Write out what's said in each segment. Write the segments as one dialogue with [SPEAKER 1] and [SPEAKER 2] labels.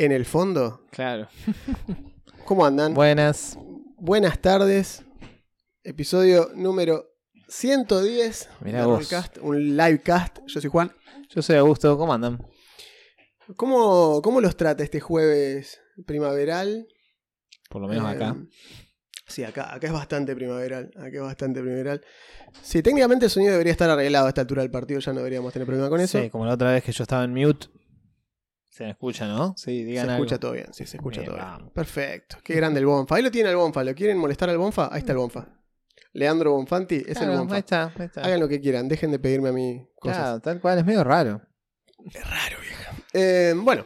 [SPEAKER 1] en el fondo?
[SPEAKER 2] Claro.
[SPEAKER 1] ¿Cómo andan?
[SPEAKER 2] Buenas.
[SPEAKER 1] Buenas tardes. Episodio número 110
[SPEAKER 2] Mirá
[SPEAKER 1] de
[SPEAKER 2] vos.
[SPEAKER 1] Rollcast, un livecast. Yo soy Juan.
[SPEAKER 2] Yo soy Augusto. ¿Cómo andan?
[SPEAKER 1] ¿Cómo, cómo los trata este jueves primaveral?
[SPEAKER 2] Por lo menos
[SPEAKER 1] Eh,
[SPEAKER 2] acá.
[SPEAKER 1] Sí, acá, acá es bastante primaveral. Acá es bastante primaveral. Sí, técnicamente el sonido debería estar arreglado a esta altura del partido. Ya no deberíamos tener problema con eso.
[SPEAKER 2] Sí, como la otra vez que yo estaba en mute. Se me escucha, ¿no? Sí,
[SPEAKER 1] se
[SPEAKER 2] digan algo.
[SPEAKER 1] escucha todo bien. Sí, se escucha
[SPEAKER 2] Bien,
[SPEAKER 1] todo bien. Perfecto. Qué grande el Bonfa. Ahí lo tiene el Bonfa. ¿Lo quieren molestar al Bonfa? Ahí está el Bonfa. Leandro Bonfanti es el Bonfa.
[SPEAKER 2] ahí está, ahí está.
[SPEAKER 1] Hagan lo que quieran. Dejen de pedirme a mí cosas.
[SPEAKER 2] Claro, tal cual, es medio raro.
[SPEAKER 1] Es raro, vieja. Eh, bueno,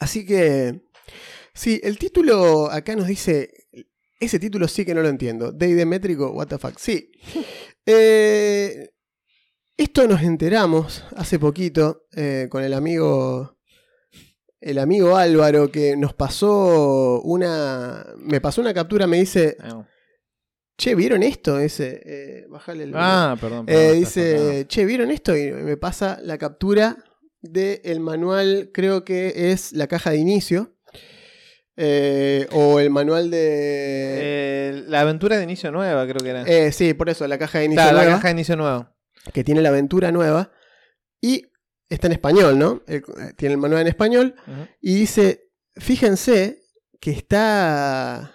[SPEAKER 1] así que. Sí, el título acá nos dice. Ese título sí que no lo entiendo. D&D métrico, what the fuck. Sí. Eh, esto nos enteramos hace poquito eh, con el amigo. El amigo Álvaro que nos pasó una. Me pasó una captura, me dice. Che, ¿vieron esto? Ese. Eh, bajale el.
[SPEAKER 2] Ah, perdón.
[SPEAKER 1] Eh,
[SPEAKER 2] perdón,
[SPEAKER 1] dice, che, ¿vieron esto? Y me pasa la captura del manual, creo que es la caja de inicio. eh, o el manual de...
[SPEAKER 2] Eh, la aventura de inicio nueva, creo que era.
[SPEAKER 1] sí, por eso, la caja de inicio
[SPEAKER 2] Claro, la
[SPEAKER 1] nueva,
[SPEAKER 2] caja de inicio nuevo.
[SPEAKER 1] que tiene la aventura nueva. Y está en español, ¿no? El- eh, tiene el manual en español. Y dice, fíjense que está...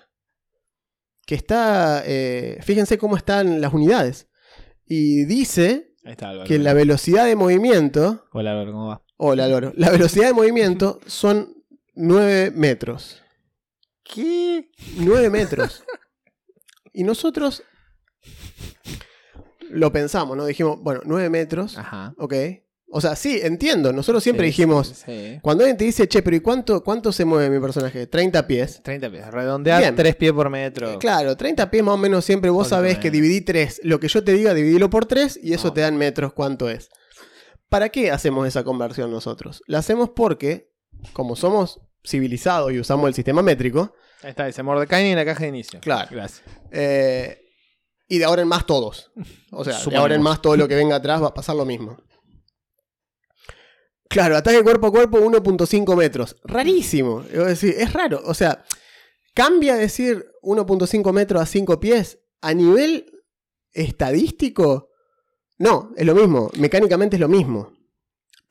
[SPEAKER 1] Que está... eh, fíjense cómo están las unidades. Y dice
[SPEAKER 2] está, Álvaro.
[SPEAKER 1] que la velocidad de movimiento...
[SPEAKER 2] Hola, Álvaro, ¿cómo va?
[SPEAKER 1] Hola, Loro. La velocidad de movimiento son 9 metros.
[SPEAKER 2] ¿Qué?
[SPEAKER 1] 9 metros. Y nosotros lo pensamos, ¿no? Dijimos, bueno, 9 metros,
[SPEAKER 2] Ajá.
[SPEAKER 1] ok. O sea, sí, entiendo. Nosotros siempre
[SPEAKER 2] Sí,
[SPEAKER 1] dijimos,
[SPEAKER 2] sí, sí.
[SPEAKER 1] cuando alguien te dice, che, pero ¿y cuánto, cuánto se mueve mi personaje? 30 pies.
[SPEAKER 2] 30 pies. Redondear
[SPEAKER 1] Bien.
[SPEAKER 2] 3 pies por metro.
[SPEAKER 1] Eh, Claro, 30 pies más o menos siempre vos sabés que dividí 3. Lo que yo te diga, dividilo por 3 y eso
[SPEAKER 2] No.
[SPEAKER 1] te dan metros cuánto es. ¿Para qué hacemos esa conversión nosotros? La hacemos porque, como somos civilizados y usamos el sistema métrico,
[SPEAKER 2] Ahí está, dice Mordecai en la caja de inicio.
[SPEAKER 1] Claro.
[SPEAKER 2] Gracias.
[SPEAKER 1] eh, y de ahora en más todos. O sea, de ahora en más todo lo que venga atrás va a pasar lo mismo. Claro, ataque cuerpo a cuerpo 1.5 metros. Rarísimo. Es raro. O sea, cambia decir 1.5 metros a 5 pies a nivel estadístico. No, es lo mismo. Mecánicamente es lo mismo.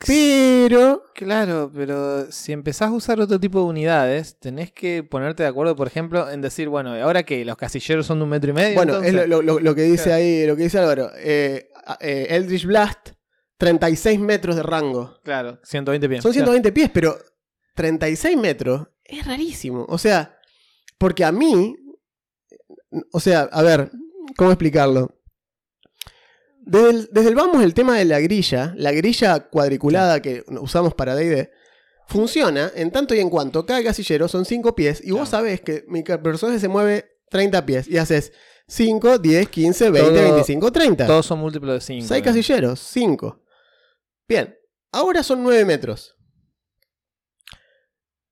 [SPEAKER 1] Pero.
[SPEAKER 2] Claro, pero si empezás a usar otro tipo de unidades, tenés que ponerte de acuerdo, por ejemplo, en decir, bueno, ahora que los casilleros son de un metro y medio.
[SPEAKER 1] Bueno,
[SPEAKER 2] entonces-
[SPEAKER 1] es lo, lo- lo que dice
[SPEAKER 2] Claro.
[SPEAKER 1] ahí, lo que dice Álvaro. Eh, eh, Eldritch Blast, 36 metros de rango.
[SPEAKER 2] Claro, 120 pies.
[SPEAKER 1] Son 120 pies, pero 36 metros es rarísimo. O sea, porque a mí, o sea, a ver, ¿cómo explicarlo? Desde el, desde el vamos, el tema de la grilla, la grilla cuadriculada que usamos para D&D, funciona en tanto y en cuanto cada casillero son 5 pies y vos
[SPEAKER 2] Claro.
[SPEAKER 1] sabés que mi personaje se mueve 30 pies y haces 5, 10, 15, 20,
[SPEAKER 2] Todo-
[SPEAKER 1] 25, 30.
[SPEAKER 2] Todos son múltiplos de 5.
[SPEAKER 1] 6 casilleros, 5. Bien, ahora son 9 metros.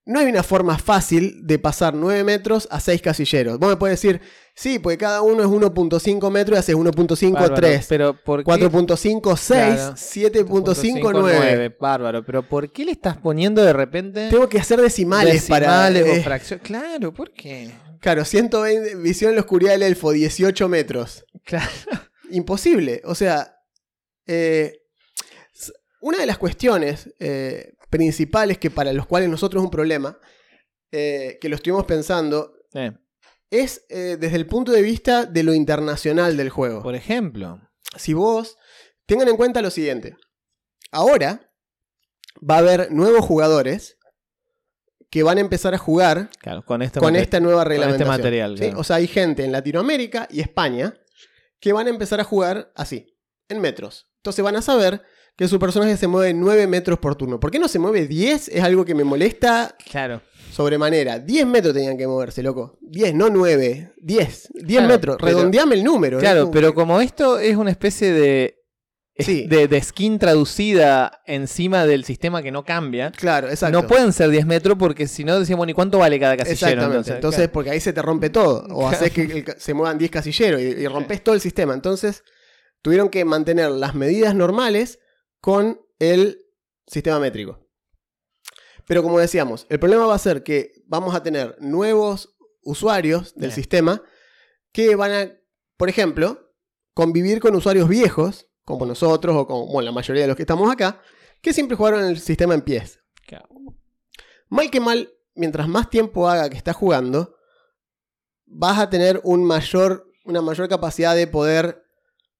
[SPEAKER 1] No hay una forma fácil de pasar 9 metros a 6 casilleros. Vos me puedes decir, sí, porque cada uno es 1.5 metros y haces 1.5, 3,
[SPEAKER 2] Pero ¿por qué?
[SPEAKER 1] 4.5, 6,
[SPEAKER 2] Claro.
[SPEAKER 1] 7.5, 9.
[SPEAKER 2] Bárbaro, pero ¿por qué le estás poniendo de repente
[SPEAKER 1] Tengo que hacer decimales, para...
[SPEAKER 2] decimales
[SPEAKER 1] eh,
[SPEAKER 2] o fracciones? Claro, ¿por qué?
[SPEAKER 1] claro, 120, visión en la oscuridad del elfo, 18 metros.
[SPEAKER 2] Claro.
[SPEAKER 1] imposible. O sea, eh, una de las cuestiones eh, principales que para los cuales nosotros es un problema, eh, que lo estuvimos pensando,
[SPEAKER 2] Eh,
[SPEAKER 1] es eh, desde el punto de vista de lo internacional del juego.
[SPEAKER 2] por ejemplo.
[SPEAKER 1] Si vos, tengan en cuenta lo siguiente, ahora va a haber nuevos jugadores que van a empezar a jugar
[SPEAKER 2] Claro, con este
[SPEAKER 1] con esta nueva
[SPEAKER 2] este
[SPEAKER 1] reglamentación.
[SPEAKER 2] material,
[SPEAKER 1] ¿sí?
[SPEAKER 2] claro.
[SPEAKER 1] O sea, hay gente en Latinoamérica y España que van a empezar a jugar así, en metros. Entonces van a saber que su personaje se mueve 9 metros por turno. ¿Por qué no se mueve 10? Es algo que me molesta
[SPEAKER 2] Claro.
[SPEAKER 1] sobremanera. 10 metros tenían que moverse, loco. 10, no 9. 10. 10
[SPEAKER 2] Claro,
[SPEAKER 1] metros.
[SPEAKER 2] pero-
[SPEAKER 1] Redondeame el número.
[SPEAKER 2] Claro, pero como esto es una especie de,
[SPEAKER 1] Sí.
[SPEAKER 2] de, de skin traducida encima del sistema que no cambia,
[SPEAKER 1] Claro, exacto.
[SPEAKER 2] no pueden ser 10 metros porque si no decíamos, ¿y cuánto vale cada casillero?
[SPEAKER 1] Exactamente. Entonces, porque ahí se te rompe todo. O
[SPEAKER 2] Claro.
[SPEAKER 1] haces que el se muevan 10 casilleros y, y rompes todo el sistema. Entonces, tuvieron que mantener las medidas normales con el sistema métrico. Pero como decíamos, el problema va a ser que vamos a tener nuevos usuarios del sistema que van a, por ejemplo, convivir con usuarios viejos, como nosotros o como bueno, la mayoría de los que estamos acá, que siempre jugaron el sistema en pies. Mal que mal, mientras más tiempo haga que estás jugando, vas a tener un mayor, una mayor capacidad de poder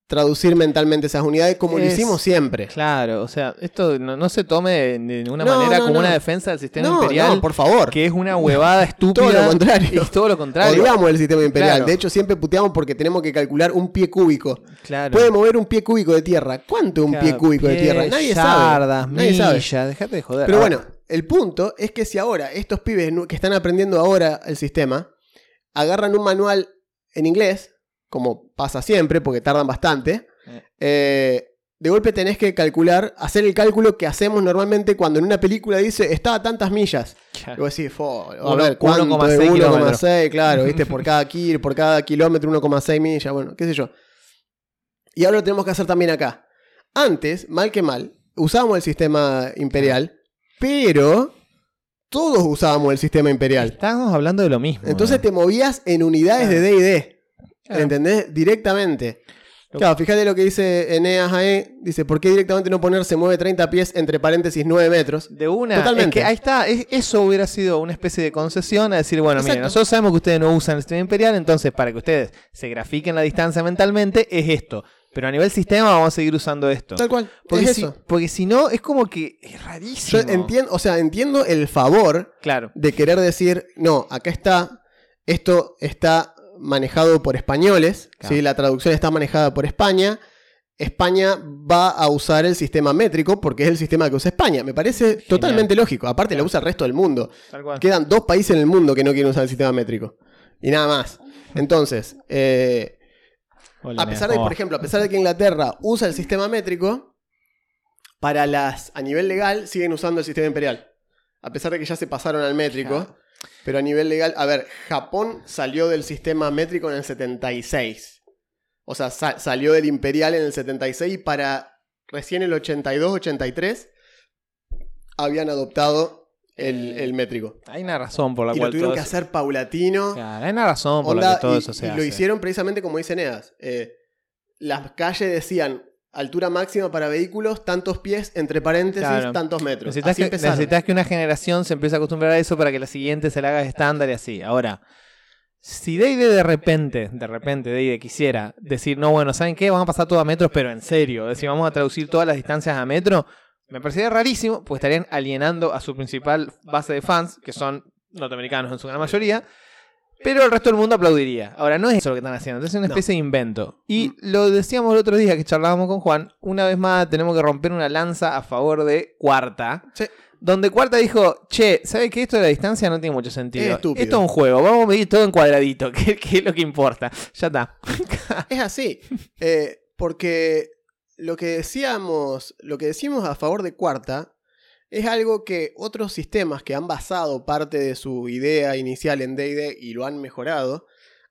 [SPEAKER 1] traducir mentalmente esas unidades como lo
[SPEAKER 2] Es-
[SPEAKER 1] hicimos siempre.
[SPEAKER 2] Claro, o sea, esto no, no se tome de ninguna
[SPEAKER 1] No,
[SPEAKER 2] manera
[SPEAKER 1] no,
[SPEAKER 2] como una defensa del sistema imperial,
[SPEAKER 1] no, por favor.
[SPEAKER 2] que es una huevada estúpida.
[SPEAKER 1] Todo lo contrario.
[SPEAKER 2] Y todo lo contrario.
[SPEAKER 1] Odiamos el sistema imperial.
[SPEAKER 2] Claro.
[SPEAKER 1] De hecho, siempre puteamos porque tenemos que calcular un pie cúbico.
[SPEAKER 2] Claro.
[SPEAKER 1] Puede mover un pie cúbico de tierra. ¿Cuánto es un
[SPEAKER 2] Claro,
[SPEAKER 1] pie cúbico de tierra? Nadie
[SPEAKER 2] yardas,
[SPEAKER 1] sabe. Nadie sabe.
[SPEAKER 2] dejate de joder.
[SPEAKER 1] Pero bueno, el punto es que si ahora estos pibes que están aprendiendo ahora el sistema agarran un manual en inglés, como pasa siempre porque tardan bastante,
[SPEAKER 2] Eh.
[SPEAKER 1] de golpe tenés que calcular, hacer el cálculo que hacemos normalmente cuando en una película dice está a tantas millas.
[SPEAKER 2] claro.
[SPEAKER 1] Y vos decís, "Fo, a ver, ¿cuánto
[SPEAKER 2] 1,6
[SPEAKER 1] es
[SPEAKER 2] kilómetros.
[SPEAKER 1] 1,6? Claro, ¿viste? Por cada, kil- por cada kilómetro 1,6 millas, bueno, qué sé yo. Y ahora lo tenemos que hacer también acá. Antes, mal que mal, usábamos el sistema imperial, pero todos usábamos el sistema imperial.
[SPEAKER 2] Estábamos hablando de lo mismo.
[SPEAKER 1] Entonces
[SPEAKER 2] ¿eh?
[SPEAKER 1] te movías en unidades de D&D,
[SPEAKER 2] Claro.
[SPEAKER 1] ¿entendés? Directamente. Claro, fíjate lo que dice Eneas ahí. Dice, ¿por qué directamente no poner se mueve 30 pies entre paréntesis 9 metros?
[SPEAKER 2] De una,
[SPEAKER 1] Totalmente.
[SPEAKER 2] es que ahí está, es- eso hubiera sido una especie de concesión a decir, bueno, miren,
[SPEAKER 1] Exacto.
[SPEAKER 2] nosotros sabemos que ustedes no usan el sistema imperial, entonces para que ustedes se grafiquen la distancia mentalmente es esto. Pero a nivel sistema vamos a seguir usando esto.
[SPEAKER 1] Tal cual.
[SPEAKER 2] Porque
[SPEAKER 1] es
[SPEAKER 2] si,
[SPEAKER 1] eso.
[SPEAKER 2] porque si no, es como que es
[SPEAKER 1] Yo
[SPEAKER 2] rarísimo.
[SPEAKER 1] entiendo, o sea, entiendo el favor
[SPEAKER 2] Claro.
[SPEAKER 1] de querer decir, no, acá está, esto está manejado por españoles,
[SPEAKER 2] Claro.
[SPEAKER 1] ¿sí? la traducción está manejada por España. España va a usar el sistema métrico porque es el sistema que usa España. Me parece totalmente lógico. Aparte, lo usa el resto del mundo. Quedan dos países en el mundo que no quieren usar el sistema métrico. Y nada más. Entonces, eh,
[SPEAKER 2] Hola,
[SPEAKER 1] a pesar de, por ejemplo, a pesar de que Inglaterra usa el sistema métrico, para las a nivel legal siguen usando el sistema imperial. A pesar de que ya se pasaron al métrico.
[SPEAKER 2] Claro.
[SPEAKER 1] Pero a nivel legal, a ver, Japón salió del sistema métrico en el 76. O sea, sa- salió del imperial en el 76 y para recién el 82-83 habían adoptado el, el métrico.
[SPEAKER 2] Hay una razón por la
[SPEAKER 1] Y lo
[SPEAKER 2] cual
[SPEAKER 1] tuvieron
[SPEAKER 2] todo
[SPEAKER 1] que
[SPEAKER 2] eso-
[SPEAKER 1] hacer paulatino.
[SPEAKER 2] Claro, hay una razón por la que todo
[SPEAKER 1] y,
[SPEAKER 2] eso se
[SPEAKER 1] y
[SPEAKER 2] hace.
[SPEAKER 1] lo hicieron precisamente como dice Neas. Eh, las calles decían altura máxima para vehículos, tantos pies, entre paréntesis,
[SPEAKER 2] Claro.
[SPEAKER 1] tantos metros.
[SPEAKER 2] Necesitas que,
[SPEAKER 1] empezaron.
[SPEAKER 2] necesitas que una generación se empiece a acostumbrar a eso para que la siguiente se la haga estándar y así. Ahora, si D&D de repente, de repente D&D quisiera decir, no, bueno, ¿saben qué? Vamos a pasar todo a metros, pero en serio. Es decir, vamos a traducir todas las distancias a metro. Me parecería rarísimo, pues estarían alienando a su principal base de fans, que son norteamericanos en su gran mayoría. Pero el resto del mundo aplaudiría. Ahora, no es eso lo que están haciendo, es una
[SPEAKER 1] No.
[SPEAKER 2] especie de invento. Y
[SPEAKER 1] Mm.
[SPEAKER 2] lo decíamos el otro día que charlábamos con Juan, una vez más tenemos que romper una lanza a favor de Cuarta.
[SPEAKER 1] Sí.
[SPEAKER 2] Donde Cuarta dijo, che, ¿sabes que esto de la distancia no tiene mucho sentido?
[SPEAKER 1] Es.
[SPEAKER 2] Esto es un juego, vamos a medir todo en cuadradito, que, que es lo que importa. Ya está.
[SPEAKER 1] Es así. eh, porque lo que decíamos, lo que decimos a favor de Cuarta es algo que otros sistemas que han basado parte de su idea inicial en D&D y lo han mejorado,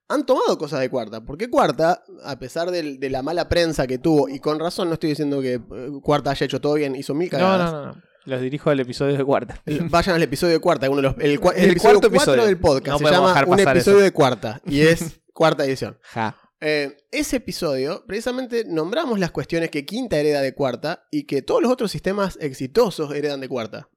[SPEAKER 1] han tomado cosas de Cuarta. Porque Cuarta, a pesar del- de, la mala prensa que tuvo, y con razón no estoy diciendo que eh, Cuarta haya hecho todo bien, hizo mil cagadas.
[SPEAKER 2] no, no, no. Los dirijo al episodio de Cuarta.
[SPEAKER 1] El- Vayan al episodio de cuarta, uno de los, el, el
[SPEAKER 2] El
[SPEAKER 1] episodio
[SPEAKER 2] cuarto
[SPEAKER 1] 4
[SPEAKER 2] episodio.
[SPEAKER 1] del podcast.
[SPEAKER 2] No
[SPEAKER 1] se llama Un episodio
[SPEAKER 2] eso.
[SPEAKER 1] de cuarta y es cuarta edición.
[SPEAKER 2] Ja.
[SPEAKER 1] Eh, ese episodio, precisamente nombramos las cuestiones que quinta hereda de cuarta y que todos los otros sistemas exitosos heredan de cuarta.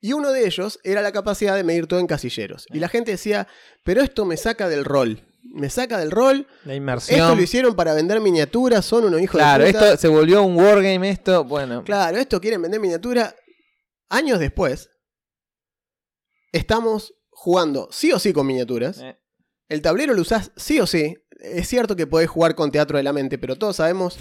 [SPEAKER 1] Y uno de ellos era la capacidad de medir todo en casilleros. Y la gente decía, pero esto me saca del rol. Me saca del rol.
[SPEAKER 2] La
[SPEAKER 1] Esto
[SPEAKER 2] inmersión.
[SPEAKER 1] lo hicieron para vender miniaturas, son unos hijos
[SPEAKER 2] Claro,
[SPEAKER 1] de puta.
[SPEAKER 2] esto se volvió un wargame, esto, bueno.
[SPEAKER 1] Claro, esto quieren vender miniatura. Años después, estamos jugando sí o sí con miniaturas.
[SPEAKER 2] Eh,
[SPEAKER 1] El tablero lo usás sí o sí. Es cierto que podés jugar con teatro de la mente, pero todos sabemos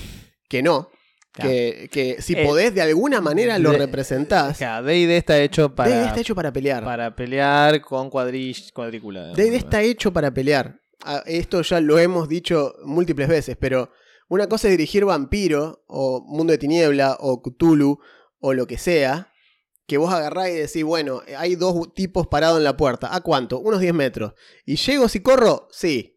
[SPEAKER 1] que no.
[SPEAKER 2] Claro.
[SPEAKER 1] Que, que si
[SPEAKER 2] Eh,
[SPEAKER 1] podés de alguna manera lo
[SPEAKER 2] de-
[SPEAKER 1] representás.
[SPEAKER 2] Claro, D&D está hecho para,
[SPEAKER 1] D&D está hecho para pelear.
[SPEAKER 2] para pelear con cuadrícula.
[SPEAKER 1] D&D está hecho para pelear. Ah, Esto ya lo hemos dicho múltiples veces, pero una cosa es dirigir Vampiro, o Mundo de Tiniebla, o Cthulhu, o lo que sea, que vos agarrás y decís, bueno, hay dos tipos parados en la puerta. ¿A cuánto? Unos 10 metros. ¿Y llego si corro? Sí.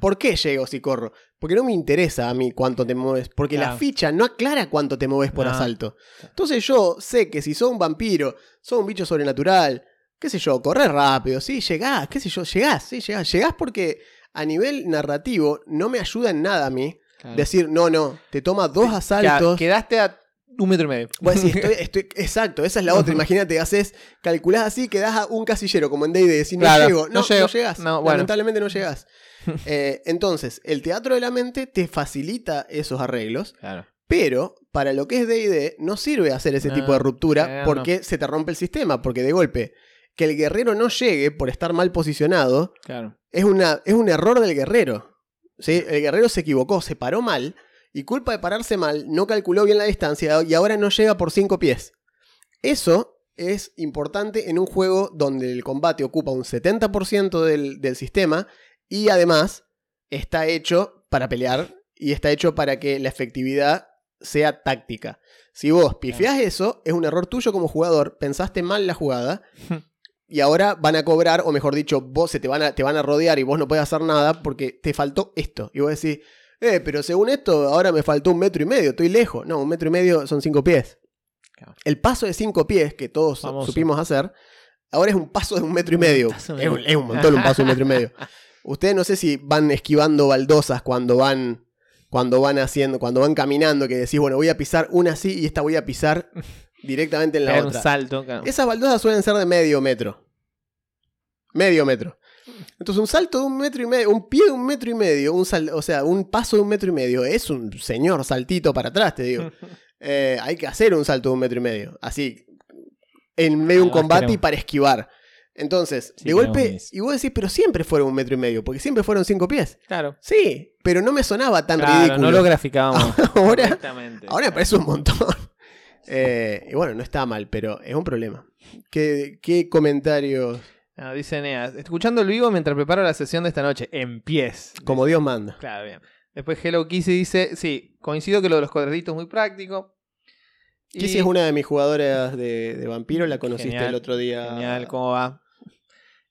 [SPEAKER 1] ¿Por qué llego si corro? Porque no me interesa a mí cuánto te mueves. Porque la ficha no aclara cuánto te mueves por
[SPEAKER 2] No.
[SPEAKER 1] asalto. Entonces yo sé que si sos un vampiro, sos un bicho sobrenatural, qué sé yo, corres rápido, sí, llegás, qué sé yo, llegás, sí, llegás. Llegás porque a nivel narrativo no me ayuda en nada a mí
[SPEAKER 2] Claro.
[SPEAKER 1] decir, no, no, te toma dos asaltos.
[SPEAKER 2] quedaste a un metro y medio.
[SPEAKER 1] Estoy, estoy- exacto, esa es la otra. Imagínate, haces, calculás así, quedás a un casillero, como en D&D, decís, no
[SPEAKER 2] Claro,
[SPEAKER 1] llego,
[SPEAKER 2] no
[SPEAKER 1] no, no,
[SPEAKER 2] llego.
[SPEAKER 1] llegás,
[SPEAKER 2] No, bueno.
[SPEAKER 1] lamentablemente no llegás. Eh, entonces, el teatro de la mente te facilita esos arreglos,
[SPEAKER 2] Claro.
[SPEAKER 1] pero para lo que es D&D no sirve hacer ese
[SPEAKER 2] No,
[SPEAKER 1] tipo de ruptura porque se te rompe el sistema, porque de golpe que el guerrero no llegue por estar mal posicionado
[SPEAKER 2] Claro.
[SPEAKER 1] es, una, es un error del guerrero. ¿sí? El guerrero se equivocó, se paró mal y culpa de pararse mal no calculó bien la distancia y ahora no llega por 5 pies. Eso es importante en un juego donde el combate ocupa un 70% del, del sistema y además está hecho para pelear y está hecho para que la efectividad sea táctica. Si vos pifiás eso, es un error tuyo como jugador, pensaste mal la jugada y ahora van a cobrar, o mejor dicho, vos se te van a, te van a rodear y vos no podés hacer nada porque te faltó esto. Y vos decís, eh, pero según esto, ahora me faltó un metro y medio, estoy lejos. No, un metro y medio son cinco pies. El paso de cinco pies que todos
[SPEAKER 2] Famoso.
[SPEAKER 1] supimos hacer, ahora es un paso de un metro y medio. Es
[SPEAKER 2] un,
[SPEAKER 1] es un montón un paso de un metro y medio. Ustedes no sé si van esquivando baldosas cuando van cuando van haciendo, cuando van caminando, que decís, bueno, voy a pisar una así y esta voy a pisar directamente en la
[SPEAKER 2] Pegar un
[SPEAKER 1] otra.
[SPEAKER 2] salto. claro.
[SPEAKER 1] Esas baldosas suelen ser de medio metro. Medio metro. Entonces, un salto de un metro y medio, un pie de un metro y medio, un sal- o sea, un paso de un metro y medio, es un señor saltito para atrás, te digo. Eh, hay que hacer un salto de un metro y medio. Así, en medio de un combate y para esquivar. Entonces,
[SPEAKER 2] Sí,
[SPEAKER 1] de golpe, y vos decís, pero siempre fueron un metro y medio, porque siempre fueron cinco pies.
[SPEAKER 2] Claro.
[SPEAKER 1] Sí, pero no me sonaba tan
[SPEAKER 2] Claro,
[SPEAKER 1] ridículo.
[SPEAKER 2] no lo graficábamos.
[SPEAKER 1] Ahora-. Ahora me parece un montón. Eh, y bueno, no está mal, pero es un problema. ¿Qué, qué comentarios?
[SPEAKER 2] Ah, dice Nea, escuchando el vivo mientras preparo la sesión de esta noche. En pies.
[SPEAKER 1] Como Dios manda.
[SPEAKER 2] Claro, bien. Después Hello Kissy dice, sí, coincido que lo de los cuadraditos es muy práctico.
[SPEAKER 1] Kissy es una de mis jugadoras de, de vampiro, la conociste
[SPEAKER 2] Genial,
[SPEAKER 1] el otro día.
[SPEAKER 2] Genial, ¿cómo va?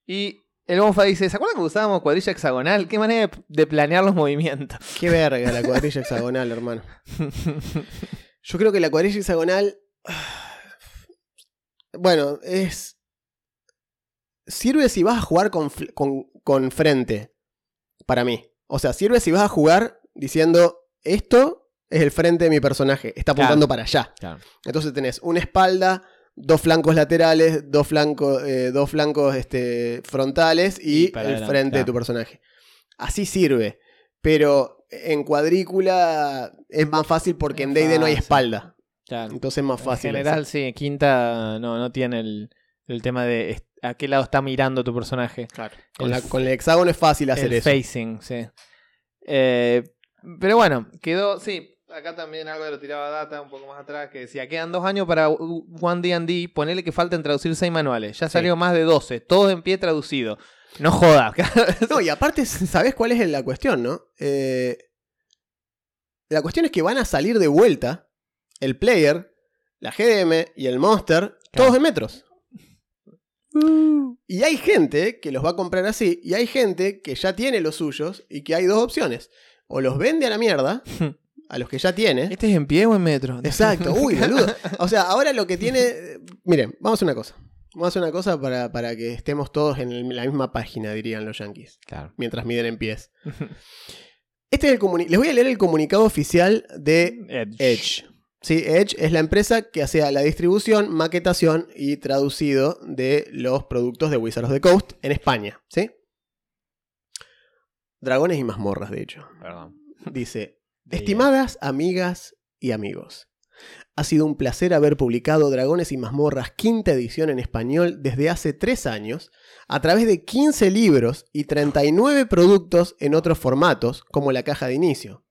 [SPEAKER 2] Y el Bonfa dice, ¿se acuerdan que usábamos cuadrilla hexagonal? ¿Qué manera de, planear los movimientos?
[SPEAKER 1] Qué verga la cuadrilla hexagonal, hermano. Yo creo que la cuadrilla hexagonal. Bueno, es. Sirve si vas a jugar con, con frente. Para mí. O sea, sirve si vas a jugar diciendo: Esto es el frente de mi personaje. Está apuntando para allá.
[SPEAKER 2] Claro.
[SPEAKER 1] Entonces tenés una espalda, dos flancos laterales, dos flancos, eh, dos flancos este, frontales y, el
[SPEAKER 2] adelante,
[SPEAKER 1] frente de tu personaje. Así sirve. Pero en cuadrícula es más fácil porque
[SPEAKER 2] Es
[SPEAKER 1] en D&D no hay espalda.
[SPEAKER 2] Claro.
[SPEAKER 1] Entonces es más fácil.
[SPEAKER 2] En general, sí, quinta no, no tiene el, el tema de a qué lado está mirando tu personaje.
[SPEAKER 1] Claro. Con,
[SPEAKER 2] El
[SPEAKER 1] la- con el hexágono es fácil hacer
[SPEAKER 2] el
[SPEAKER 1] eso.
[SPEAKER 2] facing, sí. Eh, pero bueno, quedó, sí, acá también algo de lo tiraba data un poco más atrás que decía, quedan dos años para One D&D, ponele que faltan traducir seis manuales, ya
[SPEAKER 1] Sí.
[SPEAKER 2] salió más de 12, todos en pie traducido. No jodas.
[SPEAKER 1] No, y aparte, ¿sabes cuál es la cuestión, no? Eh, la cuestión es que van a salir de vuelta el player, la GDM y el monster, todos en metros. Y hay gente que los va a comprar así, y hay gente que ya tiene los suyos, y que hay dos opciones. O los vende a la mierda, a los que ya tiene.
[SPEAKER 2] ¿Este es en pie o en metro?
[SPEAKER 1] Exacto, uy, boludo. O sea, ahora lo que tiene. Miren, vamos a hacer una cosa. Vamos a hacer una cosa para, para que estemos todos en el- la misma página, dirían los yankees,
[SPEAKER 2] Claro.
[SPEAKER 1] mientras miden en pies. Este es el comuni- Les voy a leer el comunicado oficial de
[SPEAKER 2] Edge.
[SPEAKER 1] Edge. Sí, Edge es la empresa que hacía la distribución, maquetación y traducido de los productos de Wizards of the Coast en España. ¿sí? Dragones y mazmorras, de hecho.
[SPEAKER 2] Perdón.
[SPEAKER 1] Dice, estimadas amigas y amigos. Ha sido un placer haber publicado Dragones y Mazmorras quinta edición en español desde hace tres años, a través de 15 libros y 39 productos en otros formatos, como la caja de inicio.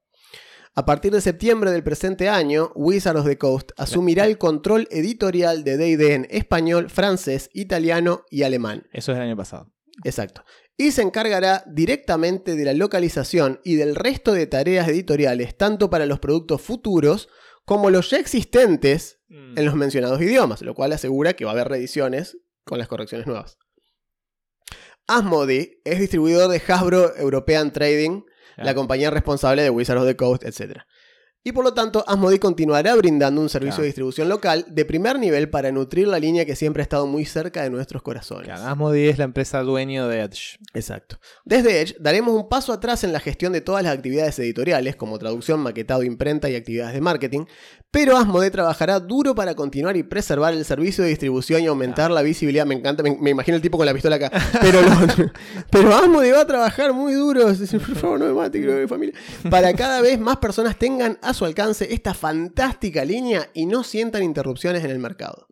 [SPEAKER 1] A partir de septiembre del presente año, Wizards of the Coast asumirá el control editorial de D&D en español, francés, italiano y alemán.
[SPEAKER 2] Eso es el año pasado.
[SPEAKER 1] Exacto. Y se encargará directamente de la localización y del resto de tareas editoriales, tanto para los productos futuros como los ya existentes
[SPEAKER 2] Mm.
[SPEAKER 1] en los mencionados idiomas, lo cual asegura que va a haber reediciones con las correcciones nuevas. Asmodee es distribuidor de Hasbro European Trading, la
[SPEAKER 2] Claro.
[SPEAKER 1] compañía responsable de Wizards of the Coast, etc. Y por lo tanto, Asmodee continuará brindando un servicio
[SPEAKER 2] Claro.
[SPEAKER 1] de distribución local de primer nivel para nutrir la línea que siempre ha estado muy cerca de nuestros corazones.
[SPEAKER 2] Claro, Asmodee es la empresa dueño de Edge.
[SPEAKER 1] Exacto. Desde Edge daremos un paso atrás en la gestión de todas las actividades editoriales, como traducción, maquetado, imprenta y actividades de marketing, pero Asmodee trabajará duro para continuar y preservar el servicio de distribución y aumentar la visibilidad. Me encanta, me, me imagino el tipo con la pistola acá. Pero, pero Asmodee va a trabajar muy duro, por favor, no me mate, creo que mi familia, para cada vez más personas tengan a su alcance esta fantástica línea y no sientan interrupciones en el mercado.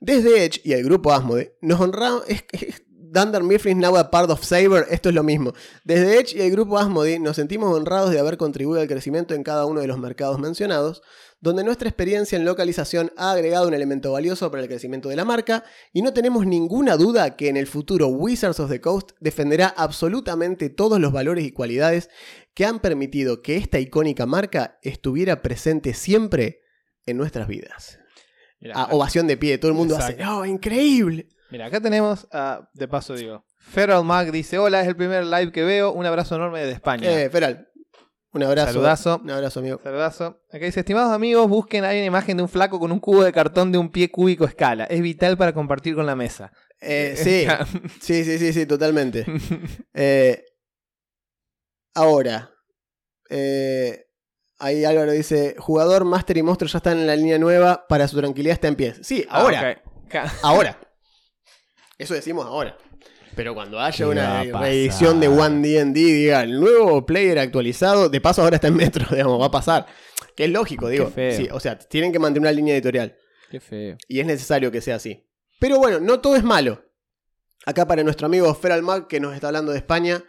[SPEAKER 1] Desde Edge y el grupo Asmodee nos honramos. Es, es- Dunder Mifflin now a part of Saber, esto es lo mismo. Desde Edge y el grupo Asmodee nos sentimos honrados de haber contribuido al crecimiento en cada uno de los mercados mencionados, donde nuestra experiencia en localización ha agregado un elemento valioso para el crecimiento de la marca, y no tenemos ninguna duda que en el futuro Wizards of the Coast defenderá absolutamente todos los valores y cualidades que han permitido que esta icónica marca estuviera presente siempre en nuestras vidas. Ah, ovación de pie, todo el mundo hace. ¡oh, increíble!
[SPEAKER 2] Mira, acá tenemos, ah, de paso digo, Feral Mag dice, hola, es el primer live que veo, un abrazo enorme desde España.
[SPEAKER 1] Eh, Feral, un abrazo.
[SPEAKER 2] Saludazo.
[SPEAKER 1] Un abrazo, amigo.
[SPEAKER 2] Saludazo. Acá dice, estimados amigos, busquen ahí una imagen de un flaco con un cubo de cartón de un pie cúbico a escala. Es vital para compartir con la mesa.
[SPEAKER 1] Eh, sí, sí, sí, sí, sí, totalmente. Eh, ahora, eh, ahí Álvaro dice, jugador, Master y Monstruo ya están en la línea nueva, para su tranquilidad está en pie. Sí, ahora,
[SPEAKER 2] Ah. Ca-
[SPEAKER 1] ahora. Eso decimos ahora. Pero cuando haya
[SPEAKER 2] ¿Qué va
[SPEAKER 1] una reedición de One D&D, diga, el nuevo player actualizado, de paso ahora está en Metro, digamos, va a pasar. Que es lógico, digo.
[SPEAKER 2] feo.
[SPEAKER 1] Sí, o sea, tienen que mantener una línea editorial.
[SPEAKER 2] Qué feo.
[SPEAKER 1] Y es necesario que sea así. Pero bueno, no todo es malo. Acá para nuestro amigo Feral Mag, que nos está hablando de España,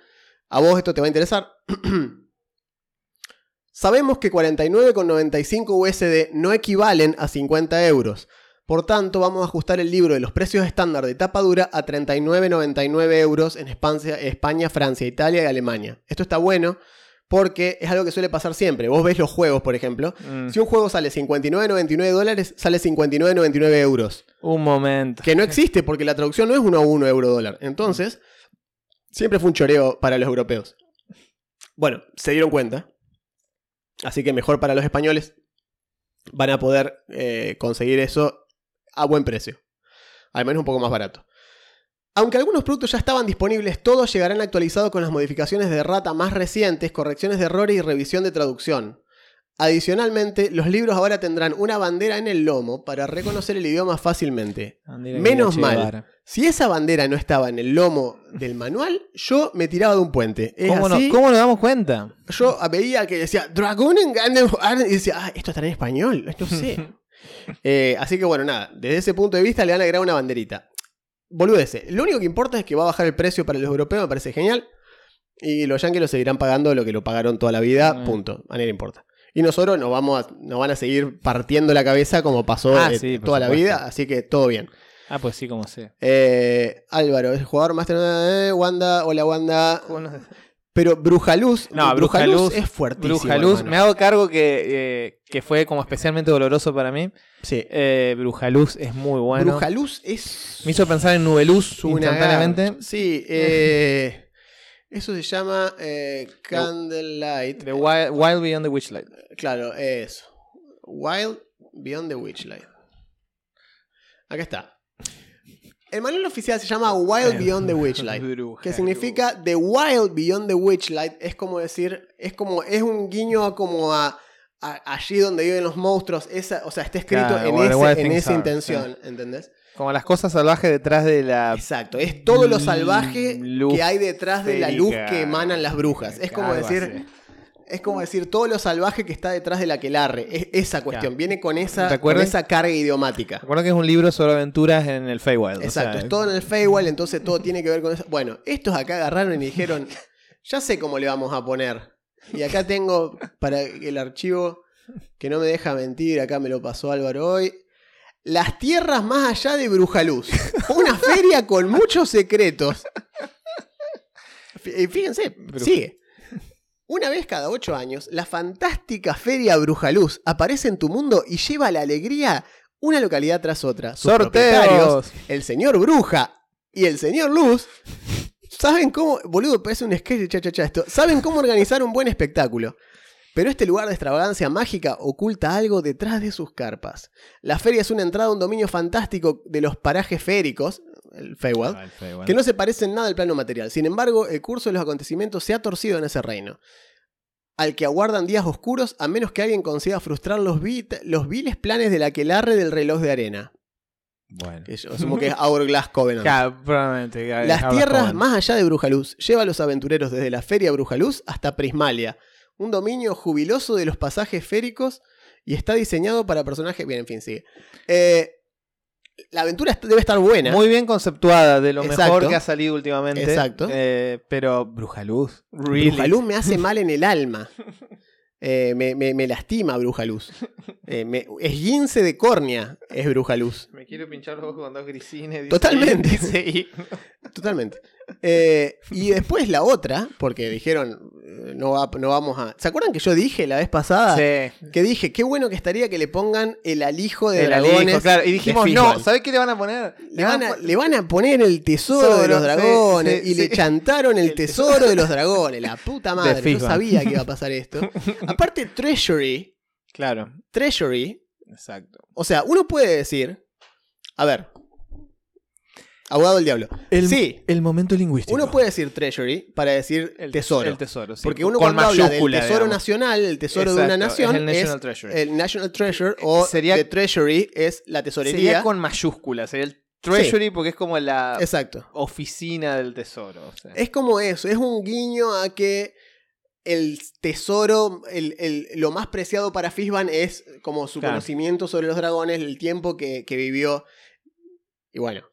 [SPEAKER 1] a vos esto te va a interesar. Sabemos que 49,95 USD no equivalen a 50 euros. Por tanto, vamos a ajustar el libro de los precios estándar de tapa dura a 39,99 euros en España, España, Francia, Italia y Alemania. Esto está bueno porque es algo que suele pasar siempre. Vos ves los juegos, por ejemplo.
[SPEAKER 2] Mm,
[SPEAKER 1] Si un juego sale 59,99 dólares, sale 59,99 euros.
[SPEAKER 2] Un momento.
[SPEAKER 1] Que no existe porque la traducción no es 1 a 1 euro dólar. Entonces, siempre fue un choreo para los europeos. Bueno, se dieron cuenta. Así que mejor para los españoles. Van a poder eh, conseguir eso a buen precio. Al menos un poco más barato. Aunque algunos productos ya estaban disponibles, todos llegarán actualizados con las modificaciones de rata más recientes, correcciones de errores y revisión de traducción. Adicionalmente, los libros ahora tendrán una bandera en el lomo para reconocer el idioma fácilmente.
[SPEAKER 2] Andrea
[SPEAKER 1] Menos mal. Si esa bandera no estaba en el lomo del manual, yo me tiraba de un puente.
[SPEAKER 2] ¿Cómo, no-
[SPEAKER 1] así,
[SPEAKER 2] ¿Cómo nos damos cuenta?
[SPEAKER 1] Yo veía que decía Dragon and y decía, ah, esto estará en español, no sé. Eh, así que bueno, nada, desde ese punto de vista le van a agregar una banderita. Boludece. Lo único que importa es que va a bajar el precio para los europeos, me parece genial. Y los yankees lo seguirán pagando lo que lo pagaron toda la vida,
[SPEAKER 2] Mm.
[SPEAKER 1] punto. A nadie le importa. Y nosotros nos, vamos a- nos van a seguir partiendo la cabeza como pasó
[SPEAKER 2] Ah,
[SPEAKER 1] eh,
[SPEAKER 2] sí,
[SPEAKER 1] toda la vida, así que todo bien.
[SPEAKER 2] Ah, pues sí, como sé.
[SPEAKER 1] Eh, Álvaro, es el jugador más Wanda, hola Wanda. Pero Brujaluz,
[SPEAKER 2] No,
[SPEAKER 1] Brujaluz
[SPEAKER 2] Brujaluz-
[SPEAKER 1] es fuertísimo.
[SPEAKER 2] Brujaluz,
[SPEAKER 1] hermano.
[SPEAKER 2] me hago cargo que, eh, que fue como especialmente doloroso para mí.
[SPEAKER 1] Sí.
[SPEAKER 2] Eh, Brujaluz es muy bueno.
[SPEAKER 1] Brujaluz es
[SPEAKER 2] Me hizo pensar en Nubeluz instantáneamente.
[SPEAKER 1] Sí, eh, eso se llama eh, Candlelight.
[SPEAKER 2] The Wild, Wild Beyond the Witchlight.
[SPEAKER 1] Claro, eso. Wild Beyond the Witchlight. Acá está. El manual oficial se llama Wild Beyond the Witchlight. Que significa The Wild Beyond the Witchlight. Es como decir, es como, es un guiño a como a, a- allí donde viven los monstruos. Esa, o sea, está escrito
[SPEAKER 2] Claro,
[SPEAKER 1] en, ese- en esa
[SPEAKER 2] are,
[SPEAKER 1] intención, ¿entendés?
[SPEAKER 2] Como las cosas salvajes detrás de la.
[SPEAKER 1] Exacto, es todo lo salvaje que hay detrás de la luz que emanan las brujas. Es como decir,
[SPEAKER 2] así.
[SPEAKER 1] Es como decir todo lo salvaje que está detrás de la quelarre. Es esa cuestión,
[SPEAKER 2] Claro.
[SPEAKER 1] viene con esa,
[SPEAKER 2] ¿Te
[SPEAKER 1] con esa carga idiomática.
[SPEAKER 2] Recuerdo que es un libro sobre aventuras en el Feywild. o
[SPEAKER 1] Exacto,
[SPEAKER 2] sea,
[SPEAKER 1] es todo en el Feywild, entonces todo tiene que ver con eso. Bueno, estos acá agarraron y dijeron, ya sé cómo le vamos a poner Y acá tengo para el archivo que no me deja mentir, acá me lo pasó Álvaro hoy. Las tierras más allá de Brujaluz. Una feria con muchos secretos. Fíjense, sigue. Una vez cada ocho años, la fantástica Feria Brujaluz aparece en tu mundo y lleva la alegría una localidad tras otra. Sus
[SPEAKER 2] ¡Sorteos!
[SPEAKER 1] el señor Bruja y el señor Luz, saben cómo. Boludo, parece un sketch de cha, cha, cha esto. Saben cómo organizar un buen espectáculo. Pero este lugar de extravagancia mágica oculta algo detrás de sus carpas. La feria es una entrada a un dominio fantástico de los parajes féricos, el Feywild,
[SPEAKER 2] Ah, el Feywild.
[SPEAKER 1] que no se parece en nada al plano material. Sin embargo, el curso de los acontecimientos se ha torcido en ese reino, al que aguardan días oscuros a menos que alguien consiga frustrar los, los viles planes del aquelarre del reloj de arena.
[SPEAKER 2] Bueno.
[SPEAKER 1] Que yo asumo que es Hourglass Covenant.
[SPEAKER 2] Claro, probablemente. claro,
[SPEAKER 1] Las tierras más allá de Brujaluz lleva a los aventureros desde la Feria Brujaluz hasta Prismalia, un dominio jubiloso de los pasajes féricos y está diseñado para personajes. Bien, en fin, sigue. Eh, la aventura debe estar buena.
[SPEAKER 2] Muy bien conceptuada, de lo
[SPEAKER 1] Exacto.
[SPEAKER 2] mejor que ha salido últimamente.
[SPEAKER 1] Exacto.
[SPEAKER 2] Eh, pero Brujaluz. Really.
[SPEAKER 1] Brujaluz me hace mal en el alma. Eh, me, me- me lastima Brujaluz. Eh, me, esguince de córnea es Brujaluz.
[SPEAKER 2] Me quiero pinchar los ojos con dos grisines. dice
[SPEAKER 1] Totalmente.
[SPEAKER 2] dice.
[SPEAKER 1] Totalmente. Eh, y después la otra, porque dijeron, no, va- no vamos a... ¿Se acuerdan que yo dije la vez pasada?
[SPEAKER 2] Sí.
[SPEAKER 1] Que dije, qué bueno que estaría que le pongan el alijo de
[SPEAKER 2] El
[SPEAKER 1] dragones.
[SPEAKER 2] alijo, claro. Y dijimos, no. ¿sabes qué le van a poner?
[SPEAKER 1] Le van, a, le van a poner el tesoro de
[SPEAKER 2] Tesoro,
[SPEAKER 1] los dragones
[SPEAKER 2] sí,
[SPEAKER 1] y le chantaron el,
[SPEAKER 2] El
[SPEAKER 1] tesoro de los dragones. La puta madre. Yo sabía que iba a pasar esto. Aparte, Treasury.
[SPEAKER 2] Claro.
[SPEAKER 1] Treasury.
[SPEAKER 2] Exacto.
[SPEAKER 1] O sea, uno puede decir. A ver. Abogado del diablo.
[SPEAKER 2] El,
[SPEAKER 1] sí.
[SPEAKER 2] el momento lingüístico.
[SPEAKER 1] Uno puede decir treasury para decir
[SPEAKER 2] el
[SPEAKER 1] tesoro.
[SPEAKER 2] El tesoro, sí.
[SPEAKER 1] Porque uno
[SPEAKER 2] Con
[SPEAKER 1] cuando habla del tesoro
[SPEAKER 2] digamos.
[SPEAKER 1] nacional, el tesoro de una nación,
[SPEAKER 2] es el
[SPEAKER 1] es
[SPEAKER 2] National Treasury.
[SPEAKER 1] el National Treasure o
[SPEAKER 2] Sería-
[SPEAKER 1] the Treasury es la tesorería.
[SPEAKER 2] Sería con mayúscula. Sería el treasury porque es como la
[SPEAKER 1] Exacto.
[SPEAKER 2] oficina del tesoro. o sea.
[SPEAKER 1] Es como eso, es un guiño a que el tesoro, el, el- lo más preciado para Fishban es como su
[SPEAKER 2] Claro.
[SPEAKER 1] conocimiento sobre los dragones, el tiempo que, que vivió. Y bueno,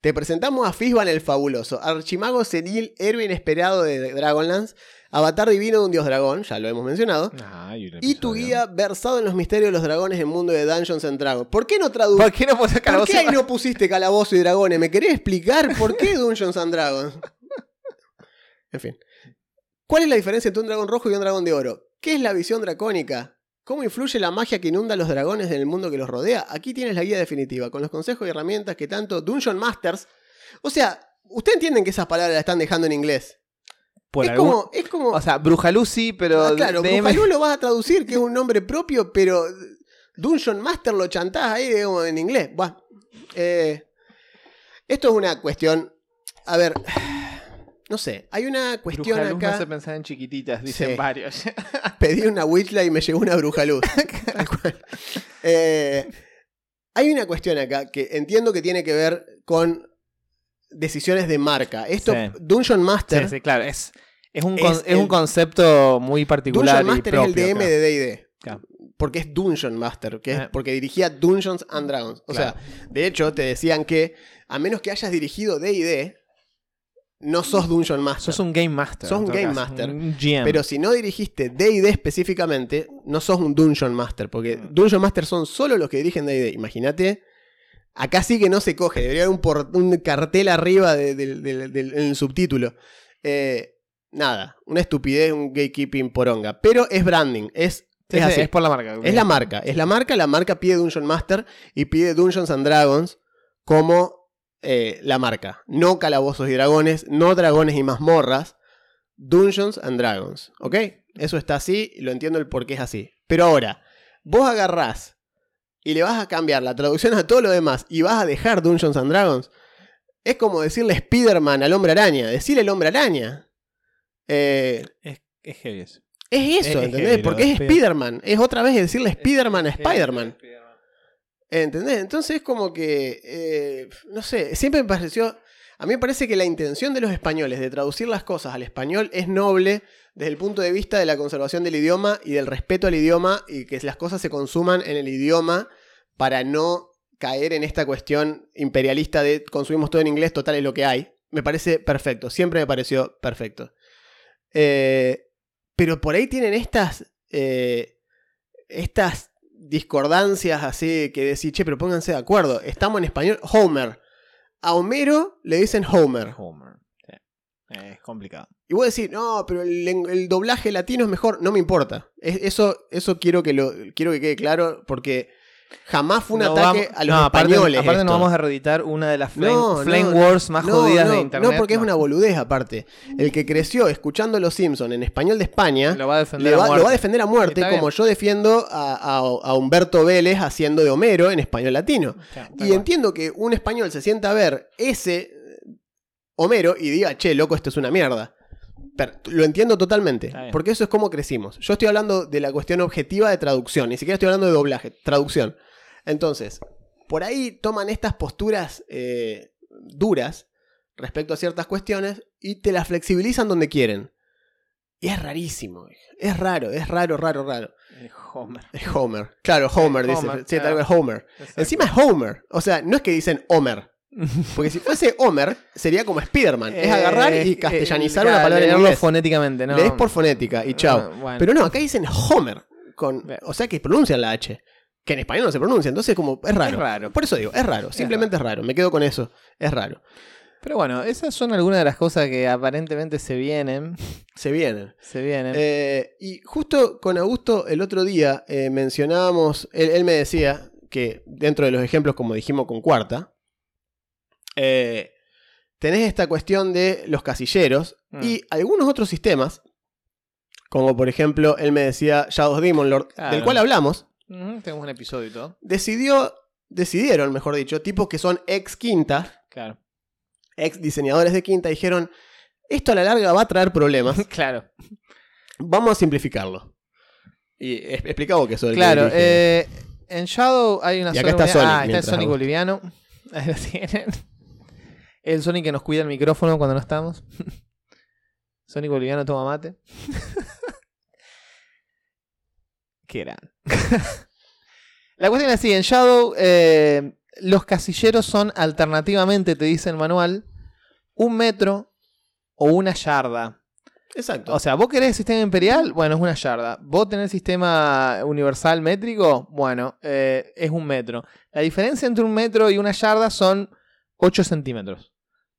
[SPEAKER 1] te presentamos a Fishban el fabuloso, archimago senil, héroe inesperado de Dragonlance, avatar divino de un dios dragón, ya lo hemos mencionado.
[SPEAKER 2] Ah, y,
[SPEAKER 1] tu guía versado en los misterios de los dragones en el mundo de Dungeons and Dragons. ¿Por qué no traduciste?
[SPEAKER 2] ¿Por qué no
[SPEAKER 1] ¿Por qué ahí no pusiste calabozo y dragones? ¿Me querés explicar por qué Dungeons and Dragons? En fin. ¿Cuál es la diferencia entre un dragón rojo y un dragón de oro? ¿Qué es la visión dracónica? ¿Cómo influye la magia que inunda a los dragones en el mundo que los rodea? Aquí tienes la guía definitiva, con los consejos y herramientas que tanto Dungeon Masters... O sea, ustedes entienden que esas palabras las están dejando en inglés.
[SPEAKER 2] Por
[SPEAKER 1] es,
[SPEAKER 2] algún-
[SPEAKER 1] como, es como...
[SPEAKER 2] O sea, Brujalú sí, pero.
[SPEAKER 1] Ah, claro,
[SPEAKER 2] DM
[SPEAKER 1] Brujalú lo vas a traducir, que es un nombre propio, pero Dungeon Master lo chantás ahí digamos, en inglés. Buah. Eh, esto es una cuestión. A ver. No sé, hay una cuestión
[SPEAKER 2] Brujaluz me
[SPEAKER 1] acá.
[SPEAKER 2] hace pensar en chiquititas, dicen
[SPEAKER 1] Sí.
[SPEAKER 2] varios.
[SPEAKER 1] Pedí una Witchla y me llegó una brujaluz. Tal cual. Eh, hay una cuestión acá que entiendo que tiene que ver con decisiones de marca. Esto,
[SPEAKER 2] Sí.
[SPEAKER 1] Dungeon Master.
[SPEAKER 2] sí, sí, claro. Es, es, un,
[SPEAKER 1] Es
[SPEAKER 2] con- es
[SPEAKER 1] el-
[SPEAKER 2] un concepto muy particular.
[SPEAKER 1] Dungeon
[SPEAKER 2] y
[SPEAKER 1] Master es el
[SPEAKER 2] propio,
[SPEAKER 1] DM
[SPEAKER 2] claro.
[SPEAKER 1] de DD.
[SPEAKER 2] Claro.
[SPEAKER 1] Porque es Dungeon Master, que es
[SPEAKER 2] Eh.
[SPEAKER 1] porque dirigía Dungeons and Dragons. O
[SPEAKER 2] Claro.
[SPEAKER 1] sea, de hecho, te decían que a menos que hayas dirigido DD, no sos Dungeon Master.
[SPEAKER 2] Sos un Game Master.
[SPEAKER 1] Sos un Game
[SPEAKER 2] caso,
[SPEAKER 1] Master.
[SPEAKER 2] Un GM.
[SPEAKER 1] Pero si no dirigiste DD específicamente, no sos un Dungeon Master. Porque
[SPEAKER 2] Mm.
[SPEAKER 1] Dungeon Master son solo los que dirigen DD. Imagínate. Acá sí que no se coge. Debería haber un, por- un cartel arriba de- del- subtítulo. Eh, nada. Una estupidez, un gatekeeping poronga. Pero es branding. Es, es
[SPEAKER 2] sí,
[SPEAKER 1] así.
[SPEAKER 2] es por la marca.
[SPEAKER 1] Es la marca, es la marca, la marca pide Dungeon Master y pide Dungeons and Dragons como eh, la marca. No calabozos y dragones, no dragones y mazmorras, Dungeons and Dragons, ¿ok? Eso está así y lo entiendo el por qué es así. Pero ahora, vos agarrás y le vas a cambiar la traducción a todo lo demás y vas a dejar Dungeons and Dragons, es como decirle Spider-Man al hombre araña, decirle el hombre araña. Eh,
[SPEAKER 2] Es, es heavy eso.
[SPEAKER 1] es eso,
[SPEAKER 2] Es
[SPEAKER 1] ¿entendés?
[SPEAKER 2] heavy,
[SPEAKER 1] Porque es
[SPEAKER 2] de
[SPEAKER 1] Spider-Man. Es otra vez decirle Spider-Man a
[SPEAKER 2] Es heavy,
[SPEAKER 1] Spider-Man.
[SPEAKER 2] es Spider-Man.
[SPEAKER 1] ¿Entendés? Entonces es como que, eh, no sé, siempre me pareció, a mí me parece que la intención de los españoles de traducir las cosas al español es noble desde el punto de vista de la conservación del idioma y del respeto al idioma y que las cosas se consuman en el idioma para no caer en esta cuestión imperialista de consumimos todo en inglés, total es lo que hay. Me parece perfecto, siempre me pareció perfecto. Eh, pero por ahí tienen estas, eh, estas discordancias así que decís, che, pero pónganse de acuerdo. Estamos en español, Homer. A Homero le dicen Homer.
[SPEAKER 2] Homer. Sí. Es complicado.
[SPEAKER 1] Y vos decís, no, pero el, el doblaje latino es mejor. No me importa. Es- eso, eso quiero que lo quiero que quede claro porque jamás fue un
[SPEAKER 2] No
[SPEAKER 1] ataque
[SPEAKER 2] vamos-
[SPEAKER 1] a los
[SPEAKER 2] no,
[SPEAKER 1] españoles.
[SPEAKER 2] Aparte, nos vamos a reeditar una de las flame,
[SPEAKER 1] No,
[SPEAKER 2] flame
[SPEAKER 1] no,
[SPEAKER 2] wars más
[SPEAKER 1] no,
[SPEAKER 2] jodidas
[SPEAKER 1] no,
[SPEAKER 2] de internet.
[SPEAKER 1] No, porque es una boludez aparte. El que creció escuchando Los Simpsons en español de España
[SPEAKER 2] Lo va a defender a muerte.
[SPEAKER 1] va a defender a muerte,
[SPEAKER 2] Está
[SPEAKER 1] como
[SPEAKER 2] bien.
[SPEAKER 1] yo defiendo a, a- a Humberto Vélez haciendo de Homero en español latino.
[SPEAKER 2] Claro,
[SPEAKER 1] Y entiendo que un español se sienta a ver ese Homero y diga, che, loco, esto es una mierda. Lo entiendo totalmente, porque eso es como crecimos. Yo estoy hablando de la cuestión objetiva de traducción, ni siquiera estoy hablando de doblaje, traducción. Entonces, por ahí toman estas posturas eh, duras respecto a ciertas cuestiones y te las flexibilizan donde quieren. Y es rarísimo, es raro, es raro, raro, raro.
[SPEAKER 2] Eh, Homer.
[SPEAKER 1] Es Homer. Claro, Homer, dice.
[SPEAKER 2] Homer,
[SPEAKER 1] Sí, tal cual, Homer.
[SPEAKER 2] Exacto.
[SPEAKER 1] Encima es Homer. O sea, no es que dicen Homer. Porque si fuese Homer, sería como Spider-Man. es agarrar y
[SPEAKER 2] Eh,
[SPEAKER 1] castellanizar
[SPEAKER 2] eh,
[SPEAKER 1] una palabra en inglés.
[SPEAKER 2] fonéticamente, ¿no?
[SPEAKER 1] Lees por fonética y chao.
[SPEAKER 2] Ah, bueno.
[SPEAKER 1] Pero no, acá dicen Homer. Con, o sea que pronuncian la H. Que en español no se pronuncia. Entonces, como es raro.
[SPEAKER 2] Es raro.
[SPEAKER 1] Por eso digo, es raro. Simplemente es raro. Me quedo con eso. Es raro.
[SPEAKER 2] Pero bueno, esas son algunas de las cosas que aparentemente se vienen.
[SPEAKER 1] Se vienen.
[SPEAKER 2] Se vienen.
[SPEAKER 1] Eh, y justo con Augusto el otro día eh, mencionábamos, él, él me decía que dentro de los ejemplos, como dijimos con cuarta, eh, tenés esta cuestión de los casilleros
[SPEAKER 2] Mm.
[SPEAKER 1] y algunos otros sistemas, como por ejemplo, él me decía Shadows Demon Lord,
[SPEAKER 2] Claro.
[SPEAKER 1] del cual hablamos,
[SPEAKER 2] tenemos un episodio y todo.
[SPEAKER 1] decidió, decidieron, mejor dicho, tipos que son ex quinta,
[SPEAKER 2] Claro.
[SPEAKER 1] ex diseñadores de quinta, dijeron, esto a la larga va a traer problemas.
[SPEAKER 2] claro.
[SPEAKER 1] Vamos a simplificarlo. Y es- explicamos que eso del que
[SPEAKER 2] Claro. eh, en Shadow hay una
[SPEAKER 1] Y acá está Sonic,
[SPEAKER 2] Ah, está el
[SPEAKER 1] mientras
[SPEAKER 2] Sonic boliviano. Ahí lo tienen. El Sonic que nos cuida el micrófono cuando no estamos. Sonic boliviano toma mate. Qué gran. La cuestión es así, en Shadow eh, los casilleros son alternativamente, te dice el manual, un metro o una yarda.
[SPEAKER 1] Exacto.
[SPEAKER 2] O sea, vos querés sistema imperial, bueno, es una yarda. Vos tenés sistema universal métrico, bueno, eh, es un metro. La diferencia entre un metro y una yarda son 8 centímetros.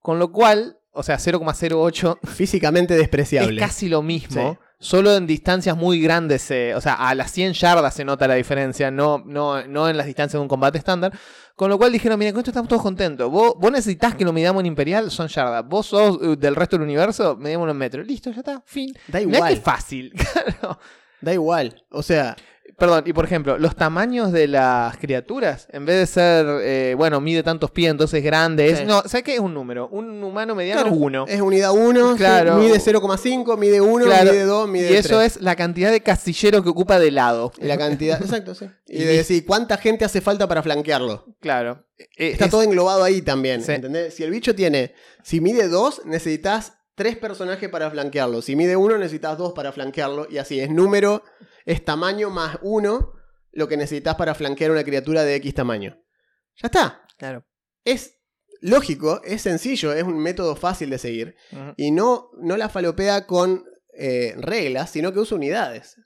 [SPEAKER 2] Con lo cual, o sea, 0,08
[SPEAKER 1] Físicamente despreciable.
[SPEAKER 2] es casi lo mismo. Solo en distancias muy grandes, se- o sea, a las 100 yardas se nota la diferencia, no, no, no en las distancias de un combate estándar. Con lo cual dijeron, mira, con esto estamos todos contentos. Vos, vos necesitas que lo midamos en imperial, son yardas. Vos sos uh, del resto del universo, medímoslo en metros. Listo, ya está, fin.
[SPEAKER 1] Da
[SPEAKER 2] Mirá
[SPEAKER 1] igual.
[SPEAKER 2] que fácil. Claro.
[SPEAKER 1] Da igual. O sea,
[SPEAKER 2] Perdón, y por ejemplo, los tamaños de las criaturas, en vez de ser, eh, bueno, mide tantos pies, entonces es grande, es,
[SPEAKER 1] Sí.
[SPEAKER 2] no, ¿sabes qué es un número? Un humano mediano
[SPEAKER 1] claro,
[SPEAKER 2] es uno.
[SPEAKER 1] es unidad 1,
[SPEAKER 2] Claro.
[SPEAKER 1] mide 0,5, mide 1,
[SPEAKER 2] Claro,
[SPEAKER 1] mide 2, mide
[SPEAKER 2] y eso
[SPEAKER 1] 3.
[SPEAKER 2] es la cantidad de casilleros que ocupa de lado.
[SPEAKER 1] Y la cantidad. Exacto, sí. Y
[SPEAKER 2] Y
[SPEAKER 1] de decir, ¿cuánta gente hace falta para flanquearlo?
[SPEAKER 2] Claro. Eh,
[SPEAKER 1] Está
[SPEAKER 2] es-
[SPEAKER 1] todo englobado ahí también.
[SPEAKER 2] Sí.
[SPEAKER 1] ¿Entendés? Si el bicho tiene. Si mide 2, necesitas 3 personajes para flanquearlo. Si mide 1, necesitas 2 para flanquearlo. Y así, es número, es tamaño más 1 lo que necesitas para flanquear una criatura de X tamaño. Ya está.
[SPEAKER 2] Claro.
[SPEAKER 1] Es lógico, es sencillo, es un método fácil de seguir. Y no, no la falopea con eh, reglas, sino que usa unidades.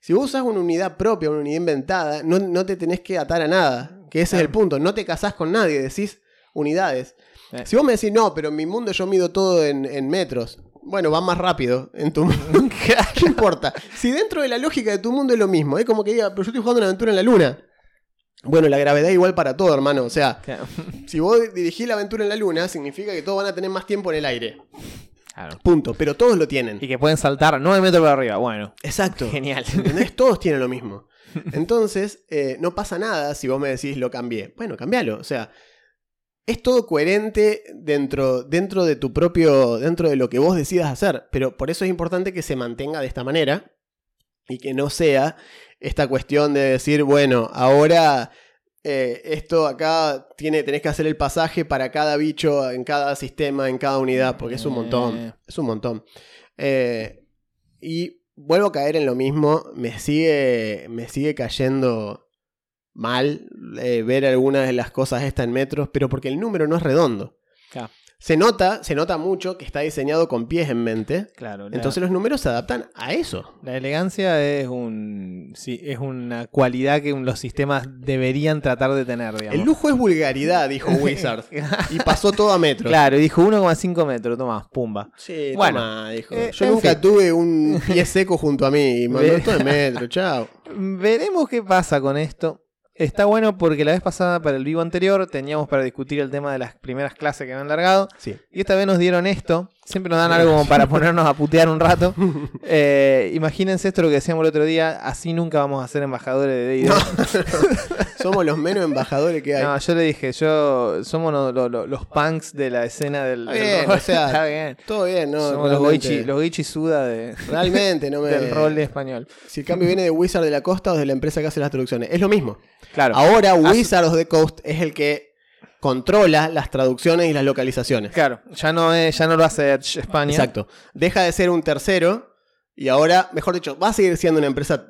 [SPEAKER 1] Si vos usas una unidad propia, una unidad inventada, no, no te tenés que atar a nada. Que ese es el punto. No te casás con nadie, decís unidades.
[SPEAKER 2] Eh.
[SPEAKER 1] Si vos me decís, no, pero en mi mundo yo mido todo en, en metros. Bueno, va más rápido en tu mundo. ¿Qué importa? Si dentro de la lógica de tu mundo es lo mismo, es como que diga, pero yo estoy jugando una aventura en la luna. Bueno, la gravedad es igual para todo, hermano. O sea,
[SPEAKER 2] Claro.
[SPEAKER 1] si vos dirigís la aventura en la luna, significa que todos van a tener más tiempo en el aire.
[SPEAKER 2] Claro.
[SPEAKER 1] Punto. Pero todos lo tienen.
[SPEAKER 2] Y que pueden saltar 9 metros para arriba. Bueno,
[SPEAKER 1] Exacto.
[SPEAKER 2] genial.
[SPEAKER 1] ¿Entendés? Todos tienen lo mismo. Entonces, eh, no pasa nada si vos me decís lo cambié. Bueno, cambialo. O sea, es todo coherente dentro, dentro de tu propio. dentro de lo que vos decidas hacer. Pero por eso es importante que se mantenga de esta manera. Y que no sea esta cuestión de decir, bueno, ahora. eh, esto acá tiene, tenés que hacer el pasaje para cada bicho, en cada sistema, en cada unidad, porque es un montón.
[SPEAKER 2] Eh.
[SPEAKER 1] Es un montón. Eh, y vuelvo a caer en lo mismo. Me sigue, me sigue cayendo mal eh, ver algunas de las cosas estas en metros, pero porque el número no es redondo.
[SPEAKER 2] Claro.
[SPEAKER 1] se nota, se nota mucho que está diseñado con pies en mente.
[SPEAKER 2] Claro. la-
[SPEAKER 1] Entonces los números se adaptan a eso.
[SPEAKER 2] La elegancia es un sí, es una cualidad que los sistemas deberían tratar de tener, digamos.
[SPEAKER 1] El lujo es vulgaridad, dijo Wizard. y pasó todo a metros.
[SPEAKER 2] Claro, dijo 1,5 metros, toma, pumba.
[SPEAKER 1] Sí,
[SPEAKER 2] Bueno,
[SPEAKER 1] toma, dijo.
[SPEAKER 2] eh,
[SPEAKER 1] Yo nunca
[SPEAKER 2] fin.
[SPEAKER 1] tuve un pie seco junto a mí. y Mandó todo en metro, chao.
[SPEAKER 2] Veremos qué pasa con esto. Está bueno porque la vez pasada, para el vivo anterior, teníamos para discutir el tema de las primeras clases que habían largado.
[SPEAKER 1] Sí.
[SPEAKER 2] Y esta vez nos dieron esto. Siempre nos dan algo como para ponernos a putear un rato. Eh, imagínense esto lo que decíamos el otro día. Así nunca vamos a ser embajadores de D&D.
[SPEAKER 1] No. Somos los menos embajadores que hay.
[SPEAKER 2] No, yo le dije, yo somos lo- lo- lo- los punks de la escena del,
[SPEAKER 1] Está bien, o sea,
[SPEAKER 2] Está bien.
[SPEAKER 1] Todo bien, ¿no?
[SPEAKER 2] somos los goichi, los goichi suda de,
[SPEAKER 1] realmente no me.
[SPEAKER 2] del rol de español.
[SPEAKER 1] Si el cambio viene de Wizard de la Costa o de la empresa que hace las traducciones. Es lo mismo.
[SPEAKER 2] Claro.
[SPEAKER 1] Ahora
[SPEAKER 2] Ah,
[SPEAKER 1] Wizard of the Coast es el que controla las traducciones y las localizaciones.
[SPEAKER 2] Claro, ya no, es, ya no lo hace Edge España.
[SPEAKER 1] Exacto. Deja de ser un tercero y ahora, mejor dicho, va a seguir siendo una empresa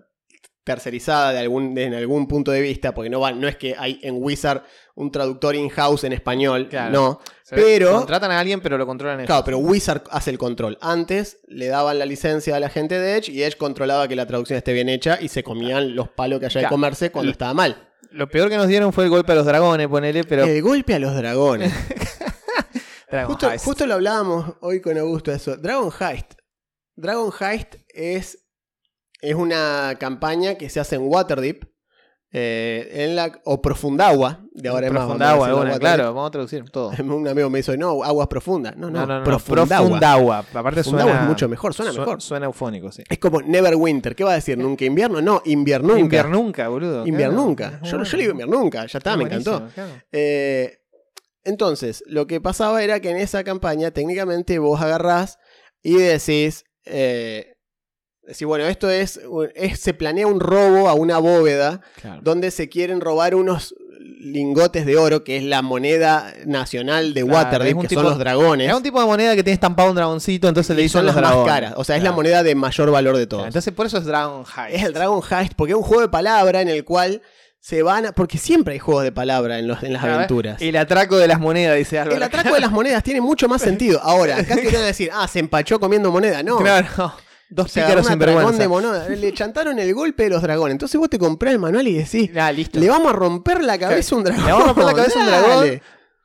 [SPEAKER 1] tercerizada de algún, de- en algún punto de vista, porque no, va, no es que hay en Wizard un traductor in-house en español,
[SPEAKER 2] Claro.
[SPEAKER 1] no.
[SPEAKER 2] Se-
[SPEAKER 1] Pero,
[SPEAKER 2] Contratan a alguien, pero lo controlan ellos.
[SPEAKER 1] claro, pero Wizard hace el control. Antes le daban la licencia a la gente de Edge y Edge controlaba que la traducción esté bien hecha y se comían los palos que haya de comerse cuando estaba mal.
[SPEAKER 2] Lo peor que nos dieron fue el golpe a los dragones, ponele, pero.
[SPEAKER 1] El golpe a los dragones.
[SPEAKER 2] Dragon
[SPEAKER 1] Justo,
[SPEAKER 2] Heist.
[SPEAKER 1] justo lo hablábamos hoy con Augusto eso. Dragon Heist. Dragon Heist es, es una campaña que se hace en Waterdeep. Eh, en la, o Profundagua, de ahora en más.
[SPEAKER 2] Profundagua, alguna,
[SPEAKER 1] Waterdeep.
[SPEAKER 2] claro, vamos a traducir todo.
[SPEAKER 1] Un amigo me dijo, no, aguas profundas. No, no,
[SPEAKER 2] No, no, no,
[SPEAKER 1] Profundagua.
[SPEAKER 2] Profundagua. Aparte
[SPEAKER 1] Profundagua
[SPEAKER 2] suena.
[SPEAKER 1] es mucho mejor, suena
[SPEAKER 2] su-
[SPEAKER 1] mejor.
[SPEAKER 2] Suena eufónico, sí.
[SPEAKER 1] Es como Neverwinter. ¿Qué va a decir? ¿Nunca invierno? No, inviernunca.
[SPEAKER 2] Inviernunca, boludo.
[SPEAKER 1] Inviernunca.
[SPEAKER 2] claro.
[SPEAKER 1] Yo, yo le digo inviernunca, ya está, me encantó.
[SPEAKER 2] Claro.
[SPEAKER 1] Eh, entonces, lo que pasaba era que en esa campaña, técnicamente, vos agarrás y decís. Eh, decís, bueno, esto es, es- Se planea un robo a una bóveda
[SPEAKER 2] Claro.
[SPEAKER 1] donde se quieren robar unos lingotes de oro, que es la moneda nacional de
[SPEAKER 2] Claro,
[SPEAKER 1] Waterdeep, que
[SPEAKER 2] tipo-
[SPEAKER 1] son los dragones.
[SPEAKER 2] Es un tipo de moneda que tiene estampado un dragoncito, entonces le hizo
[SPEAKER 1] son
[SPEAKER 2] los
[SPEAKER 1] las más
[SPEAKER 2] dragones.
[SPEAKER 1] caras. O sea, es la moneda de mayor valor de todos.
[SPEAKER 2] Entonces por eso es Dragon Heist.
[SPEAKER 1] Es el Dragon Heist, porque es un juego de palabra en el cual se van a. Porque siempre hay juegos de palabra en, los, en las aventuras.
[SPEAKER 2] El atraco de las monedas, dice Álvaro.
[SPEAKER 1] El atraco de las monedas tiene mucho más sentido. Ahora, acá te van a decir, ah, se empachó comiendo moneda. No.
[SPEAKER 2] Claro. Dos
[SPEAKER 1] Se agarró
[SPEAKER 2] pícaros sin vergüenza.
[SPEAKER 1] Le chantaron el golpe de los dragones. Entonces vos te comprás el manual y decís,
[SPEAKER 2] Ah, listo.
[SPEAKER 1] le vamos a romper la cabeza a un dragón.
[SPEAKER 2] Le vamos a romper la cabeza a un dragón.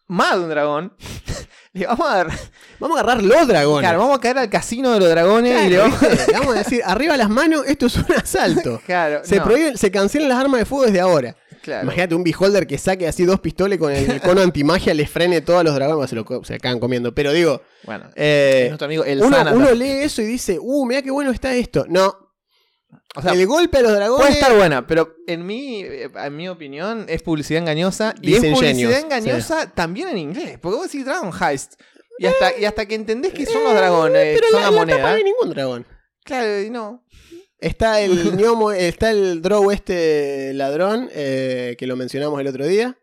[SPEAKER 2] Más de un dragón. Le vamos a.
[SPEAKER 1] Vamos a agarrar los dragones.
[SPEAKER 2] Claro, vamos a caer al casino de los dragones y le vamos.
[SPEAKER 1] Le vamos a decir, arriba las manos, esto es un asalto.
[SPEAKER 2] Claro.
[SPEAKER 1] Se,
[SPEAKER 2] no,
[SPEAKER 1] prohíben- se cancelan las armas de fuego desde ahora.
[SPEAKER 2] Claro.
[SPEAKER 1] Imagínate un beholder que saque así dos pistolas con el cono antimagia, le frene todos los dragones, se lo co- se acaban comiendo. Pero digo,
[SPEAKER 2] Bueno,
[SPEAKER 1] eh,
[SPEAKER 2] es nuestro amigo el
[SPEAKER 1] uno,
[SPEAKER 2] Sanata.
[SPEAKER 1] uno lee eso y dice, uh, mira qué bueno está esto. No,
[SPEAKER 2] O sea,
[SPEAKER 1] el golpe a los dragones.
[SPEAKER 2] puede estar buena, pero en mi, eh, en mi opinión es publicidad engañosa. Y es publicidad engañosa también en inglés. Porque vos decís Dragon Heist. Y hasta, y hasta que entendés que son los dragones,
[SPEAKER 1] Eh, pero
[SPEAKER 2] son
[SPEAKER 1] la,
[SPEAKER 2] la,
[SPEAKER 1] la tapa
[SPEAKER 2] moneda.
[SPEAKER 1] no hay ningún dragón.
[SPEAKER 2] Claro, y no.
[SPEAKER 1] Está el gnomo, está el drow este ladrón, eh, que lo mencionamos el otro día.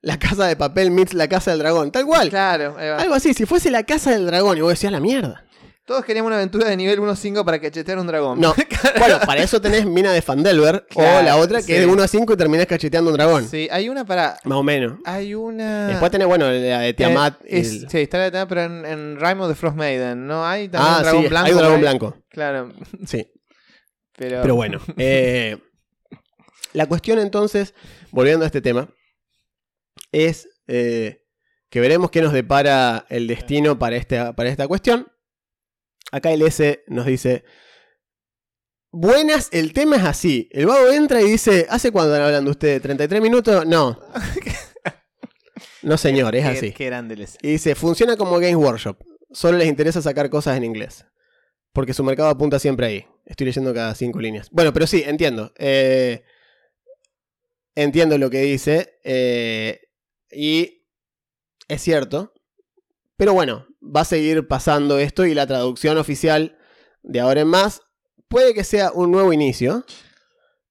[SPEAKER 1] La casa de papel meets la casa del dragón. Tal cual.
[SPEAKER 2] Claro, ahí va.
[SPEAKER 1] Algo así, si fuese la casa del dragón y vos decías la mierda.
[SPEAKER 2] Todos queríamos una aventura de nivel 1.5 para cachetear un dragón.
[SPEAKER 1] No. bueno, para eso tenés Mina de Fandelver o la otra que
[SPEAKER 2] sí.
[SPEAKER 1] es de 1 a 5 y terminás cacheteando un dragón.
[SPEAKER 2] Sí, hay una para.
[SPEAKER 1] Más o menos.
[SPEAKER 2] Hay una.
[SPEAKER 1] Después tenés, bueno, la de Tiamat.
[SPEAKER 2] Eh, es-
[SPEAKER 1] el-
[SPEAKER 2] Sí, está la de Tiamat, pero en, en Rime of the Frost Maiden, ¿no? Hay también
[SPEAKER 1] Ah,
[SPEAKER 2] un dragón
[SPEAKER 1] sí,
[SPEAKER 2] blanco.
[SPEAKER 1] hay un dragón
[SPEAKER 2] ahí.
[SPEAKER 1] blanco.
[SPEAKER 2] Claro,
[SPEAKER 1] Sí.
[SPEAKER 2] Pero.
[SPEAKER 1] Pero bueno. eh, la cuestión entonces, volviendo a este tema, es eh, que veremos qué nos depara el destino para esta, para esta cuestión. Acá el S nos dice. Buenas, el tema es así. El vago entra y dice, ¿hace cuándo están hablando ustedes? ¿33 minutos? No. No, señor, es así.
[SPEAKER 2] Qué grande les.
[SPEAKER 1] Y dice, funciona como Games Workshop. Solo les interesa sacar cosas en inglés. Porque su mercado apunta siempre ahí. Estoy leyendo cada cinco líneas. Bueno, pero sí, entiendo. Eh, entiendo lo que dice. eh, y es cierto. Pero bueno, va a seguir pasando esto y la traducción oficial de ahora en más puede que sea un nuevo inicio.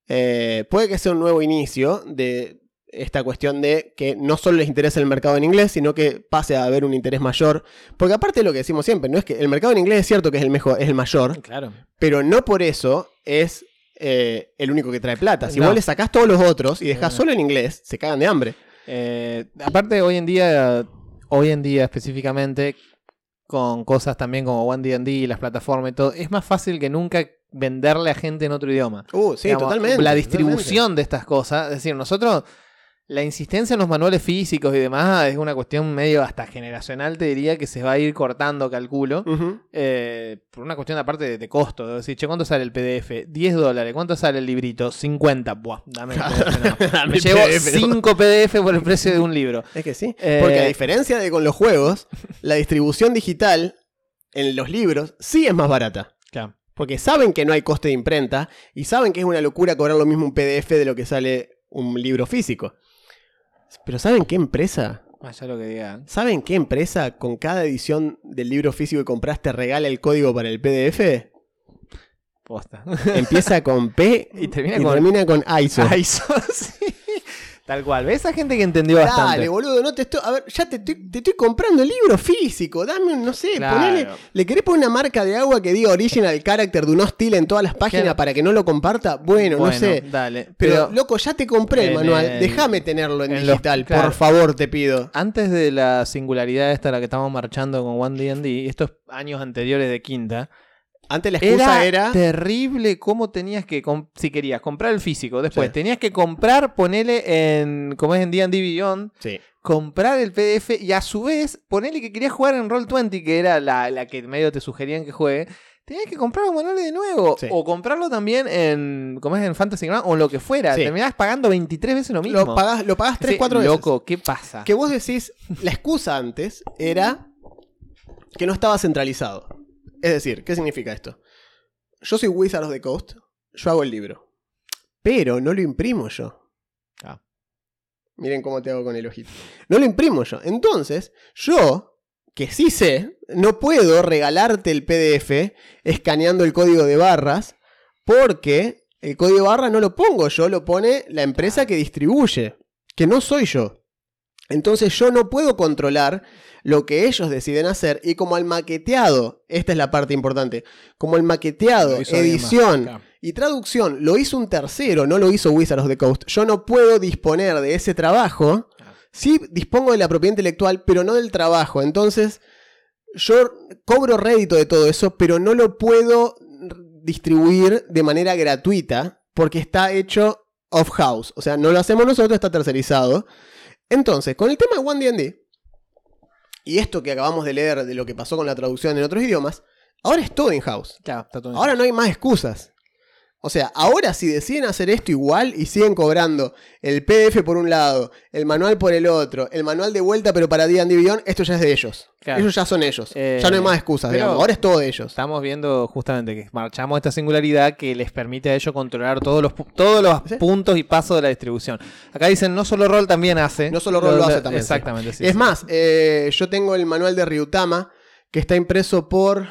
[SPEAKER 1] Eh, puede que sea un nuevo inicio de esta cuestión de que no solo les interesa el mercado en inglés, sino que pase a haber un interés mayor. Porque aparte de lo que decimos siempre, no es que el mercado en inglés es cierto que es el mejor, es el mayor,
[SPEAKER 2] Claro.
[SPEAKER 1] pero no por eso es eh, el único que trae plata. Si
[SPEAKER 2] No.
[SPEAKER 1] vos le sacás todos los otros y dejás
[SPEAKER 2] No.
[SPEAKER 1] solo en inglés, se cagan de hambre.
[SPEAKER 2] Eh, aparte, hoy en día, hoy en día específicamente, con cosas también como OneDND, las plataformas y todo, es más fácil que nunca venderle a gente en otro idioma.
[SPEAKER 1] Uh, sí,
[SPEAKER 2] Digamos,
[SPEAKER 1] totalmente.
[SPEAKER 2] La
[SPEAKER 1] totalmente.
[SPEAKER 2] distribución de estas cosas, es decir, nosotros, la insistencia en los manuales físicos y demás es una cuestión medio hasta generacional, te diría que se va a ir cortando, calculo. Eh, por una cuestión aparte de, de costo. Es decir, che, ¿cuánto sale el PDF? 10 dólares. ¿Cuánto sale el librito? 50. Buah, dame el PDF, no.
[SPEAKER 1] Dame
[SPEAKER 2] Me
[SPEAKER 1] el
[SPEAKER 2] llevo
[SPEAKER 1] PDF, ¿no?
[SPEAKER 2] 5 PDF por el precio de un libro.
[SPEAKER 1] Es que sí.
[SPEAKER 2] Eh,
[SPEAKER 1] Porque a diferencia de con los juegos, la distribución digital en los libros sí es más barata.
[SPEAKER 2] Claro.
[SPEAKER 1] Porque saben que no hay coste de imprenta y saben que es una locura cobrar lo mismo un PDF de lo que sale un libro físico. Pero ¿saben qué empresa?
[SPEAKER 2] Vaya lo que digan.
[SPEAKER 1] ¿Saben qué empresa con cada edición del libro físico que compraste regala el código para el PDF?
[SPEAKER 2] Posta.
[SPEAKER 1] Empieza con P
[SPEAKER 2] Y termina
[SPEAKER 1] y
[SPEAKER 2] con-
[SPEAKER 1] termina con ISO.
[SPEAKER 2] Sos, sí. Tal cual. ¿Ves? Esa gente que entendió bastante.
[SPEAKER 1] Dale, boludo, no te estoy. A ver, ya te estoy, te estoy comprando el libro físico. Dame un, no sé,
[SPEAKER 2] Claro.
[SPEAKER 1] ponele. ¿Le querés poner una marca de agua que diga original character de un hostil en todas las páginas
[SPEAKER 2] Claro.
[SPEAKER 1] para que no lo comparta? Bueno, no sé.
[SPEAKER 2] Dale.
[SPEAKER 1] Pero,
[SPEAKER 2] Pero,
[SPEAKER 1] loco, ya te compré el manual.
[SPEAKER 2] el-
[SPEAKER 1] Déjame tenerlo en,
[SPEAKER 2] en los-
[SPEAKER 1] digital,
[SPEAKER 2] claro.
[SPEAKER 1] por favor, te pido.
[SPEAKER 2] antes de la singularidad esta a la que estamos marchando con OneDND, estos años anteriores de quinta,
[SPEAKER 1] Antes la excusa
[SPEAKER 2] era,
[SPEAKER 1] era.
[SPEAKER 2] terrible cómo tenías que, si querías comprar el físico, después
[SPEAKER 1] Sí.
[SPEAKER 2] tenías que comprar, ponele en, como es en D&D Beyond,
[SPEAKER 1] Sí.
[SPEAKER 2] comprar el PDF y a su vez ponele que querías jugar en Roll20, que era la, la que medio te sugerían que juegue, tenías que comprar los manuales de nuevo.
[SPEAKER 1] Sí.
[SPEAKER 2] O comprarlo también en, como es en Fantasy Ground, o lo que fuera.
[SPEAKER 1] Sí.
[SPEAKER 2] Terminabas pagando 23 veces lo mismo.
[SPEAKER 1] Lo pagás, lo pagás 3,
[SPEAKER 2] Sí,
[SPEAKER 1] 4 veces.
[SPEAKER 2] Loco, ¿qué pasa?
[SPEAKER 1] Que vos decís, la excusa antes era que no estaba centralizado. Es decir, ¿qué significa esto? Yo soy Wizard of the Coast, yo hago el libro, pero no lo imprimo yo.
[SPEAKER 2] Ah.
[SPEAKER 1] Miren cómo te hago con el ojito. No lo imprimo yo. Entonces, yo, que sí sé, no puedo regalarte el PDF escaneando el código de barras porque el código de barras no lo pongo yo, lo pone la empresa que distribuye, que no soy yo. Entonces yo no puedo controlar lo que ellos deciden hacer y como al maqueteado, esta es la parte importante, como el maqueteado,
[SPEAKER 2] más.
[SPEAKER 1] edición y traducción lo hizo un tercero, no lo hizo Wizards of the Coast, yo no puedo disponer de ese trabajo,
[SPEAKER 2] Claro.
[SPEAKER 1] sí dispongo de la propiedad intelectual, pero no del trabajo, entonces yo cobro rédito de todo eso, pero no lo puedo distribuir de manera gratuita porque está hecho off-house, o sea, no lo hacemos nosotros, está tercerizado. Entonces, con el tema de OneDND y esto que acabamos de leer de lo que pasó con la traducción en otros idiomas, ahora es todo in-house.
[SPEAKER 2] Claro,
[SPEAKER 1] Ahora no hay más excusas. O sea, ahora si deciden hacer esto igual y siguen cobrando el PDF por un lado, el manual por el otro, el manual de vuelta pero para D&D Beyond, esto ya es de ellos.
[SPEAKER 2] Claro.
[SPEAKER 1] Ellos ya son ellos.
[SPEAKER 2] Eh,
[SPEAKER 1] ya no hay más excusas, digamos. Ahora es todo de ellos.
[SPEAKER 2] Estamos viendo justamente que marchamos esta singularidad que les permite a ellos controlar todos los, todos los
[SPEAKER 1] Sí.
[SPEAKER 2] puntos y pasos de la distribución. Acá dicen, no solo Roll también hace.
[SPEAKER 1] No solo Roll lo hace también.
[SPEAKER 2] Exactamente, sí.
[SPEAKER 1] es más, eh, yo tengo el manual de Ryutama que está impreso por...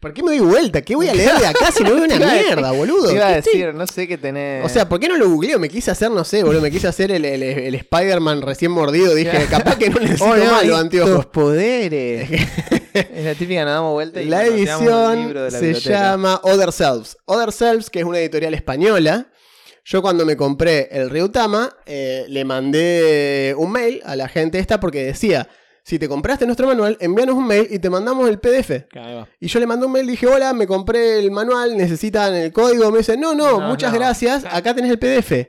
[SPEAKER 1] ¿Por qué me doy vuelta? ¿Qué voy a leer de acá si no veo una mierda, boludo?
[SPEAKER 2] Te iba a
[SPEAKER 1] ¿Qué estoy-
[SPEAKER 2] decir, no sé qué tenés.
[SPEAKER 1] O sea, ¿por qué no lo googleo? Me quise hacer, no sé, boludo, me quise hacer el, el- el Spider-Man recién mordido. Dije, capaz que no necesito
[SPEAKER 2] Oh, no,
[SPEAKER 1] más los anteojos.
[SPEAKER 2] poderes. es la típica, nos damos vuelta y
[SPEAKER 1] La edición
[SPEAKER 2] libro de la
[SPEAKER 1] se
[SPEAKER 2] biblioteca.
[SPEAKER 1] llama Other Selves. Other Selves, que es una editorial española. Yo cuando me compré el Ryutama, eh, le mandé un mail a la gente esta porque decía, si te compraste nuestro manual, envíanos un mail y te mandamos el PDF.
[SPEAKER 2] Claro.
[SPEAKER 1] Y yo le mandé un mail, dije, hola, me compré el manual, necesitan el código. Me dice, no, no,
[SPEAKER 2] No,
[SPEAKER 1] muchas
[SPEAKER 2] no.
[SPEAKER 1] gracias, acá tenés el PDF.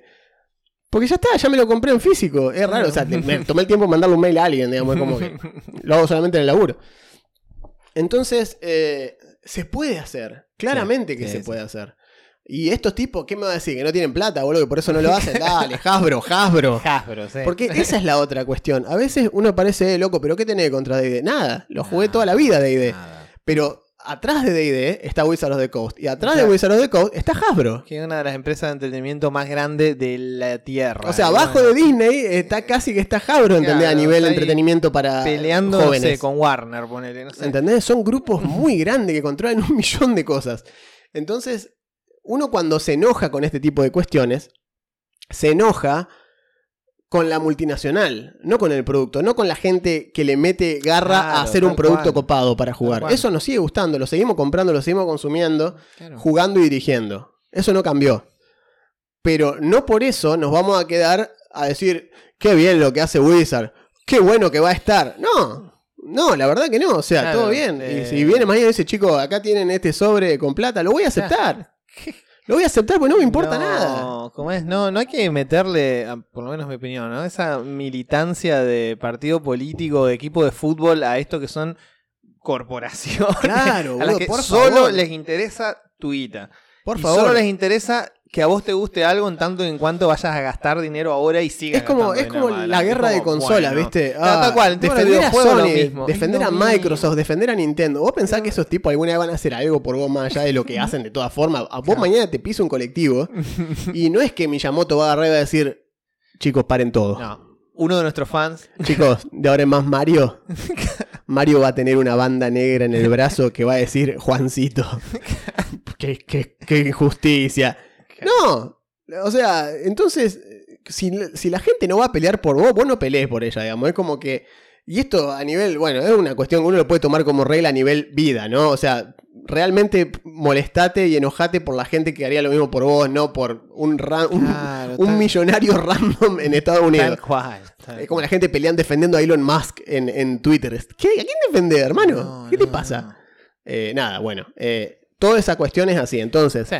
[SPEAKER 1] Porque ya está, ya me lo compré en físico. Es raro, o sea, te- me tomé el tiempo de mandarle un mail a alguien, digamos, es como que lo hago solamente en el laburo. Entonces, eh, se puede hacer, claramente que
[SPEAKER 2] sí,
[SPEAKER 1] se
[SPEAKER 2] sí.
[SPEAKER 1] puede hacer. Y estos tipos, ¿qué me va a decir? Que no tienen plata, boludo, que por eso no lo hacen. Dale, Hasbro, Hasbro.
[SPEAKER 2] Hasbro, sí.
[SPEAKER 1] Porque esa es la otra cuestión. A veces uno parece "Eh, loco, pero ¿qué tenés contra D&D? Nada, lo jugué toda la vida D&D. Pero atrás de D&D está Wizards of the Coast. Y atrás de
[SPEAKER 2] Claro.
[SPEAKER 1] Wizards of the Coast está Hasbro.
[SPEAKER 2] Que es una de las empresas de entretenimiento más grandes de la Tierra.
[SPEAKER 1] O sea, abajo de Disney está casi que está Hasbro, ¿entendés?
[SPEAKER 2] Claro,
[SPEAKER 1] a nivel de entretenimiento para
[SPEAKER 2] Peleando
[SPEAKER 1] jóvenes.
[SPEAKER 2] con Warner, ponele, no sé.
[SPEAKER 1] ¿Entendés? Son grupos muy grandes que controlan un millón de cosas. Entonces, uno cuando se enoja con este tipo de cuestiones, se enoja con la multinacional, no con el producto, no con la gente que le mete garra
[SPEAKER 2] Claro,
[SPEAKER 1] a hacer un producto
[SPEAKER 2] cual.
[SPEAKER 1] copado para jugar. Eso nos sigue gustando, lo seguimos comprando, lo seguimos consumiendo,
[SPEAKER 2] Claro.
[SPEAKER 1] jugando y dirigiendo. Eso no cambió. Pero no por eso nos vamos a quedar a decir, qué bien lo que hace Wizard, qué bueno que va a estar. No, no, la verdad que no. O sea,
[SPEAKER 2] Claro,
[SPEAKER 1] todo bien.
[SPEAKER 2] eh.
[SPEAKER 1] Y si viene mañana y dice, chico, acá tienen este sobre con plata, lo voy a aceptar. Lo voy a aceptar porque no me importa
[SPEAKER 2] no,
[SPEAKER 1] nada.
[SPEAKER 2] ¿cómo es? No, no hay que meterle, por lo menos mi opinión, ¿no? Esa militancia de partido político, de equipo de fútbol a esto que son corporaciones.
[SPEAKER 1] Claro,
[SPEAKER 2] a las
[SPEAKER 1] boludo,
[SPEAKER 2] que
[SPEAKER 1] por
[SPEAKER 2] solo
[SPEAKER 1] favor.
[SPEAKER 2] les interesa tu guita.
[SPEAKER 1] Por
[SPEAKER 2] Y
[SPEAKER 1] favor.
[SPEAKER 2] Solo les interesa que a vos te guste algo en tanto en cuanto vayas a gastar dinero ahora y sigas
[SPEAKER 1] Es como, es como la guerra de
[SPEAKER 2] Es como,
[SPEAKER 1] consolas,
[SPEAKER 2] bueno.
[SPEAKER 1] ¿viste? Ah,
[SPEAKER 2] tal cual,
[SPEAKER 1] defender a Sony,
[SPEAKER 2] mismo.
[SPEAKER 1] defender a. Microsoft, defender a Nintendo. ¿Vos pensás que esos tipos alguna vez van a hacer algo por vos más allá de lo que hacen de todas formas? A vos mañana te pisa un colectivo y no es que Miyamoto va a agarrar y va a decir, chicos, paren todo.
[SPEAKER 2] No. Uno de nuestros fans
[SPEAKER 1] Chicos, de ahora en más Mario. Mario va a tener una banda negra en el brazo que va a decir Juancito. qué, qué- qué injusticia. No. O sea, entonces, si, si la gente no va a pelear por vos, vos no pelees por ella, digamos. Es como que. Y esto a nivel, bueno, es una cuestión que uno lo puede tomar como regla a nivel vida, ¿no? O sea, realmente molestate y enojate por la gente que haría lo mismo por vos, no por un, ra- un,
[SPEAKER 2] Claro,
[SPEAKER 1] un
[SPEAKER 2] tal-
[SPEAKER 1] millonario random en Estados Unidos.
[SPEAKER 2] Tal cual. tal
[SPEAKER 1] Es como la gente pelean defendiendo a Elon Musk en, en Twitter. ¿Qué? ¿A quién defender, hermano?
[SPEAKER 2] No,
[SPEAKER 1] ¿Qué te pasa?
[SPEAKER 2] no.
[SPEAKER 1] Eh, nada, bueno. eh, toda esa cuestión es así. Entonces,
[SPEAKER 2] Sí.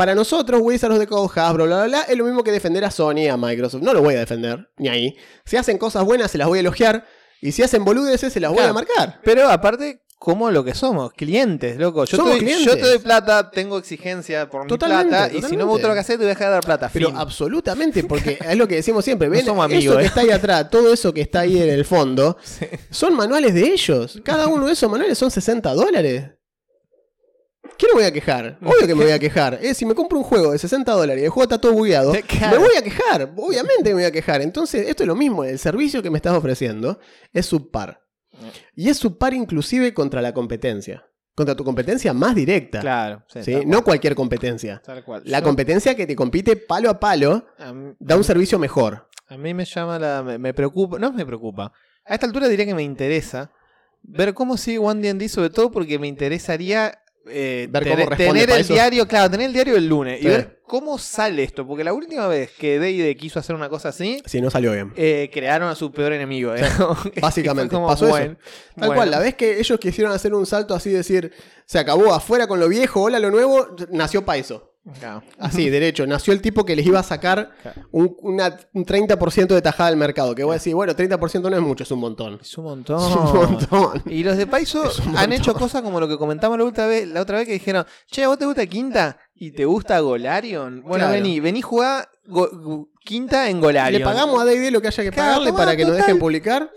[SPEAKER 1] Para nosotros, Wizards the Coast, Hasbro, bla, bla, bla, es lo mismo que defender a Sony, a Microsoft. No lo voy a defender, ni ahí. Si hacen cosas buenas, se las voy a elogiar. Y si hacen boludeces, se las voy a marcar.
[SPEAKER 2] Pero aparte, como lo que somos, clientes, loco. Yo,
[SPEAKER 1] Somos
[SPEAKER 2] te doy,
[SPEAKER 1] clientes.
[SPEAKER 2] yo te doy plata, tengo exigencia por mi
[SPEAKER 1] Totalmente,
[SPEAKER 2] plata, y si no me gusta lo que haces, te voy a dejar de dar plata.
[SPEAKER 1] Pero
[SPEAKER 2] fin.
[SPEAKER 1] absolutamente, porque es lo que decimos siempre.
[SPEAKER 2] No
[SPEAKER 1] Ven,
[SPEAKER 2] somos
[SPEAKER 1] eso
[SPEAKER 2] amigos,
[SPEAKER 1] que
[SPEAKER 2] ¿eh?
[SPEAKER 1] está ahí atrás, todo eso que está ahí en el fondo,
[SPEAKER 2] Sí.
[SPEAKER 1] son manuales de ellos. Cada uno de esos manuales son 60 dólares. ¿Qué no me voy a quejar? Obvio que me voy a quejar. Eh, si me compro un juego de 60 dólares y el juego está todo bugueado, me voy a quejar. Obviamente me voy a quejar. Entonces, esto es lo mismo. El servicio que me estás ofreciendo es subpar. Y es subpar inclusive contra la competencia. Contra tu competencia más directa.
[SPEAKER 2] Claro, sí,
[SPEAKER 1] No
[SPEAKER 2] cual,
[SPEAKER 1] cualquier competencia.
[SPEAKER 2] tal cual.
[SPEAKER 1] La
[SPEAKER 2] Yo-
[SPEAKER 1] competencia que te compite palo a palo da un servicio mejor.
[SPEAKER 2] a mí me llama la. Me, me preocupa. No me preocupa. A esta altura diría que me interesa ver cómo sigue One D&D, sobre todo porque me interesaría. Eh,
[SPEAKER 1] Ver cómo
[SPEAKER 2] tener, el
[SPEAKER 1] eso.
[SPEAKER 2] diario, claro, tener el diario el lunes y
[SPEAKER 1] Sí.
[SPEAKER 2] ver cómo sale esto. Porque la última vez que D&D quiso hacer una cosa así,
[SPEAKER 1] Si no salió bien.
[SPEAKER 2] eh, crearon a su peor enemigo. ¿eh?
[SPEAKER 1] Básicamente,
[SPEAKER 2] como,
[SPEAKER 1] pasó eso. Tal
[SPEAKER 2] bueno.
[SPEAKER 1] cual, la vez que ellos quisieron hacer un salto así, decir, se acabó afuera con lo viejo, hola lo nuevo, nació Paizo.
[SPEAKER 2] Claro.
[SPEAKER 1] Así, derecho. Nació el tipo que les iba a sacar
[SPEAKER 2] Claro.
[SPEAKER 1] un, una- un 30% de tajada del mercado. Que voy a decir, bueno, 30% no es mucho, es un montón.
[SPEAKER 2] Es un montón.
[SPEAKER 1] Es un montón.
[SPEAKER 2] Y los de Paiso han hecho cosas como lo que comentamos la otra vez, la otra vez que dijeron, che, ¿a vos te gusta Quinta? ¿Y te gusta Golarion? Bueno,
[SPEAKER 1] Claro.
[SPEAKER 2] vení, vení jugar Quinta en Golarion.
[SPEAKER 1] Le pagamos a D&D lo que haya que pagarle para que nos dejen publicar.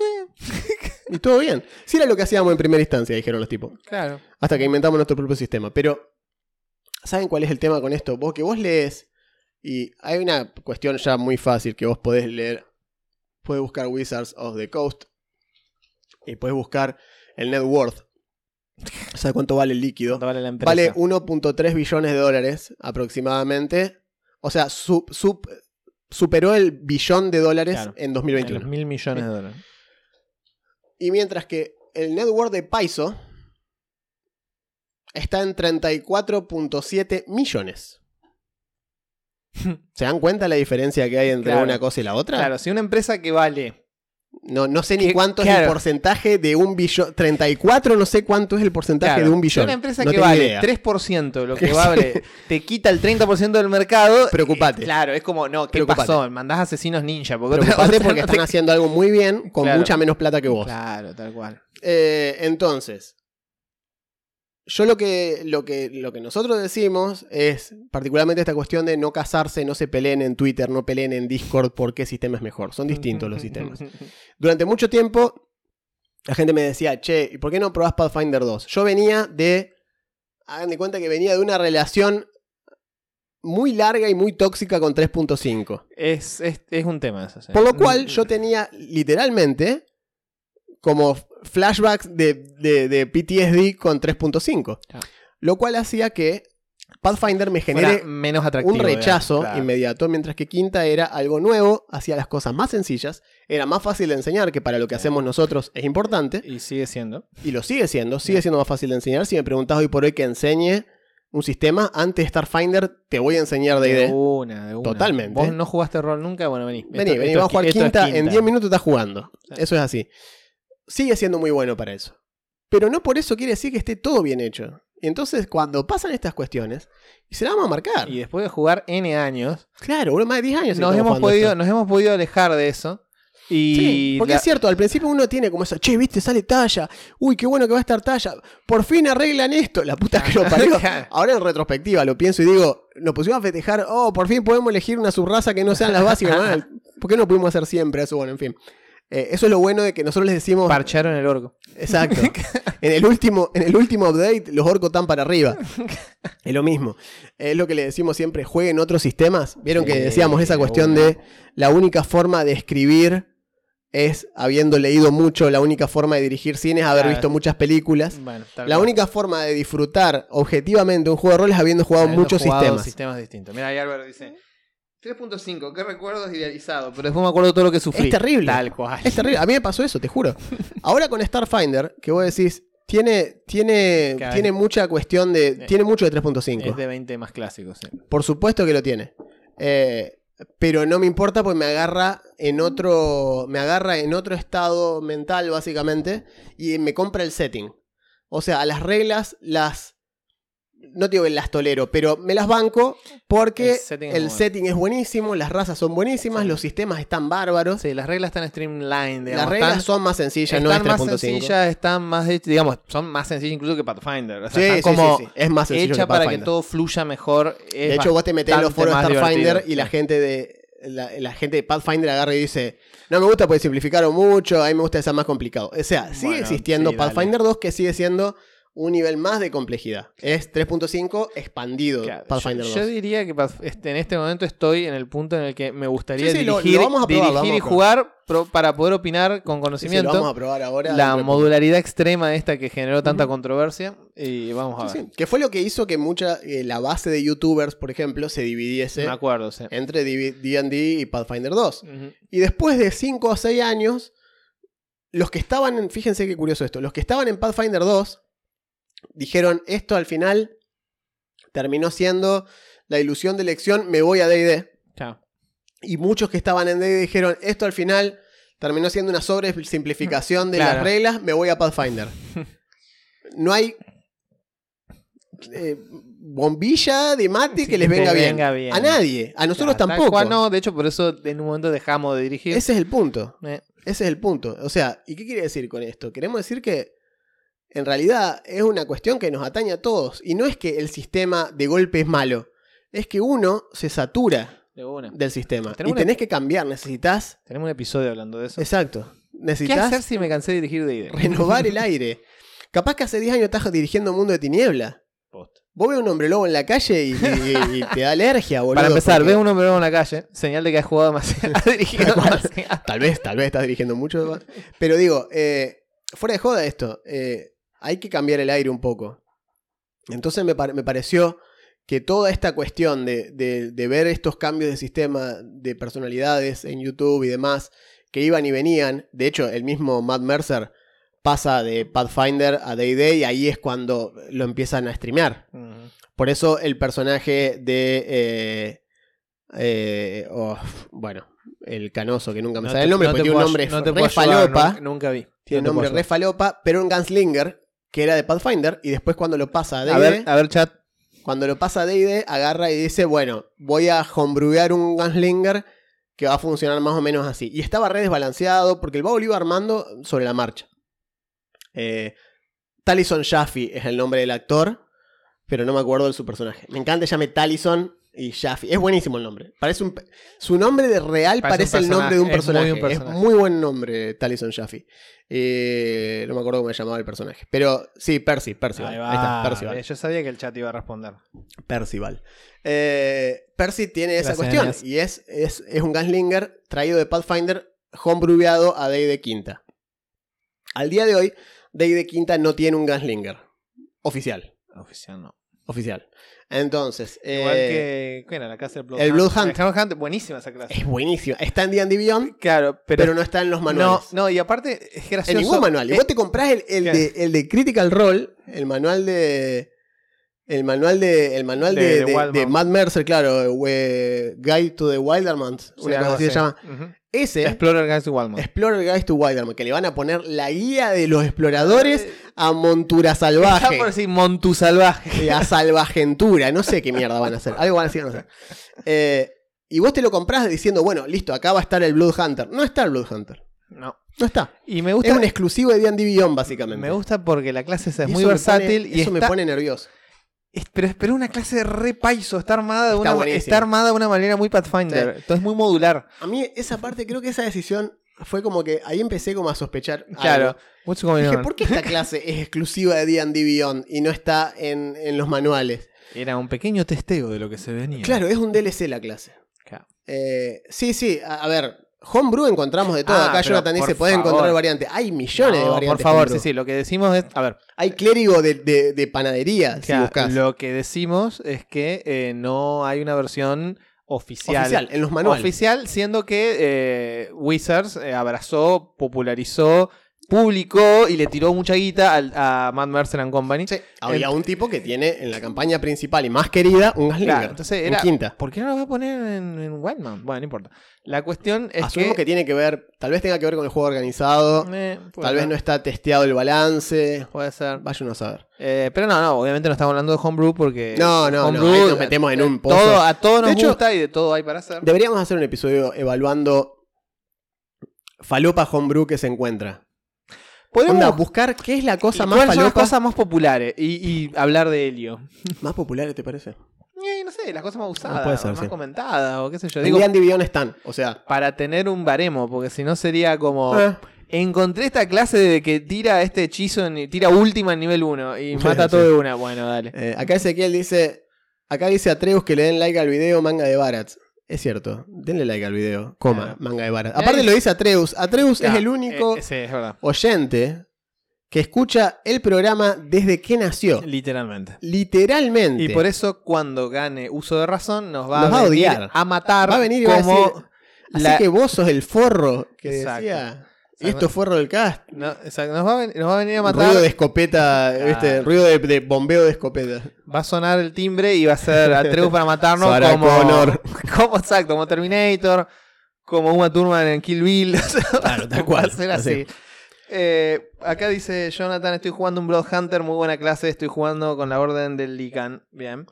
[SPEAKER 1] y todo bien. Sí era lo que hacíamos en primera instancia, dijeron los tipos.
[SPEAKER 2] Claro.
[SPEAKER 1] Hasta que inventamos nuestro propio sistema. Pero, ¿saben cuál es el tema con esto? Vos que vos lees, y hay una cuestión ya muy fácil que vos podés leer. Puedes buscar Wizards of the Coast y puedes buscar el net worth. ¿Sabes cuánto vale el líquido?
[SPEAKER 2] ¿Cuánto vale la empresa?
[SPEAKER 1] Vale 1.3 billones de dólares aproximadamente. O sea, su- su- superó el billón de dólares
[SPEAKER 2] Claro.
[SPEAKER 1] en
[SPEAKER 2] En
[SPEAKER 1] 2021.
[SPEAKER 2] los mil millones de dólares.
[SPEAKER 1] Y mientras que el net worth de Paizo está en 34.7 millones. ¿Se dan cuenta la diferencia que hay entre
[SPEAKER 2] Claro.
[SPEAKER 1] una cosa y la otra?
[SPEAKER 2] Claro, si una empresa que vale
[SPEAKER 1] No, no sé ni cuánto es el porcentaje de un billón. 34, no sé cuánto es el porcentaje
[SPEAKER 2] Claro,
[SPEAKER 1] de un
[SPEAKER 2] si
[SPEAKER 1] billón.
[SPEAKER 2] una empresa
[SPEAKER 1] No
[SPEAKER 2] que vale
[SPEAKER 1] idea.
[SPEAKER 2] 3% de lo que vale te quita el 30% del mercado.
[SPEAKER 1] Preocupate.
[SPEAKER 2] eh, claro, es como, no, ¿qué
[SPEAKER 1] Preocupate.
[SPEAKER 2] pasó? Mandás asesinos ninja. Porque
[SPEAKER 1] Preocupate
[SPEAKER 2] otra
[SPEAKER 1] porque
[SPEAKER 2] no te-
[SPEAKER 1] están haciendo algo muy bien con mucha menos plata que vos.
[SPEAKER 2] Claro, tal cual.
[SPEAKER 1] Eh, entonces, yo lo que, lo, que, lo que nosotros decimos es, particularmente esta cuestión de no casarse, no se peleen en Twitter, no peleen en Discord, por qué sistema es mejor. Son distintos los sistemas. Durante mucho tiempo, la gente me decía, che, ¿y por qué no probás Pathfinder 2? Yo venía de, hagan de cuenta que venía de una relación muy larga y muy tóxica con 3.5.
[SPEAKER 2] Es, es, es un tema eso. sí.
[SPEAKER 1] Por lo cual yo tenía literalmente como flashbacks de, de- de PTSD con 3.5.
[SPEAKER 2] Claro.
[SPEAKER 1] Lo cual hacía que Pathfinder me
[SPEAKER 2] Fuera
[SPEAKER 1] genere
[SPEAKER 2] menos atractivo.
[SPEAKER 1] un rechazo
[SPEAKER 2] claro.
[SPEAKER 1] inmediato, mientras que Quinta era algo nuevo, hacía las cosas más sencillas, era más fácil de enseñar, que para lo que hacemos nosotros es importante,
[SPEAKER 2] Y sigue siendo.
[SPEAKER 1] y lo sigue siendo, sigue siendo más fácil de enseñar. Si me preguntás hoy por hoy que enseñe, un sistema, antes de Starfinder te voy a enseñar
[SPEAKER 2] De
[SPEAKER 1] D&D.
[SPEAKER 2] una, de una.
[SPEAKER 1] Totalmente.
[SPEAKER 2] ¿Vos no jugaste rol nunca? Bueno, vení.
[SPEAKER 1] Vení,
[SPEAKER 2] Esto-
[SPEAKER 1] vení,
[SPEAKER 2] esto
[SPEAKER 1] vamos a jugar
[SPEAKER 2] qui- esto es
[SPEAKER 1] quinta, en 10 minutos estás jugando. Eso es así. Sigue siendo muy bueno para eso. Pero no por eso quiere decir que esté todo bien hecho. Y entonces cuando pasan estas cuestiones, y se la vamos a marcar.
[SPEAKER 2] Y después de jugar N años,
[SPEAKER 1] Claro, boludo, más de 10 años.
[SPEAKER 2] nos hemos, podido,
[SPEAKER 1] esto.
[SPEAKER 2] nos hemos podido alejar de eso. Y
[SPEAKER 1] Sí, porque
[SPEAKER 2] la-
[SPEAKER 1] es cierto, al principio uno tiene como eso, che, viste, sale talla, uy, qué bueno que va a estar talla, por fin arreglan esto, la puta que lo parió. Ahora en retrospectiva lo pienso y digo, nos pusimos a festejar, oh, por fin podemos elegir una subraza que no sean las básicas, ¿por qué no pudimos hacer siempre eso? Bueno, en fin. Eh, eso es lo bueno de que nosotros les decimos,
[SPEAKER 2] parcharon el orco.
[SPEAKER 1] exacto, en el último, en el último update los orcos están para arriba. Es lo mismo. Es lo que le decimos siempre, jueguen otros sistemas. Vieron que decíamos esa cuestión de la única forma de escribir es habiendo leído mucho, la única forma de dirigir cine es haber
[SPEAKER 2] Claro.
[SPEAKER 1] visto muchas películas.
[SPEAKER 2] Bueno,
[SPEAKER 1] La única forma de disfrutar objetivamente un juego de rol es habiendo jugado
[SPEAKER 2] Habiendo
[SPEAKER 1] muchos
[SPEAKER 2] jugado
[SPEAKER 1] sistemas.
[SPEAKER 2] sistemas distintos. Mira, ahí Álvaro dice 3.5, qué recuerdos idealizados, pero después me acuerdo de todo lo que sufrí.
[SPEAKER 1] Es terrible.
[SPEAKER 2] Tal cual.
[SPEAKER 1] Es terrible. A mí me pasó eso, te juro. Ahora con Starfinder, que vos decís, tiene, tiene,
[SPEAKER 2] Claro.
[SPEAKER 1] tiene mucha cuestión de.
[SPEAKER 2] Sí.
[SPEAKER 1] Tiene mucho de 3.5.
[SPEAKER 2] Es de 20 más clásicos, sí.
[SPEAKER 1] Por supuesto que lo tiene. Eh, pero no me importa porque me agarra en otro. Me agarra en otro estado mental, básicamente. Y me compra el setting. O sea, a las reglas las. No digo que las tolero, pero me las banco porque
[SPEAKER 2] El
[SPEAKER 1] el
[SPEAKER 2] setting
[SPEAKER 1] setting,
[SPEAKER 2] es bueno.
[SPEAKER 1] es buenísimo, las razas son buenísimas,
[SPEAKER 2] Sí.
[SPEAKER 1] los sistemas están bárbaros.
[SPEAKER 2] Sí, las reglas están streamlined, digamos.
[SPEAKER 1] las reglas
[SPEAKER 2] están,
[SPEAKER 1] son más sencillas, no es
[SPEAKER 2] están más
[SPEAKER 1] 3.5.
[SPEAKER 2] sencillas, están más, digamos, son más sencillas incluso que Pathfinder. O sea,
[SPEAKER 1] Sí,
[SPEAKER 2] están
[SPEAKER 1] sí,
[SPEAKER 2] como
[SPEAKER 1] sí. Es más sencillo
[SPEAKER 2] hecha
[SPEAKER 1] que
[SPEAKER 2] para que
[SPEAKER 1] Pathfinder.
[SPEAKER 2] todo fluya mejor.
[SPEAKER 1] De hecho, vos te metés en los foros de Starfinder y la gente de. La, la gente de Pathfinder agarra y dice: No me gusta porque simplificaron mucho, a mí me gusta que sea más complicado. O sea, sigue
[SPEAKER 2] Bueno,
[SPEAKER 1] existiendo
[SPEAKER 2] sí, dale.
[SPEAKER 1] Pathfinder 2 que sigue siendo un nivel más de complejidad. Es 3.5 expandido
[SPEAKER 2] Claro,
[SPEAKER 1] Pathfinder
[SPEAKER 2] yo,
[SPEAKER 1] 2.
[SPEAKER 2] yo diría que este, en este momento estoy en el punto en el que me gustaría
[SPEAKER 1] Sí,
[SPEAKER 2] dirigir,
[SPEAKER 1] lo vamos a probar, lo
[SPEAKER 2] dirigir
[SPEAKER 1] vamos
[SPEAKER 2] y
[SPEAKER 1] a
[SPEAKER 2] jugar pro- para poder opinar con
[SPEAKER 1] sí,
[SPEAKER 2] conocimiento.
[SPEAKER 1] lo vamos a probar ahora.
[SPEAKER 2] la modularidad extrema esta que generó tanta controversia. Y vamos a ver.
[SPEAKER 1] Que fue lo que hizo que mucha. eh, la base de YouTubers, por ejemplo, se dividiese
[SPEAKER 2] Me acuerdo,
[SPEAKER 1] entre DD y Pathfinder 2.
[SPEAKER 2] Ujú.
[SPEAKER 1] Y después de 5 o 6 años, los que estaban en, fíjense qué curioso esto, los que estaban en Pathfinder 2 dijeron, esto al final terminó siendo la ilusión de elección, me voy a D&D. Y muchos que estaban en D&D dijeron, esto al final terminó siendo una sobresimplificación de
[SPEAKER 2] Claro.
[SPEAKER 1] las reglas, me voy a Pathfinder. No hay eh, bombilla de mate
[SPEAKER 2] Sí,
[SPEAKER 1] que les venga, bien.
[SPEAKER 2] venga bien.
[SPEAKER 1] A nadie, a nosotros
[SPEAKER 2] Claro,
[SPEAKER 1] tampoco.
[SPEAKER 2] cual no, de hecho, por eso en un momento dejamos de dirigir.
[SPEAKER 1] Ese es el punto.
[SPEAKER 2] Eh,
[SPEAKER 1] Ese es el punto. O sea, ¿y qué quiere decir con esto? Queremos decir que en realidad es una cuestión que nos atañe a todos. Y no es que el sistema de golpe es malo. Es que uno se satura
[SPEAKER 2] de
[SPEAKER 1] del sistema. Y tenés que cambiar. Necesitas.
[SPEAKER 2] Tenemos un episodio hablando de eso.
[SPEAKER 1] Exacto.
[SPEAKER 2] ¿Qué
[SPEAKER 1] Necesitas
[SPEAKER 2] hacer si me cansé de dirigir de
[SPEAKER 1] renovar el aire. Capaz que hace 10 años estás dirigiendo Mundo de Tiniebla. Vos ves un hombre lobo en la calle y, y- y te da alergia, boludo.
[SPEAKER 2] Para empezar,
[SPEAKER 1] porque
[SPEAKER 2] ve un hombre en la calle, señal de que has jugado demasiado, has dirigido demasiado.
[SPEAKER 1] Tal vez, tal vez estás dirigiendo mucho. Pero digo, eh, fuera de joda esto, eh, hay que cambiar el aire un poco. Entonces me, par- me pareció que toda esta cuestión de, de- de ver estos cambios de sistema de personalidades en YouTube y demás, que iban y venían, de hecho el mismo Matt Mercer pasa de Pathfinder a Day y ahí es cuando lo empiezan a streamear. Por eso el personaje de... eh, eh, oh, bueno, el canoso, que nunca me
[SPEAKER 2] No
[SPEAKER 1] sale
[SPEAKER 2] te-
[SPEAKER 1] el nombre,
[SPEAKER 2] no
[SPEAKER 1] porque tiene un nombre
[SPEAKER 2] no
[SPEAKER 1] re
[SPEAKER 2] puedo ayudar,
[SPEAKER 1] falopa.
[SPEAKER 2] nunca, nunca vi.
[SPEAKER 1] Tiene un nombre re falopa, pero un Gunslinger, que era de Pathfinder, y después cuando lo pasa a
[SPEAKER 2] ayudar. A ver,
[SPEAKER 1] D&D,
[SPEAKER 2] a ver, chat.
[SPEAKER 1] cuando lo pasa a D&D, agarra y dice, bueno, voy a homebrewar un Gunslinger que va a funcionar más o menos así. Y estaba re desbalanceado, porque el Bao lo iba armando sobre la marcha. Eh, Talison Jaffe es el nombre del actor, pero no me acuerdo de su personaje. Me encanta, llame Talison y Jaffe. Es buenísimo el nombre. Parece un, su nombre de real
[SPEAKER 2] Parece
[SPEAKER 1] el nombre de un
[SPEAKER 2] personaje, es muy
[SPEAKER 1] personaje. Es muy buen nombre, Talison Jaffe. Eh, no me acuerdo cómo se llamaba el personaje. Pero sí, Percy, Percival.
[SPEAKER 2] Ahí
[SPEAKER 1] Ahí, está,
[SPEAKER 2] va.
[SPEAKER 1] Percival.
[SPEAKER 2] Yo sabía que el chat iba a responder.
[SPEAKER 1] Percival. Eh, Percy tiene esa cuestión. Y es, es, es un Gunslinger traído de Pathfinder, homebreweado a Day de Quinta. Al día de hoy, Day de Quinta no tiene un Gunslinger. Oficial.
[SPEAKER 2] Oficial no.
[SPEAKER 1] Oficial. Entonces,
[SPEAKER 2] Igual
[SPEAKER 1] eh,
[SPEAKER 2] que. ¿Qué era? La casa del Blood
[SPEAKER 1] el
[SPEAKER 2] Hunt.
[SPEAKER 1] Blood Hunt.
[SPEAKER 2] El Blood Hunt, buenísima esa clase.
[SPEAKER 1] es buenísimo. Está en D&D Beyond,
[SPEAKER 2] Claro, pero.
[SPEAKER 1] pero, no está en los
[SPEAKER 2] no,
[SPEAKER 1] manuales.
[SPEAKER 2] no, y aparte es gracioso.
[SPEAKER 1] en ningún manual. Y
[SPEAKER 2] Eh,
[SPEAKER 1] vos te comprás el, el
[SPEAKER 2] claro.
[SPEAKER 1] de, el de Critical Role, el manual de, El manual de, el manual
[SPEAKER 2] De-
[SPEAKER 1] de,
[SPEAKER 2] de
[SPEAKER 1] de-
[SPEAKER 2] Wildmount.
[SPEAKER 1] de Matt Mercer, claro, we- Guide to the Wildermans,
[SPEAKER 2] Sí,
[SPEAKER 1] una cosa así se llama. Ese,
[SPEAKER 2] Explorer Guys to Walmart.
[SPEAKER 1] Explorer Guide to Wilderman, que le van a poner la guía de los exploradores a montura salvaje.
[SPEAKER 2] Por decir Montu Salvaje.
[SPEAKER 1] a salvajentura, no sé qué mierda van a hacer. Algo van a hacer, no sé. Eh, y vos te lo comprás diciendo, bueno, listo, acá va a estar el Blood Hunter. No está el Blood Hunter.
[SPEAKER 2] No.
[SPEAKER 1] No está.
[SPEAKER 2] Y me
[SPEAKER 1] Es
[SPEAKER 2] gusta,
[SPEAKER 1] un exclusivo de D&D Beyond, básicamente.
[SPEAKER 2] me gusta porque la clase esa es muy versátil
[SPEAKER 1] pone-
[SPEAKER 2] y
[SPEAKER 1] eso me pone nervioso.
[SPEAKER 2] Es- pero, es una clase de re paiso, está armada de
[SPEAKER 1] Está
[SPEAKER 2] una está armada de una manera muy Pathfinder, entonces muy modular.
[SPEAKER 1] A mí esa parte, creo que esa decisión fue como que ahí empecé como a sospechar.
[SPEAKER 2] Claro.
[SPEAKER 1] algo.
[SPEAKER 2] What's going
[SPEAKER 1] Dije,
[SPEAKER 2] on?
[SPEAKER 1] ¿por qué esta clase es exclusiva de D&D Beyond y no está en, en los manuales?
[SPEAKER 2] Era un pequeño testeo de lo que se venía.
[SPEAKER 1] Claro, es un DLC la clase.
[SPEAKER 2] Claro.
[SPEAKER 1] Eh, sí, sí, a, a ver, Homebrew encontramos de todo.
[SPEAKER 2] Ah,
[SPEAKER 1] Acá Jonathan dice, puedes
[SPEAKER 2] favor.
[SPEAKER 1] encontrar variantes. Hay millones de variantes.
[SPEAKER 2] por favor,
[SPEAKER 1] homebrew.
[SPEAKER 2] sí, sí, lo que decimos es, a ver,
[SPEAKER 1] Hay clérigo de, de- de panadería, si buscas.
[SPEAKER 2] lo que decimos es que eh, no hay una versión oficial.
[SPEAKER 1] Oficial, en los manuales.
[SPEAKER 2] Oficial, siendo que eh, Wizards eh, abrazó, popularizó, publicó y le tiró mucha guita al- a Matt Mercer and Company.
[SPEAKER 1] Sí, había un tipo que tiene en la campaña principal y más querida un Gaslinger.
[SPEAKER 2] Claro, entonces
[SPEAKER 1] en
[SPEAKER 2] era,
[SPEAKER 1] quinta.
[SPEAKER 2] ¿Por qué no lo voy a poner en, en Wildmount? Bueno, no importa. La cuestión es
[SPEAKER 1] Asumimos que...
[SPEAKER 2] que...
[SPEAKER 1] tiene que ver, tal vez tenga que ver con el juego organizado,
[SPEAKER 2] Eh, puede
[SPEAKER 1] tal vez
[SPEAKER 2] ser,
[SPEAKER 1] no está testeado el balance.
[SPEAKER 2] Puede ser.
[SPEAKER 1] Vaya uno a saber.
[SPEAKER 2] Eh, pero no, no, obviamente no estamos hablando de Homebrew porque...
[SPEAKER 1] No, no, no, ahí nos metemos en un pozo.
[SPEAKER 2] Todo, a todos nos
[SPEAKER 1] De hecho,
[SPEAKER 2] gusta y de todo hay para hacer.
[SPEAKER 1] Deberíamos hacer un episodio evaluando falopa homebrew que se encuentra.
[SPEAKER 2] Podemos
[SPEAKER 1] Onda, buscar qué es la cosa
[SPEAKER 2] ¿Y
[SPEAKER 1] más
[SPEAKER 2] cuáles son las
[SPEAKER 1] falopa
[SPEAKER 2] cosas más populares y, y hablar de Helio.
[SPEAKER 1] más popular, ¿te parece?
[SPEAKER 2] Eh, no sé, las cosas más usadas,
[SPEAKER 1] puede ser,
[SPEAKER 2] más
[SPEAKER 1] sí.
[SPEAKER 2] comentadas, o qué sé yo. Digo,
[SPEAKER 1] Beyond están, o sea...
[SPEAKER 2] para tener un baremo, porque si no sería como.
[SPEAKER 1] eh,
[SPEAKER 2] Encontré esta clase de que tira este hechizo, en- tira última en nivel 1 y mata
[SPEAKER 1] Sí.
[SPEAKER 2] todo de una. Bueno, dale.
[SPEAKER 1] eh, acá Ezequiel dice... Acá dice Atreus que le den like al video manga de Barats. Es cierto, denle like al video, coma, manga de.
[SPEAKER 2] Eh,
[SPEAKER 1] Aparte lo dice Atreus. Atreus es el único
[SPEAKER 2] eh, sí, es verdad.
[SPEAKER 1] oyente que escucha el programa desde que nació.
[SPEAKER 2] Literalmente.
[SPEAKER 1] Literalmente.
[SPEAKER 2] Y por eso, cuando gane uso de razón, nos va,
[SPEAKER 1] Nos va
[SPEAKER 2] a,
[SPEAKER 1] a
[SPEAKER 2] venir
[SPEAKER 1] odiar.
[SPEAKER 2] a matar
[SPEAKER 1] Va a venir y va a
[SPEAKER 2] como.
[SPEAKER 1] decir, Así
[SPEAKER 2] la-
[SPEAKER 1] que vos sos el forro que
[SPEAKER 2] Exacto.
[SPEAKER 1] decía. Esto es forro del cast.
[SPEAKER 2] no, exacto, nos, va a nos va a venir a matar.
[SPEAKER 1] Ruido de escopeta. Ruido de, de bombeo de escopeta.
[SPEAKER 2] Va a sonar el timbre y va a ser Atreus para matarnos
[SPEAKER 1] Sarah
[SPEAKER 2] como,
[SPEAKER 1] Connor.
[SPEAKER 2] como exacto, como Terminator, como Uma Thurman en Kill Bill.
[SPEAKER 1] Claro, tal
[SPEAKER 2] Va
[SPEAKER 1] cual.
[SPEAKER 2] a ser así. Eh, acá dice Jonathan, estoy jugando un Blood Hunter, muy buena clase, estoy jugando con la orden del Lican. Bien.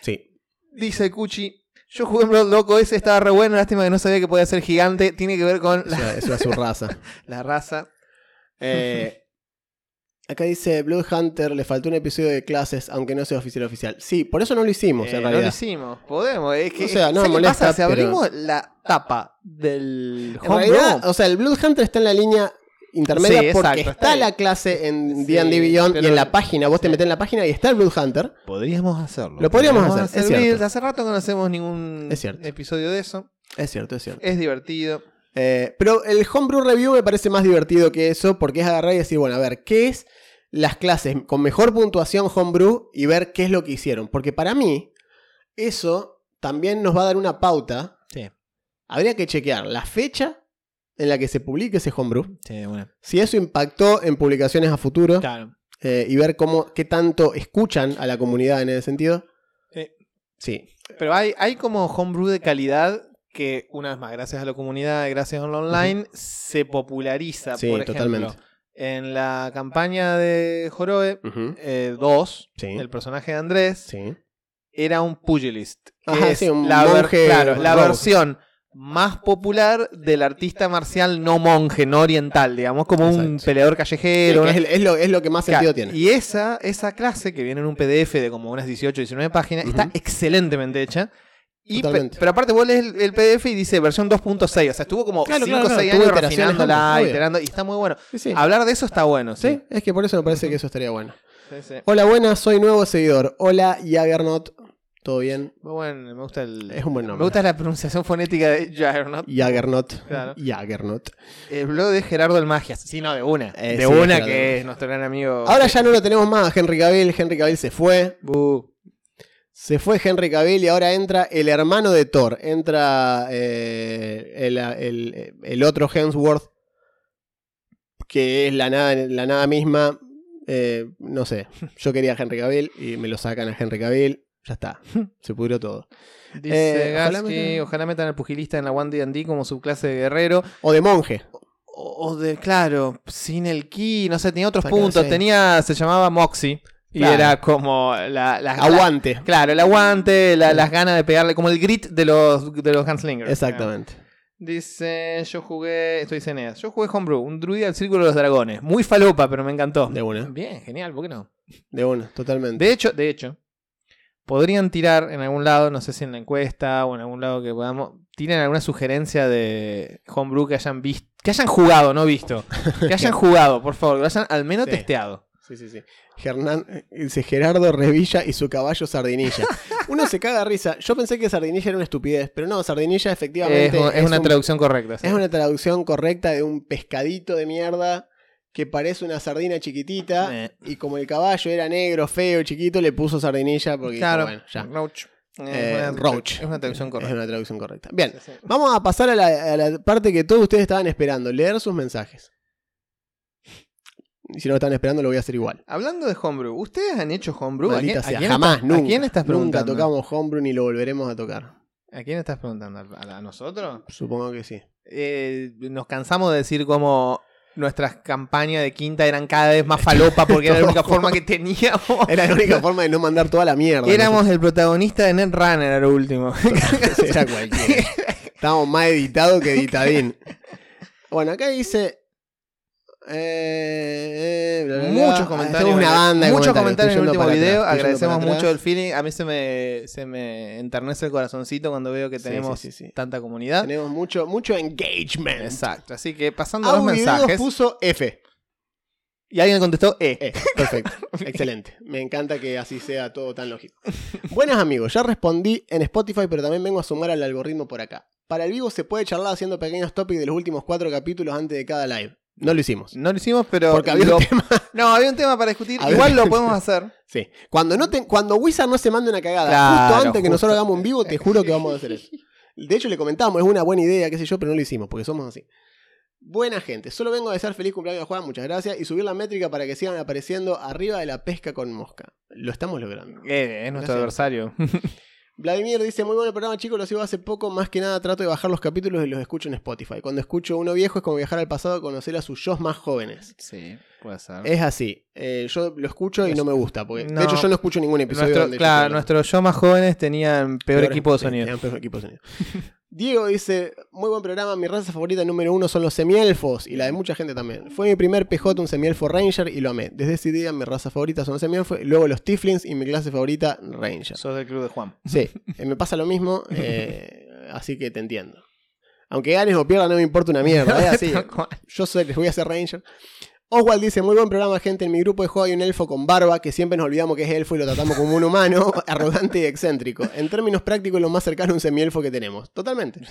[SPEAKER 1] Sí.
[SPEAKER 2] Dice Cuchi, yo jugué un Blood Loco, ese estaba re bueno, lástima que no sabía que podía ser gigante, tiene que ver con
[SPEAKER 1] Eso,
[SPEAKER 2] la,
[SPEAKER 1] eso es su raza.
[SPEAKER 2] la raza.
[SPEAKER 1] Eh, acá dice Blood Hunter, le faltó un episodio de clases, aunque no sea oficial oficial. Sí, por eso no lo hicimos
[SPEAKER 2] Eh,
[SPEAKER 1] en
[SPEAKER 2] no lo
[SPEAKER 1] realidad.
[SPEAKER 2] hicimos, podemos. Es que,
[SPEAKER 1] O sea, no
[SPEAKER 2] ¿sabes
[SPEAKER 1] me
[SPEAKER 2] qué
[SPEAKER 1] molesta,
[SPEAKER 2] pasa? Si
[SPEAKER 1] pero-
[SPEAKER 2] abrimos la tapa del
[SPEAKER 1] En realidad, o sea, el Blood Hunter está en la línea intermedia
[SPEAKER 2] Sí,
[SPEAKER 1] porque
[SPEAKER 2] exacto, está
[SPEAKER 1] la clase en
[SPEAKER 2] Sí,
[SPEAKER 1] D&D Beyond y en la página, vos te metés en la página y está el Blood Hunter.
[SPEAKER 2] podríamos hacerlo.
[SPEAKER 1] Lo podríamos hacer, es
[SPEAKER 2] Reels.
[SPEAKER 1] cierto.
[SPEAKER 2] Hace rato que no hacemos ningún
[SPEAKER 1] Es
[SPEAKER 2] episodio de eso.
[SPEAKER 1] Es cierto, es cierto.
[SPEAKER 2] Es divertido.
[SPEAKER 1] Eh, pero el Homebrew Review me parece más divertido que eso porque es agarrar y decir, bueno, a ver, ¿qué es las clases con mejor puntuación Homebrew y ver qué es lo que hicieron? Porque para mí, eso también nos va a dar una pauta.
[SPEAKER 2] Sí.
[SPEAKER 1] Habría que chequear la fecha en la que se publique ese Homebrew,
[SPEAKER 2] Sí, bueno.
[SPEAKER 1] si eso impactó en publicaciones a futuro
[SPEAKER 2] Claro.
[SPEAKER 1] eh, y ver cómo, qué tanto escuchan a la comunidad en ese sentido.
[SPEAKER 2] Sí.
[SPEAKER 1] Sí,
[SPEAKER 2] Pero hay, hay como homebrew de calidad que, una vez más, gracias a la comunidad, gracias a lo online, se populariza.
[SPEAKER 1] Sí,
[SPEAKER 2] por ejemplo,
[SPEAKER 1] totalmente.
[SPEAKER 2] En la campaña de Jorobe
[SPEAKER 1] Ujú.
[SPEAKER 2] 2,
[SPEAKER 1] Sí.
[SPEAKER 2] el personaje de Andrés
[SPEAKER 1] sí.
[SPEAKER 2] era un pugilist. que
[SPEAKER 1] Ajá,
[SPEAKER 2] es
[SPEAKER 1] sí, un
[SPEAKER 2] la, ver-
[SPEAKER 1] monje
[SPEAKER 2] claro, la
[SPEAKER 1] rogue.
[SPEAKER 2] versión más popular del artista marcial no monje, no oriental, digamos, como un peleador callejero.
[SPEAKER 1] es, es lo, es lo que más sentido tiene.
[SPEAKER 2] Y esa, esa clase que viene en un PDF de como unas 18, 19 páginas, está excelentemente hecha. Y pe- pero aparte vos lees el, el PDF y dice versión 2.6, o sea, estuvo como 5
[SPEAKER 1] Claro,
[SPEAKER 2] o
[SPEAKER 1] claro,
[SPEAKER 2] 6
[SPEAKER 1] claro,
[SPEAKER 2] años refinándola, iterando, y está muy bueno.
[SPEAKER 1] Sí, sí.
[SPEAKER 2] Hablar de eso está bueno, sí.
[SPEAKER 1] Es que por eso me parece que eso estaría bueno. Hola, buenas, soy nuevo seguidor. Hola, Jaggernot. ¿Todo bien?
[SPEAKER 2] Muy bueno, me gusta el...
[SPEAKER 1] Es un buen
[SPEAKER 2] Me
[SPEAKER 1] nombre.
[SPEAKER 2] gusta la pronunciación fonética de Juggernaut.
[SPEAKER 1] Jaggernot.
[SPEAKER 2] Claro.
[SPEAKER 1] Jaggernot.
[SPEAKER 2] El blog de Gerardo el Magias. Sí, no, de una.
[SPEAKER 1] Eh,
[SPEAKER 2] de
[SPEAKER 1] sí,
[SPEAKER 2] una
[SPEAKER 1] Gerardo.
[SPEAKER 2] que es nuestro gran amigo.
[SPEAKER 1] Ahora ya no lo tenemos más, Henry Cavill. Henry Cavill se fue. Se fue Henry Cavill y ahora entra el hermano de Thor. Entra eh, el, el- el otro Hemsworth, que es la nada, la nada misma. Eh, no sé, yo quería a Henry Cavill y me lo sacan a Henry Cavill. Ya está, se pudrió todo.
[SPEAKER 2] Dice
[SPEAKER 1] Eh, ojalá metan-
[SPEAKER 2] ojalá metan al pugilista en la One D&D como subclase de guerrero.
[SPEAKER 1] O de monje.
[SPEAKER 2] O, o de, claro, sin el ki, no sé, tenía otros puntos.
[SPEAKER 1] sí.
[SPEAKER 2] Tenía, se llamaba Moxie. Y
[SPEAKER 1] Claro.
[SPEAKER 2] era como la, la- la-
[SPEAKER 1] Aguante.
[SPEAKER 2] claro, el aguante, la- las ganas de pegarle, como el grit de los, de los Handslingers.
[SPEAKER 1] Exactamente.
[SPEAKER 2] Dice, yo jugué, esto dice Eneas, yo jugué Homebrew, un druida del Círculo de los Dragones. Muy falopa, pero me encantó.
[SPEAKER 1] De una.
[SPEAKER 2] Bien, genial, ¿por qué no?
[SPEAKER 1] De una, totalmente.
[SPEAKER 2] De hecho, de hecho, podrían tirar en algún lado, no sé si en la encuesta o en algún lado que podamos, tiren alguna sugerencia de Homebrew que hayan visto, que hayan jugado, no visto, que hayan jugado, por favor, que lo hayan al menos
[SPEAKER 1] Sí.
[SPEAKER 2] testeado.
[SPEAKER 1] Sí, sí, sí. Gernan, eh, dice Gerardo Revilla y su caballo Sardinilla. Uno se caga de risa. Yo pensé que Sardinilla era una estupidez, pero no, Sardinilla
[SPEAKER 2] Es,
[SPEAKER 1] efectivamente
[SPEAKER 2] es una
[SPEAKER 1] un-
[SPEAKER 2] traducción correcta. sí.
[SPEAKER 1] es una traducción correcta de un pescadito de mierda que parece una sardina chiquitita
[SPEAKER 2] Eh,
[SPEAKER 1] y como el caballo era negro, feo, chiquito, le puso Sardinilla porque dijo,
[SPEAKER 2] claro,
[SPEAKER 1] bueno, ya.
[SPEAKER 2] Roach. Eh,
[SPEAKER 1] Eh,
[SPEAKER 2] es una-
[SPEAKER 1] Roach.
[SPEAKER 2] Es una traducción
[SPEAKER 1] Es
[SPEAKER 2] correcta.
[SPEAKER 1] una traducción correcta. Bien,
[SPEAKER 2] Sí, sí.
[SPEAKER 1] vamos a pasar a la, a la parte que todos ustedes estaban esperando, leer sus mensajes. Y si no lo estaban esperando, lo voy a hacer igual.
[SPEAKER 2] Hablando de Homebrew, ¿ustedes han hecho Homebrew? ¿A
[SPEAKER 1] Maldita
[SPEAKER 2] a
[SPEAKER 1] sea,
[SPEAKER 2] quién
[SPEAKER 1] jamás,
[SPEAKER 2] estás-
[SPEAKER 1] nunca.
[SPEAKER 2] ¿A quién estás
[SPEAKER 1] Nunca
[SPEAKER 2] preguntando?
[SPEAKER 1] tocamos Homebrew ni lo volveremos a tocar.
[SPEAKER 2] ¿A quién estás preguntando? ¿A, a nosotros?
[SPEAKER 1] Supongo que sí.
[SPEAKER 2] Eh, nos cansamos de decir como nuestras campañas de quinta eran cada vez más falopa porque era la única forma que teníamos.
[SPEAKER 1] Era la única forma de no mandar toda la mierda.
[SPEAKER 2] Éramos el protagonista de Netrunner a lo último.
[SPEAKER 1] Era cualquiera. Estábamos más editados que editadín. Bueno, acá dice. Eh, eh, bla, bla, bla.
[SPEAKER 2] muchos comentarios.
[SPEAKER 1] Una banda de
[SPEAKER 2] muchos comentarios en el último video.
[SPEAKER 1] atrás,
[SPEAKER 2] Agradecemos mucho el feeling. A mí se me, se me enternece el corazoncito cuando veo que tenemos
[SPEAKER 1] sí, sí, sí.
[SPEAKER 2] tanta comunidad.
[SPEAKER 1] Tenemos mucho, mucho engagement.
[SPEAKER 2] Exacto. Así que pasando a los mensajes.
[SPEAKER 1] puso F.
[SPEAKER 2] Y alguien contestó E.
[SPEAKER 1] Eh, perfecto. Excelente. Me encanta que así sea todo tan lógico. Buenas amigos, ya respondí en Spotify, pero también vengo a sumar al algoritmo por acá. Para el vivo se puede charlar haciendo pequeños topics de los últimos cuatro capítulos antes de cada live. No lo hicimos.
[SPEAKER 2] No lo hicimos, pero.
[SPEAKER 1] Porque había
[SPEAKER 2] lo-
[SPEAKER 1] un tema.
[SPEAKER 2] No, había un tema para discutir.
[SPEAKER 1] Había
[SPEAKER 2] Igual lo podemos hacer.
[SPEAKER 1] Sí. Cuando, no te- cuando Wizard no se mande una cagada
[SPEAKER 2] Claro,
[SPEAKER 1] justo antes que
[SPEAKER 2] justo.
[SPEAKER 1] nosotros hagamos un vivo, te juro que vamos a hacer eso. De hecho, le comentamos, es una buena idea, qué sé yo, pero no lo hicimos, porque somos así. Buena gente, solo vengo a desear feliz cumpleaños a Juan, muchas gracias, y subir la métrica para que sigan apareciendo arriba de la pesca con mosca. Lo estamos logrando.
[SPEAKER 2] Eh, es nuestro
[SPEAKER 1] Gracias.
[SPEAKER 2] adversario.
[SPEAKER 1] Vladimir dice, muy buen programa chicos, lo sigo hace poco, más que nada trato de bajar los capítulos y los escucho en Spotify. Cuando escucho uno viejo es como viajar al pasado y conocer a sus yo más jóvenes.
[SPEAKER 2] sí, puede ser.
[SPEAKER 1] Es así, Eh, yo lo escucho y no me gusta, porque
[SPEAKER 2] No.
[SPEAKER 1] de hecho yo no escucho ningún episodio
[SPEAKER 2] Nuestro,
[SPEAKER 1] donde
[SPEAKER 2] claro, nuestros yo más jóvenes tenían peor,
[SPEAKER 1] Peor-
[SPEAKER 2] equipo de sonido.
[SPEAKER 1] tenían peor equipo de sonido. Diego dice, muy buen programa, mi raza favorita número uno son los semielfos y la de mucha gente también. Fue mi primer PJ un semielfo Ranger y lo amé. Desde ese día mi raza favorita son los semielfos, y luego los Tiflins y mi clase favorita Ranger.
[SPEAKER 2] Sos del club de Juan.
[SPEAKER 1] Sí, eh, me pasa lo mismo, eh, así que te entiendo. Aunque ganes o pierdas no me importa una mierda, es así. Yo soy, les voy a hacer Ranger. Oswald dice, muy buen programa, gente. En mi grupo de juego hay un elfo con barba, que siempre nos olvidamos que es elfo y lo tratamos como un humano, arrogante y excéntrico. En términos prácticos, lo más cercano a un semielfo que tenemos. Totalmente.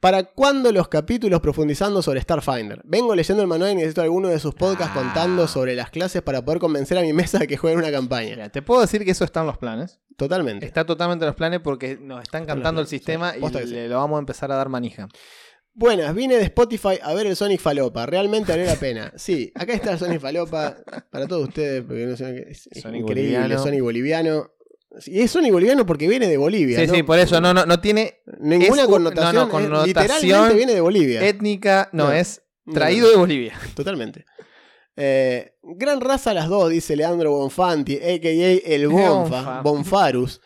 [SPEAKER 1] ¿Para cuándo los capítulos profundizando sobre Starfinder? Vengo leyendo el manual y necesito alguno de sus podcasts
[SPEAKER 2] Ah.
[SPEAKER 1] contando sobre las clases para poder convencer a mi mesa de que jueguen una campaña.
[SPEAKER 2] Mira, te puedo decir que eso está en los planes.
[SPEAKER 1] Totalmente.
[SPEAKER 2] Está totalmente en los planes porque nos están cantando el sistema
[SPEAKER 1] sí.
[SPEAKER 2] y
[SPEAKER 1] sí.
[SPEAKER 2] le lo vamos a empezar a dar manija.
[SPEAKER 1] Buenas, vine de Spotify a ver el Sonic Falopa. Realmente valió la pena. Sí, acá está el Sonic Falopa para todos ustedes, porque no sé, es,
[SPEAKER 2] Sonic
[SPEAKER 1] increíble.
[SPEAKER 2] boliviano.
[SPEAKER 1] Sonic boliviano. Y es Sonic boliviano porque viene de Bolivia.
[SPEAKER 2] Sí,
[SPEAKER 1] ¿no?
[SPEAKER 2] sí, por eso no, no, no tiene
[SPEAKER 1] Ninguna
[SPEAKER 2] es
[SPEAKER 1] connotación.
[SPEAKER 2] no, no, connotación
[SPEAKER 1] literalmente viene de Bolivia.
[SPEAKER 2] étnica, no,
[SPEAKER 1] No.
[SPEAKER 2] es traído de Bolivia.
[SPEAKER 1] Totalmente. Eh, gran raza las dos, dice Leandro Bonfanti, a.k.a. el.
[SPEAKER 2] Bonfa,
[SPEAKER 1] Bonfarus.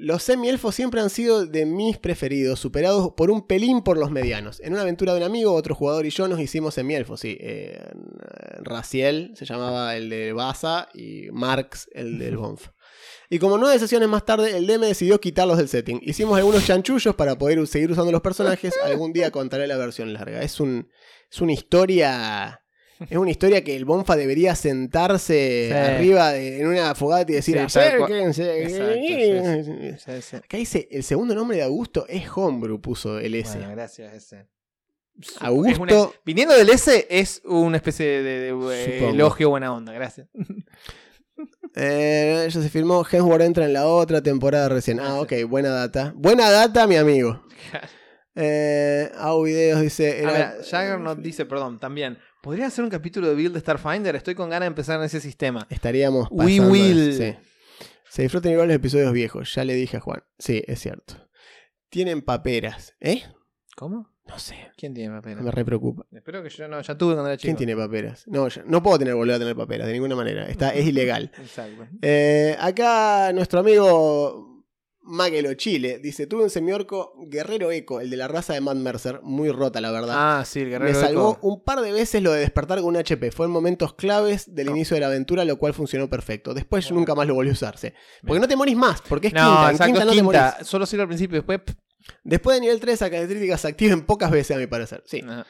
[SPEAKER 1] Los semielfos siempre han sido de mis preferidos, superados por un pelín por los medianos. En una aventura de un amigo, otro jugador y yo nos hicimos semielfos, sí. Eh, Raciel se llamaba el de Baza y Marx el del Bonfa. Y como nueve sesiones más tarde, el DM decidió quitarlos del setting. Hicimos algunos chanchullos para poder seguir usando los personajes. Algún día contaré la versión larga. Es, un, es una historia. Es una historia que el Bonfa debería sentarse
[SPEAKER 2] Sí.
[SPEAKER 1] arriba de- en una fogata y decir:
[SPEAKER 2] Sí, tal cual.
[SPEAKER 1] "Acérquense".
[SPEAKER 2] Exacto, Sí, sí.
[SPEAKER 1] Acá dice: el segundo nombre de Augusto es Homebrew, puso el S.
[SPEAKER 2] Bueno, gracias, ese.
[SPEAKER 1] Augusto.
[SPEAKER 2] Es una- viniendo del S es una especie de, de- de,
[SPEAKER 1] Supongo.
[SPEAKER 2] elogio buena onda, gracias.
[SPEAKER 1] Eh, ella se firmó. Hemsworth entra en la otra temporada recién. Ah, ok, buena data. Buena data, mi amigo. Eh, Au videos dice. Era-
[SPEAKER 2] Jagger nos dice, perdón, también. Podría hacer un capítulo de Build de Starfinder. Estoy con ganas de empezar en ese sistema.
[SPEAKER 1] Estaríamos
[SPEAKER 2] We will.
[SPEAKER 1] sí. Se disfrutan igual los episodios viejos, ya le dije a Juan. Sí, es cierto. Tienen paperas, ¿eh?
[SPEAKER 2] ¿Cómo?
[SPEAKER 1] No sé,
[SPEAKER 2] ¿Quién tiene paperas?
[SPEAKER 1] me re preocupa.
[SPEAKER 2] Espero que yo no, ya tuve cuando era chico.
[SPEAKER 1] ¿Quién tiene paperas? No, yo no puedo tener, volver a tener paperas de ninguna manera. Está, es ilegal.
[SPEAKER 2] Exacto.
[SPEAKER 1] Eh, acá nuestro amigo Maguelo Chile dice: Tuve un semiorco guerrero eco, el de la raza de Matt Mercer, muy rota la verdad.
[SPEAKER 2] Ah, sí, el
[SPEAKER 1] Me
[SPEAKER 2] guerrero
[SPEAKER 1] salvó
[SPEAKER 2] Eco.
[SPEAKER 1] un par de veces lo de despertar con un HP. Fue en momentos claves del
[SPEAKER 2] No.
[SPEAKER 1] inicio de la aventura, lo cual funcionó perfecto. Después
[SPEAKER 2] Bueno.
[SPEAKER 1] nunca más lo volvió a usarse. Porque no te morís más, porque es
[SPEAKER 2] No,
[SPEAKER 1] quinta. En
[SPEAKER 2] exacto,
[SPEAKER 1] quinta
[SPEAKER 2] es
[SPEAKER 1] no te morís.
[SPEAKER 2] Solo sirve al principio, después.
[SPEAKER 1] Después de nivel 3, esa característica se activen pocas veces, a mi parecer. Sí.
[SPEAKER 2] ajá.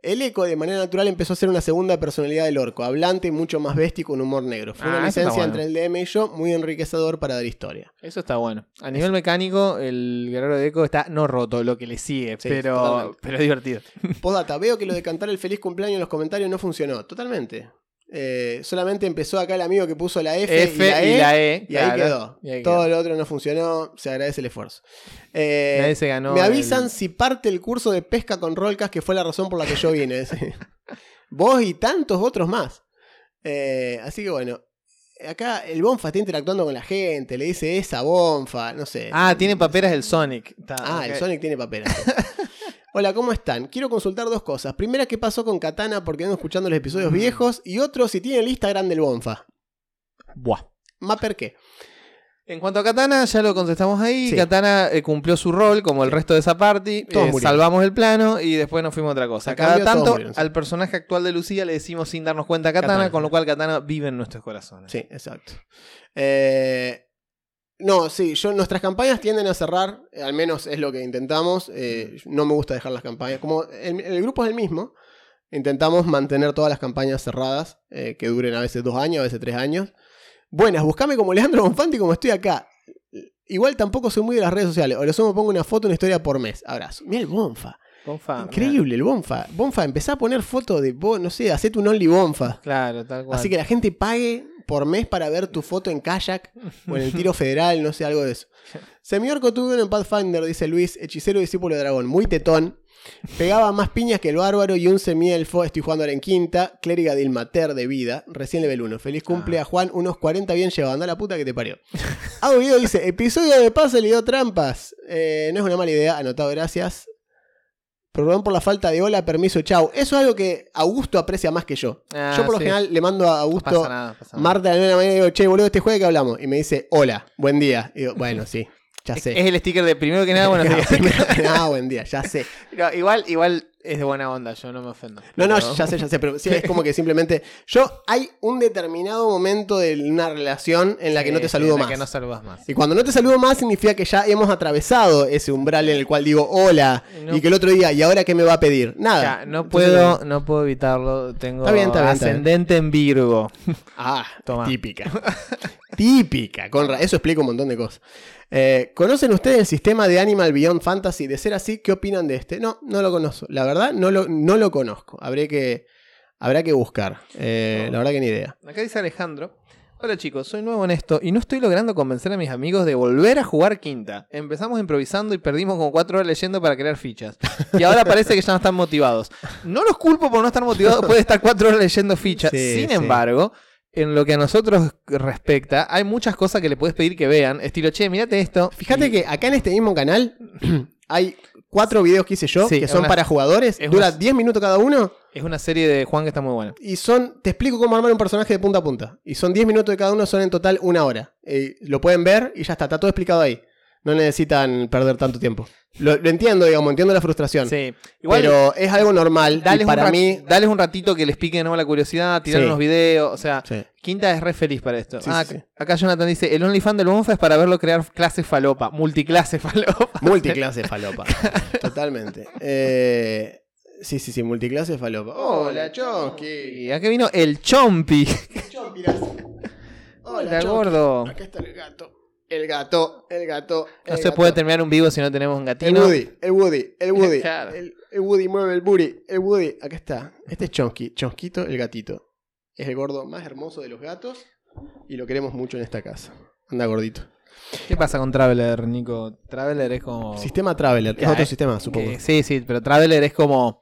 [SPEAKER 1] El eco de manera natural empezó a ser una segunda personalidad del orco, hablante y mucho más bestia y con humor negro. Fue
[SPEAKER 2] Ah,
[SPEAKER 1] una
[SPEAKER 2] está
[SPEAKER 1] licencia
[SPEAKER 2] bueno.
[SPEAKER 1] entre el DM y yo, muy enriquecedor para dar historia.
[SPEAKER 2] Eso está bueno. A nivel mecánico, el guerrero de Eco está no roto, lo que le sigue,
[SPEAKER 1] Sí,
[SPEAKER 2] pero,
[SPEAKER 1] totalmente.
[SPEAKER 2] pero es divertido.
[SPEAKER 1] Postdata, veo que lo de cantar el feliz cumpleaños en los comentarios no funcionó. Totalmente. Eh, solamente empezó acá el amigo que puso la F,
[SPEAKER 2] F
[SPEAKER 1] y la E.
[SPEAKER 2] y la E.
[SPEAKER 1] Y ahí quedó.
[SPEAKER 2] Y ahí
[SPEAKER 1] Todo
[SPEAKER 2] quedó.
[SPEAKER 1] lo otro no funcionó. Se agradece el esfuerzo. Eh,
[SPEAKER 2] Nadie se ganó.
[SPEAKER 1] me avisan
[SPEAKER 2] el-
[SPEAKER 1] si parte el curso de pesca con Rolcas, que fue la razón por la que yo vine. Vos y tantos otros más. Eh, así que bueno. Acá el Bonfa está interactuando con la gente. Le dice esa Bonfa. No sé.
[SPEAKER 2] Ah, tiene paperas el Sonic. Está,
[SPEAKER 1] Ah, el. Sonic tiene papeles. Hola, ¿cómo están? Quiero consultar dos cosas. Primera, ¿qué pasó con Katana porque ando escuchando los episodios
[SPEAKER 2] Mm.
[SPEAKER 1] viejos? Y otro, si tiene el Instagram del Bonfa.
[SPEAKER 2] Buah.
[SPEAKER 1] ¿Mapper qué?
[SPEAKER 2] En cuanto a Katana, ya lo contestamos ahí.
[SPEAKER 1] Sí.
[SPEAKER 2] Katana eh, cumplió su rol como el resto de esa party.
[SPEAKER 1] Todos
[SPEAKER 2] Eh, salvamos el plano y después nos fuimos a otra cosa.
[SPEAKER 1] A
[SPEAKER 2] Cada
[SPEAKER 1] cambio,
[SPEAKER 2] tanto, al personaje actual de Lucía le decimos sin darnos cuenta Katana,
[SPEAKER 1] Katana.
[SPEAKER 2] con lo cual Katana vive en nuestros corazones.
[SPEAKER 1] Sí, exacto. Eh, no, sí, yo, nuestras campañas tienden a cerrar, eh, al menos es lo que intentamos. eh, no me gusta dejar las campañas. Como el, el grupo es el mismo, intentamos mantener todas las campañas cerradas, eh, que duren a veces dos años, a veces tres años. Buenas, buscame como Leandro Bonfanti como estoy acá. Igual tampoco soy muy de las redes sociales. O lo sumo pongo una foto, una historia por mes. Abrazo. Mira el Bonfa.
[SPEAKER 2] Bonfa,
[SPEAKER 1] Increíble el Bonfa. Bonfa, empezá a poner fotos de vos, no sé, hacete un Only Bonfa.
[SPEAKER 2] Claro, tal cual.
[SPEAKER 1] Así que la gente pague por mes para ver tu foto en kayak o en el tiro federal, no sé, algo de eso. Semiorco tuve uno en Pathfinder, dice Luis, hechicero discípulo de dragón, muy tetón. Pegaba más piñas que el bárbaro y un semielfo. Estoy jugando ahora en quinta. Clériga de Ilmater de vida. Recién level 1. Feliz cumple
[SPEAKER 2] Ah.
[SPEAKER 1] a Juan. Unos 40 bien llevados. Anda la puta que te parió. Video dice: Episodio de pase le dio trampas. Eh, no es una mala idea. Anotado, gracias. Perdón por la falta de hola, permiso, chau. Eso es algo que Augusto aprecia más que yo.
[SPEAKER 2] Ah,
[SPEAKER 1] yo por lo
[SPEAKER 2] sí.
[SPEAKER 1] general le mando a
[SPEAKER 2] No
[SPEAKER 1] Augusto
[SPEAKER 2] pasa nada, pasa nada.
[SPEAKER 1] Marta de la mañana y digo, che, boludo, este juego que hablamos. Y me dice, hola, buen día. Y digo, bueno, sí, ya sé.
[SPEAKER 2] es el sticker de primero que nada, buenos días.
[SPEAKER 1] ah, buen día, ya sé.
[SPEAKER 2] No, igual, igual es de buena onda, yo no me ofendo.
[SPEAKER 1] No, no, ya sé, ya sé, pero sí, es como que simplemente. Yo, hay un determinado momento de una relación en la que no te saludo
[SPEAKER 2] en la
[SPEAKER 1] más.
[SPEAKER 2] que no saludas más.
[SPEAKER 1] Y cuando no te saludo más significa que ya hemos atravesado ese umbral en el cual digo hola
[SPEAKER 2] No.
[SPEAKER 1] y que el otro día, ¿y ahora qué me va a pedir? Nada.
[SPEAKER 2] Ya, no
[SPEAKER 1] Entonces,
[SPEAKER 2] puedo, no puedo evitarlo. Tengo
[SPEAKER 1] Está bien, está bien, está bien.
[SPEAKER 2] ascendente en Virgo.
[SPEAKER 1] Ah,
[SPEAKER 2] Toma.
[SPEAKER 1] típica. típica. Con ra- eso explica un montón de cosas. Eh, ¿Conocen ustedes el sistema de Animal Beyond Fantasy? De ser así, ¿qué opinan de este? No, no lo conozco. La verdad, no lo, no lo conozco. Habré que, habrá que buscar. Eh,
[SPEAKER 2] No.
[SPEAKER 1] La verdad que ni idea.
[SPEAKER 2] Acá dice Alejandro. Hola chicos, soy nuevo en esto y no estoy logrando convencer a mis amigos de volver a jugar quinta. Empezamos improvisando y perdimos como cuatro horas leyendo para crear fichas. Y ahora parece que ya no están motivados. No los culpo por no estar motivados, puede estar cuatro horas leyendo fichas.
[SPEAKER 1] Sí,
[SPEAKER 2] Sin
[SPEAKER 1] sí.
[SPEAKER 2] embargo, en lo que a nosotros respecta, hay muchas cosas que le puedes pedir que vean. Estilo, che, mirate esto.
[SPEAKER 1] Fíjate
[SPEAKER 2] Y-
[SPEAKER 1] que acá en este mismo canal hay cuatro videos que hice yo
[SPEAKER 2] Sí,
[SPEAKER 1] que son
[SPEAKER 2] una-
[SPEAKER 1] para jugadores.
[SPEAKER 2] es
[SPEAKER 1] Dura
[SPEAKER 2] una-
[SPEAKER 1] 10 minutos cada uno.
[SPEAKER 2] es una serie de Juan que está muy buena.
[SPEAKER 1] Y son, te explico cómo armar un personaje de punta a punta. Y son 10 minutos de cada uno, son en total una hora. Eh, lo pueden ver y ya está, está todo explicado ahí. No necesitan perder tanto tiempo. Lo, lo entiendo, digamos, entiendo la frustración.
[SPEAKER 2] Sí. Igual,
[SPEAKER 1] pero es algo normal.
[SPEAKER 2] dales,
[SPEAKER 1] y para mí.
[SPEAKER 2] dales un ratito que les pique de nuevo la curiosidad, tirar
[SPEAKER 1] Sí.
[SPEAKER 2] unos videos. O sea,
[SPEAKER 1] Sí.
[SPEAKER 2] Quinta es re feliz para esto.
[SPEAKER 1] Sí,
[SPEAKER 2] Ah. Acá Jonathan dice: el OnlyFans del Bonfa es para verlo crear clases falopa, multiclase falopa.
[SPEAKER 1] Multiclase falopa. Totalmente. Eh, sí, sí, sí, multiclase falopa. Hola, Chonky.
[SPEAKER 2] Y acá vino el Chompi.
[SPEAKER 1] Chompiras.
[SPEAKER 2] Hola,
[SPEAKER 1] Chonky.
[SPEAKER 2] gordo.
[SPEAKER 1] Acá está el gato. El gato, el gato.
[SPEAKER 2] No
[SPEAKER 1] el
[SPEAKER 2] se
[SPEAKER 1] gato.
[SPEAKER 2] puede terminar un vivo si no tenemos un
[SPEAKER 1] El
[SPEAKER 2] gatino.
[SPEAKER 1] Woody, el Woody, el Woody.
[SPEAKER 2] Claro.
[SPEAKER 1] el, el Woody mueve el booty. El Woody, acá está. Este es Chonky. Chonquito, el gatito. Es el gordo más hermoso de los gatos. Y lo queremos mucho en esta casa. Anda gordito.
[SPEAKER 2] ¿Qué pasa con Traveler, Nico? Traveler es como.
[SPEAKER 1] Sistema Traveler. Es
[SPEAKER 2] Ya,
[SPEAKER 1] otro
[SPEAKER 2] eh,
[SPEAKER 1] sistema, supongo.
[SPEAKER 2] que- sí, sí, pero Traveler es como.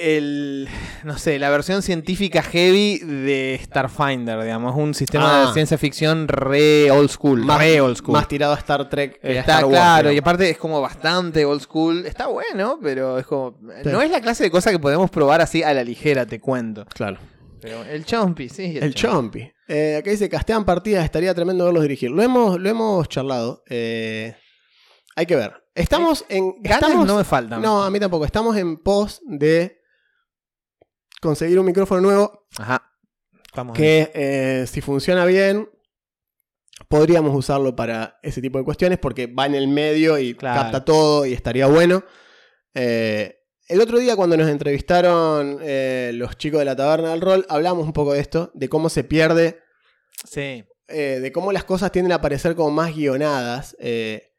[SPEAKER 2] El, no sé, la versión científica heavy de Starfinder, digamos, un sistema
[SPEAKER 1] Ah.
[SPEAKER 2] de ciencia ficción re old school,
[SPEAKER 1] Más,
[SPEAKER 2] re old school.
[SPEAKER 1] más tirado a Star Trek que a
[SPEAKER 2] Está
[SPEAKER 1] Star Wars,
[SPEAKER 2] claro, y aparte es como bastante old school. Está bueno, pero es como.
[SPEAKER 1] Sí.
[SPEAKER 2] No es la clase de cosa que podemos probar así a la ligera, te cuento.
[SPEAKER 1] Claro.
[SPEAKER 2] Pero el Chompy, sí.
[SPEAKER 1] El Chompy. Eh, acá dice, castean partidas, estaría tremendo verlos dirigir. Lo hemos, lo hemos charlado. eh, hay que ver. Estamos en...
[SPEAKER 2] Ganas
[SPEAKER 1] Estamos,
[SPEAKER 2] no me faltan.
[SPEAKER 1] no, a mí tampoco. Estamos en pos de conseguir un micrófono nuevo
[SPEAKER 2] Ajá. Vamos
[SPEAKER 1] que eh, si funciona bien podríamos usarlo para ese tipo de cuestiones porque va en el medio y
[SPEAKER 2] Claro.
[SPEAKER 1] capta todo y estaría bueno. Eh, el otro día cuando nos entrevistaron eh, los chicos de la taberna del rol hablamos un poco de esto, de cómo se pierde
[SPEAKER 2] Sí.
[SPEAKER 1] eh, de cómo las cosas tienden a parecer como más guionadas. eh,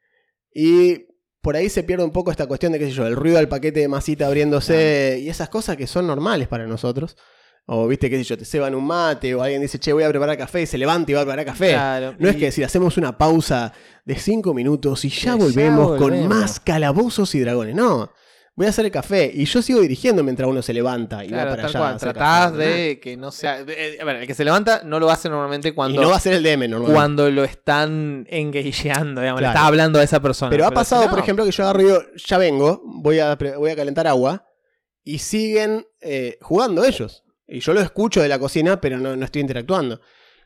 [SPEAKER 1] y por ahí se pierde un poco esta cuestión de, qué sé yo, el ruido del paquete de masita abriéndose y esas cosas que son normales para nosotros. O viste, qué sé yo, te ceban un mate o alguien dice, che, voy a preparar café y se levanta y va a preparar café.
[SPEAKER 2] Claro.
[SPEAKER 1] No es que decir, hacemos una pausa de cinco minutos y ya
[SPEAKER 2] Ya
[SPEAKER 1] volvemos, con más calabozos y dragones. No, voy a hacer el café y yo sigo dirigiendo mientras uno se levanta y
[SPEAKER 2] Claro,
[SPEAKER 1] va para allá.
[SPEAKER 2] cual. Tratás
[SPEAKER 1] café.
[SPEAKER 2] de que no sea. de- eh, a ver, el que se levanta no lo hace normalmente
[SPEAKER 1] Y
[SPEAKER 2] cuando.
[SPEAKER 1] no va a ser el DM normalmente.
[SPEAKER 2] cuando lo están engageando, digamos, le está hablando a esa persona.
[SPEAKER 1] Pero ha
[SPEAKER 2] si
[SPEAKER 1] pasado,
[SPEAKER 2] no-
[SPEAKER 1] por ejemplo, que yo agarro y digo, ya vengo, voy a, voy a calentar agua, y siguen eh, jugando ellos. Y yo lo escucho de la cocina, pero no, no estoy interactuando.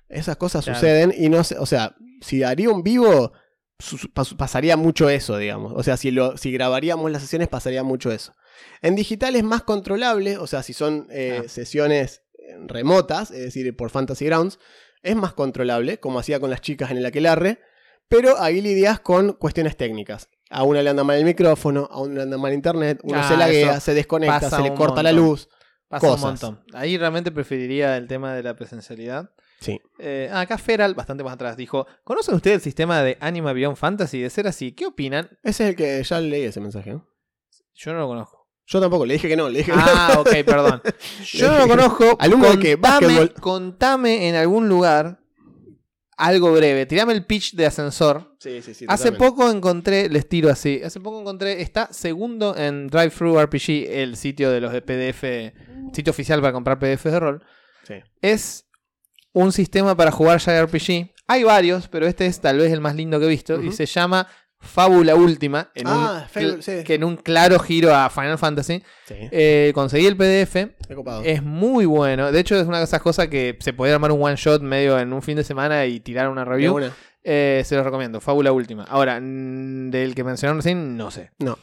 [SPEAKER 1] Esas cosas
[SPEAKER 2] Claro.
[SPEAKER 1] suceden y no sé, o sea, si haría un vivo, pasaría mucho eso, digamos. O sea, si, lo, si grabaríamos las sesiones, pasaría mucho eso. En digital es más controlable, o sea, si son eh,
[SPEAKER 2] Ah.
[SPEAKER 1] sesiones eh, remotas, es decir, por Fantasy Grounds, es más controlable, como hacía con las chicas en el aquelarre, pero ahí lidias con cuestiones técnicas. A una le anda mal el micrófono, a una le anda mal internet, uno
[SPEAKER 2] Ah,
[SPEAKER 1] se laguea, se desconecta, se le corta la luz.
[SPEAKER 2] Pasa un
[SPEAKER 1] cosas.
[SPEAKER 2] montón. Ahí realmente preferiría el tema de la presencialidad.
[SPEAKER 1] Sí.
[SPEAKER 2] Eh, acá Feral, bastante más atrás, dijo: ¿Conocen ustedes el sistema de Anima Beyond Fantasy? De ser así, ¿qué opinan?
[SPEAKER 1] Ese es el que ya leí ese mensaje. ¿no?
[SPEAKER 2] Yo no lo conozco.
[SPEAKER 1] Yo tampoco, le dije que no, le dije que
[SPEAKER 2] Ah, ok, perdón. Yo no lo conozco.
[SPEAKER 1] Alumno?
[SPEAKER 2] Contame-
[SPEAKER 1] Básquetbol.
[SPEAKER 2] Contame en algún lugar algo breve. Tirame el pitch de ascensor.
[SPEAKER 1] Sí, sí, sí.
[SPEAKER 2] Hace
[SPEAKER 1] totalmente.
[SPEAKER 2] poco encontré, les tiro así, hace poco encontré, está segundo en Drive-Thru RPG, el sitio de los de PDF, sitio oficial para comprar PDF de rol.
[SPEAKER 1] Sí.
[SPEAKER 2] Es un sistema para jugar JRPG. Hay varios, pero este es tal vez el más lindo que he visto y se llama Fábula Última, en
[SPEAKER 1] Ah,
[SPEAKER 2] un,
[SPEAKER 1] Fable, sí.
[SPEAKER 2] que en un claro giro a Final Fantasy.
[SPEAKER 1] Sí,
[SPEAKER 2] Eh, conseguí el PDF, es muy bueno. De hecho, es una de esas cosas que se puede armar un one shot medio en un fin de semana y tirar una review.
[SPEAKER 1] una.
[SPEAKER 2] Eh, se los recomiendo, Fábula Última. Ahora, del que mencionaron recién, no sé.
[SPEAKER 1] No.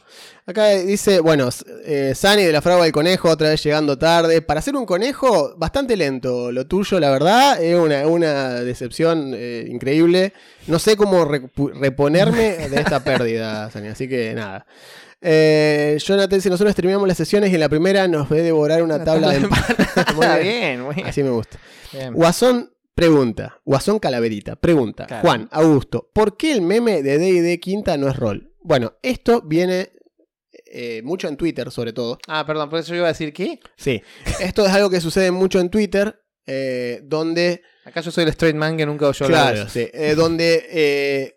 [SPEAKER 1] Acá dice, bueno, S- eh, Sani de la fragua del conejo, otra vez llegando tarde. Para ser un conejo, bastante lento. Lo tuyo, la verdad, es una, una decepción eh, increíble. No sé cómo reponerme de esta pérdida, Sani. Así que nada. Eh, Jonathan dice, nosotros terminamos las sesiones y en la primera nos ve devorar una, tabla, de empanadas.
[SPEAKER 2] Está
[SPEAKER 1] bien.
[SPEAKER 2] bien.
[SPEAKER 1] Así me gusta.
[SPEAKER 2] Bien.
[SPEAKER 1] Guasón pregunta, Guasón Calaverita, pregunta,
[SPEAKER 2] Claro.
[SPEAKER 1] Juan, Augusto, ¿por qué el meme de D&D Quinta no es rol? Bueno, esto viene eh, mucho en Twitter, sobre todo.
[SPEAKER 2] Ah, perdón, por eso yo iba a decir, ¿qué?
[SPEAKER 1] Sí, esto es algo que sucede mucho en Twitter, eh, donde,
[SPEAKER 2] Acá yo soy el straight man que nunca oyó
[SPEAKER 1] claro, sí, eh, donde eh,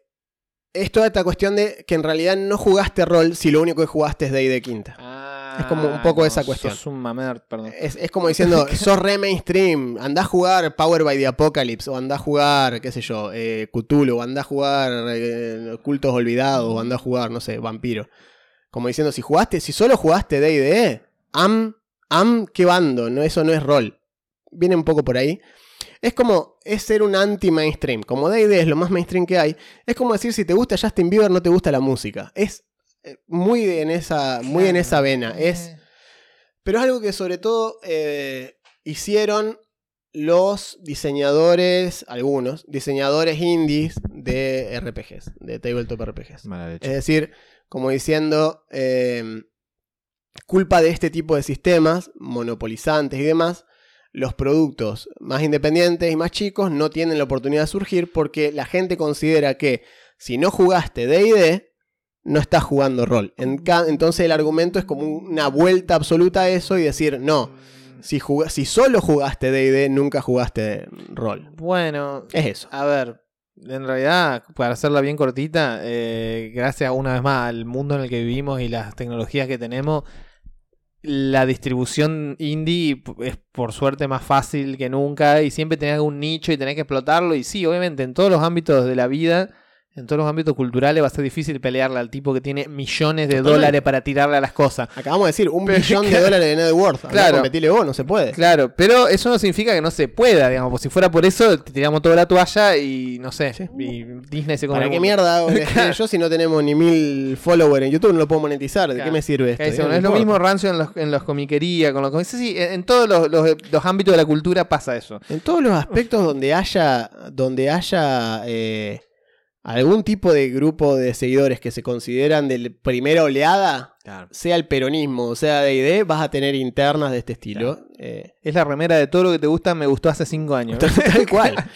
[SPEAKER 1] es toda esta cuestión de que en realidad no jugaste rol si lo único que jugaste es D&D Quinta.
[SPEAKER 2] Ah,
[SPEAKER 1] Es como un poco
[SPEAKER 2] no,
[SPEAKER 1] esa cuestión.
[SPEAKER 2] sos un mamer, perdón.
[SPEAKER 1] Es, es como diciendo, sos re mainstream, andá a jugar Power by the Apocalypse, o andá a jugar, qué sé yo, eh, Cthulhu, o andá a jugar eh, Cultos Olvidados, o andá a jugar, no sé, Vampiro. Como diciendo, si jugaste, si solo jugaste D&D, am, am, qué bando, no, eso no es rol. Viene un poco por ahí. Es como, es ser un anti-mainstream. Como D&D es lo más mainstream que hay, es como decir, si te gusta Justin Bieber, no te gusta la música. Es muy en esa, muy en esa vena. Es...
[SPEAKER 2] Eh,
[SPEAKER 1] Pero es algo que sobre todo eh, hicieron los diseñadores, algunos, diseñadores indies de RPGs, de tabletop RPGs. Es decir, como diciendo, eh, culpa de este tipo de sistemas monopolizantes y demás, los productos más independientes y más chicos no tienen la oportunidad de surgir porque la gente considera que si no jugaste DD, no estás jugando rol. En entonces el argumento es como una vuelta absoluta a eso y decir, no, si, si solo jugaste DD, nunca jugaste rol.
[SPEAKER 2] Bueno,
[SPEAKER 1] Es eso.
[SPEAKER 2] a ver, en realidad, para hacerla bien cortita, eh, gracias una vez más al mundo en el que vivimos y las tecnologías que tenemos, la distribución indie es por suerte más fácil que nunca y siempre tenés un nicho y tenés que explotarlo. Y sí, obviamente en todos los ámbitos de la vida en todos los ámbitos culturales va a ser difícil pelearle al tipo que tiene millones de dólares para tirarle a las cosas.
[SPEAKER 1] Acabamos de decir, un billón de dólares de net worth. Claro. Competirle vos, no se puede.
[SPEAKER 2] Claro, pero eso no significa que no se pueda, digamos. Pues si fuera por eso, te tiramos toda la toalla y no sé. Y Disney se come.
[SPEAKER 1] ¿Para qué mierda hago yo si no tenemos ni mil followers en YouTube no lo puedo monetizar? ¿De qué me sirve esto?
[SPEAKER 2] es lo mismo rancio en los, en los comiquerías, con los Sí, en, todos los, los, ámbitos de la cultura pasa eso.
[SPEAKER 1] En todos los aspectos donde haya. donde haya. Eh, algún tipo de grupo de seguidores que se consideran de primera oleada, sea el peronismo o sea de ID, vas a tener internas de este estilo.
[SPEAKER 2] Eh, es la remera de todo lo que te gusta, me gustó hace cinco años.
[SPEAKER 1] Tal cual.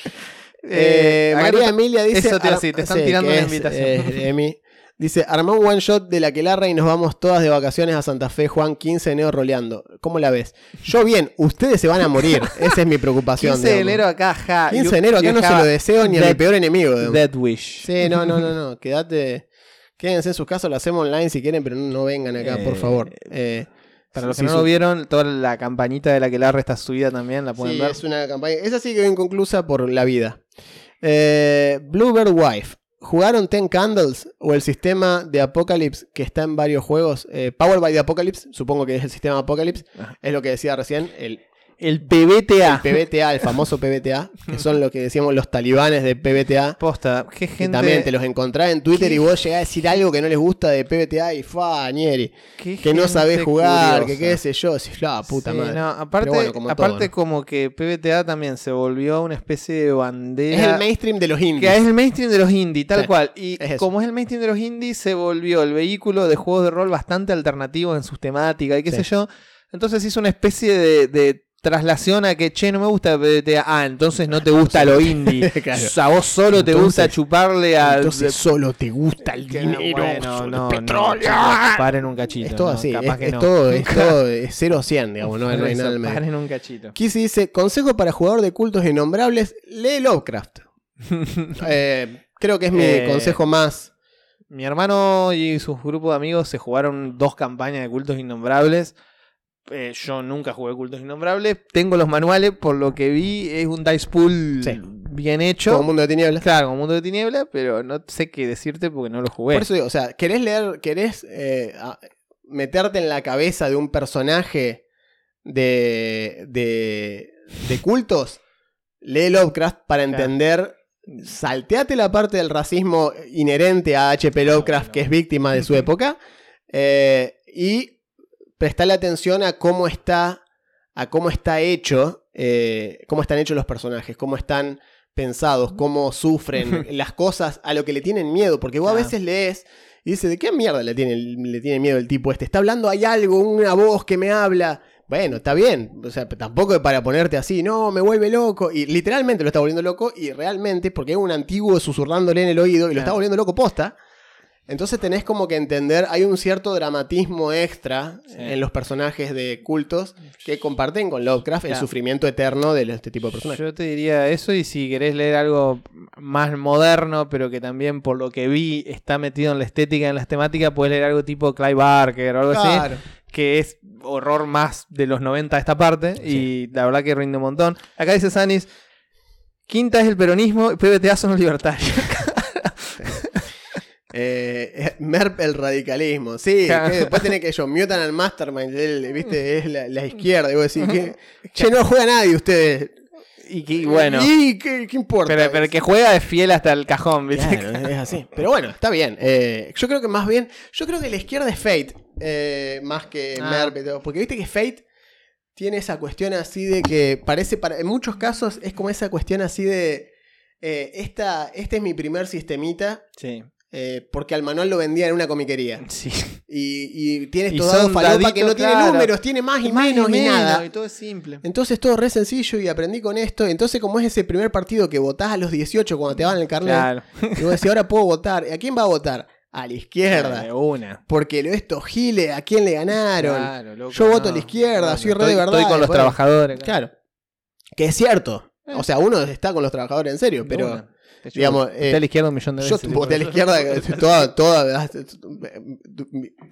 [SPEAKER 1] Eh, María Emilia dice.
[SPEAKER 2] Eso te, te están tirando la invitación.
[SPEAKER 1] Emi, Dice, armó un one shot de la que larra y nos vamos todas de vacaciones a Santa Fe, Juan, 15 de enero roleando. ¿Cómo la ves? Yo bien, ustedes se van a morir. Esa es mi preocupación.
[SPEAKER 2] 15 de enero acá, ja.
[SPEAKER 1] 15 de enero acá no se lo deseo ni a mi peor enemigo.
[SPEAKER 2] Dead Wish.
[SPEAKER 1] Sí, no, no, no, no. Quédate. Quédense en sus casos, lo hacemos online si quieren, pero no, vengan acá, por favor. Eh,
[SPEAKER 2] para los que no lo vieron, toda la campañita de la que larra está subida también, la pueden
[SPEAKER 1] sí,
[SPEAKER 2] ver.
[SPEAKER 1] Es una campaña. Esa sí que inconclusa por la vida. Eh, Bluebird Wife. ¿Jugaron Ten Candles o el sistema de Apocalypse que está en varios juegos? Eh, Power by the Apocalypse, supongo que es el sistema Apocalypse. Es lo que decía recién, el
[SPEAKER 2] el PBTA.
[SPEAKER 1] El PBTA, el famoso PBTA, que son lo que decíamos los talibanes de PBTA.
[SPEAKER 2] Posta, qué gente.
[SPEAKER 1] también te los encontrás en Twitter y vos llegás a decir algo que no les gusta de PBTA y fa, Nieri. Que no sabés jugar, que qué sé yo. Decís, la puta madre.
[SPEAKER 2] aparte, como, aparte como que PBTA también se volvió una especie de bandera.
[SPEAKER 1] Es el mainstream de los indies.
[SPEAKER 2] Que es el mainstream de los indies, tal cual. Y como es el mainstream de los indies, se volvió el vehículo de juegos de rol bastante alternativo en sus temáticas y qué sé yo. Entonces hizo una especie de traslación a que, che, no me gusta PBTA. Ah, entonces no te gusta lo indie. O sea, vos solo te gusta chuparle a.
[SPEAKER 1] Entonces solo te gusta el dinero,
[SPEAKER 2] bueno, no, petróleo. paren un cachito.
[SPEAKER 1] Es todo así, es, todo, es todo, es 0 100, digamos, no, hay nada medio.
[SPEAKER 2] Paren un cachito.
[SPEAKER 1] Kissy dice: Consejo para jugador de cultos innombrables: lee Lovecraft. Eh, creo que es mi eh, consejo más.
[SPEAKER 2] Mi hermano y sus grupos de amigos se jugaron dos campañas de cultos innombrables eh, yo nunca jugué Cultos Innombrables. Tengo los manuales, por lo que vi, es un dice pool bien hecho.
[SPEAKER 1] Como Mundo de Tinieblas.
[SPEAKER 2] Claro, como Mundo de Tinieblas, pero no sé qué decirte porque no lo jugué.
[SPEAKER 1] Por eso digo, o sea, querés leer, querés eh, meterte en la cabeza de un personaje de, de, de cultos, lee Lovecraft para entender. Salteate la parte del racismo inherente a H.P. Lovecraft, que es víctima de su época. Eh, y prestarle atención a cómo está, a cómo está hecho, eh, cómo están hechos los personajes, cómo están pensados, cómo sufren las cosas a lo que le tienen miedo, porque vos a veces lees y dices, ¿de qué mierda le tiene, le tiene miedo el tipo este? Está hablando, hay algo, una voz que me habla. Bueno, está bien, o sea, tampoco es para ponerte así, no, me vuelve loco. Y literalmente lo está volviendo loco y realmente, porque es un antiguo susurrándole en el oído y lo está volviendo loco posta. Entonces tenés como que entender, hay un cierto dramatismo extra en los personajes de cultos que comparten con Lovecraft el sufrimiento eterno de este tipo de personajes.
[SPEAKER 2] Yo te diría eso y si querés leer algo más moderno, pero que también por lo que vi está metido en la estética, en las temáticas, puedes leer algo tipo Clive Barker o algo así, que es horror más de los 90 esta parte y la verdad que rinde un montón. Acá dice Sanis, quinta es el peronismo y PBTA son los libertarios.
[SPEAKER 1] Eh, Merp el radicalismo. Sí, después tiene que ellos mutan al mastermind, ¿viste? Es la, izquierda. Y vos decís que. Che, no juega nadie ustedes.
[SPEAKER 2] Y que, bueno.
[SPEAKER 1] ¿Y qué, importa?
[SPEAKER 2] Pero, pero, que juega es fiel hasta el cajón, ¿viste?
[SPEAKER 1] es así. Pero bueno, está bien. Eh, yo creo que más bien. Yo creo que la izquierda es Fate. Eh, más que ah. Merp. Porque viste que Fate tiene esa cuestión así de que parece. Para, en muchos casos es como esa cuestión así de. esta, este es mi primer sistemita.
[SPEAKER 2] Sí.
[SPEAKER 1] Eh, porque al manual lo vendía en una comiquería.
[SPEAKER 2] Sí.
[SPEAKER 1] Y, y tienes todo falopa que no tiene números, tiene más y, menos y, nada.
[SPEAKER 2] Y todo es simple.
[SPEAKER 1] Entonces todo re sencillo y aprendí con esto. Entonces, como es ese primer partido que votás a los 18 cuando te van el carnet, claro. y vos decís, ahora puedo votar. ¿A quién va a votar? A la izquierda.
[SPEAKER 2] una.
[SPEAKER 1] Porque estos giles, ¿a quién le ganaron? Yo voto a la izquierda, soy re de verdad.
[SPEAKER 2] Estoy con los trabajadores.
[SPEAKER 1] Claro. Que es cierto. O sea, uno está con los trabajadores en serio, pero.
[SPEAKER 2] Hecho,
[SPEAKER 1] Digamos, eh,
[SPEAKER 2] a la izquierda un millón de
[SPEAKER 1] Yo
[SPEAKER 2] veces.
[SPEAKER 1] voté a la izquierda toda, toda,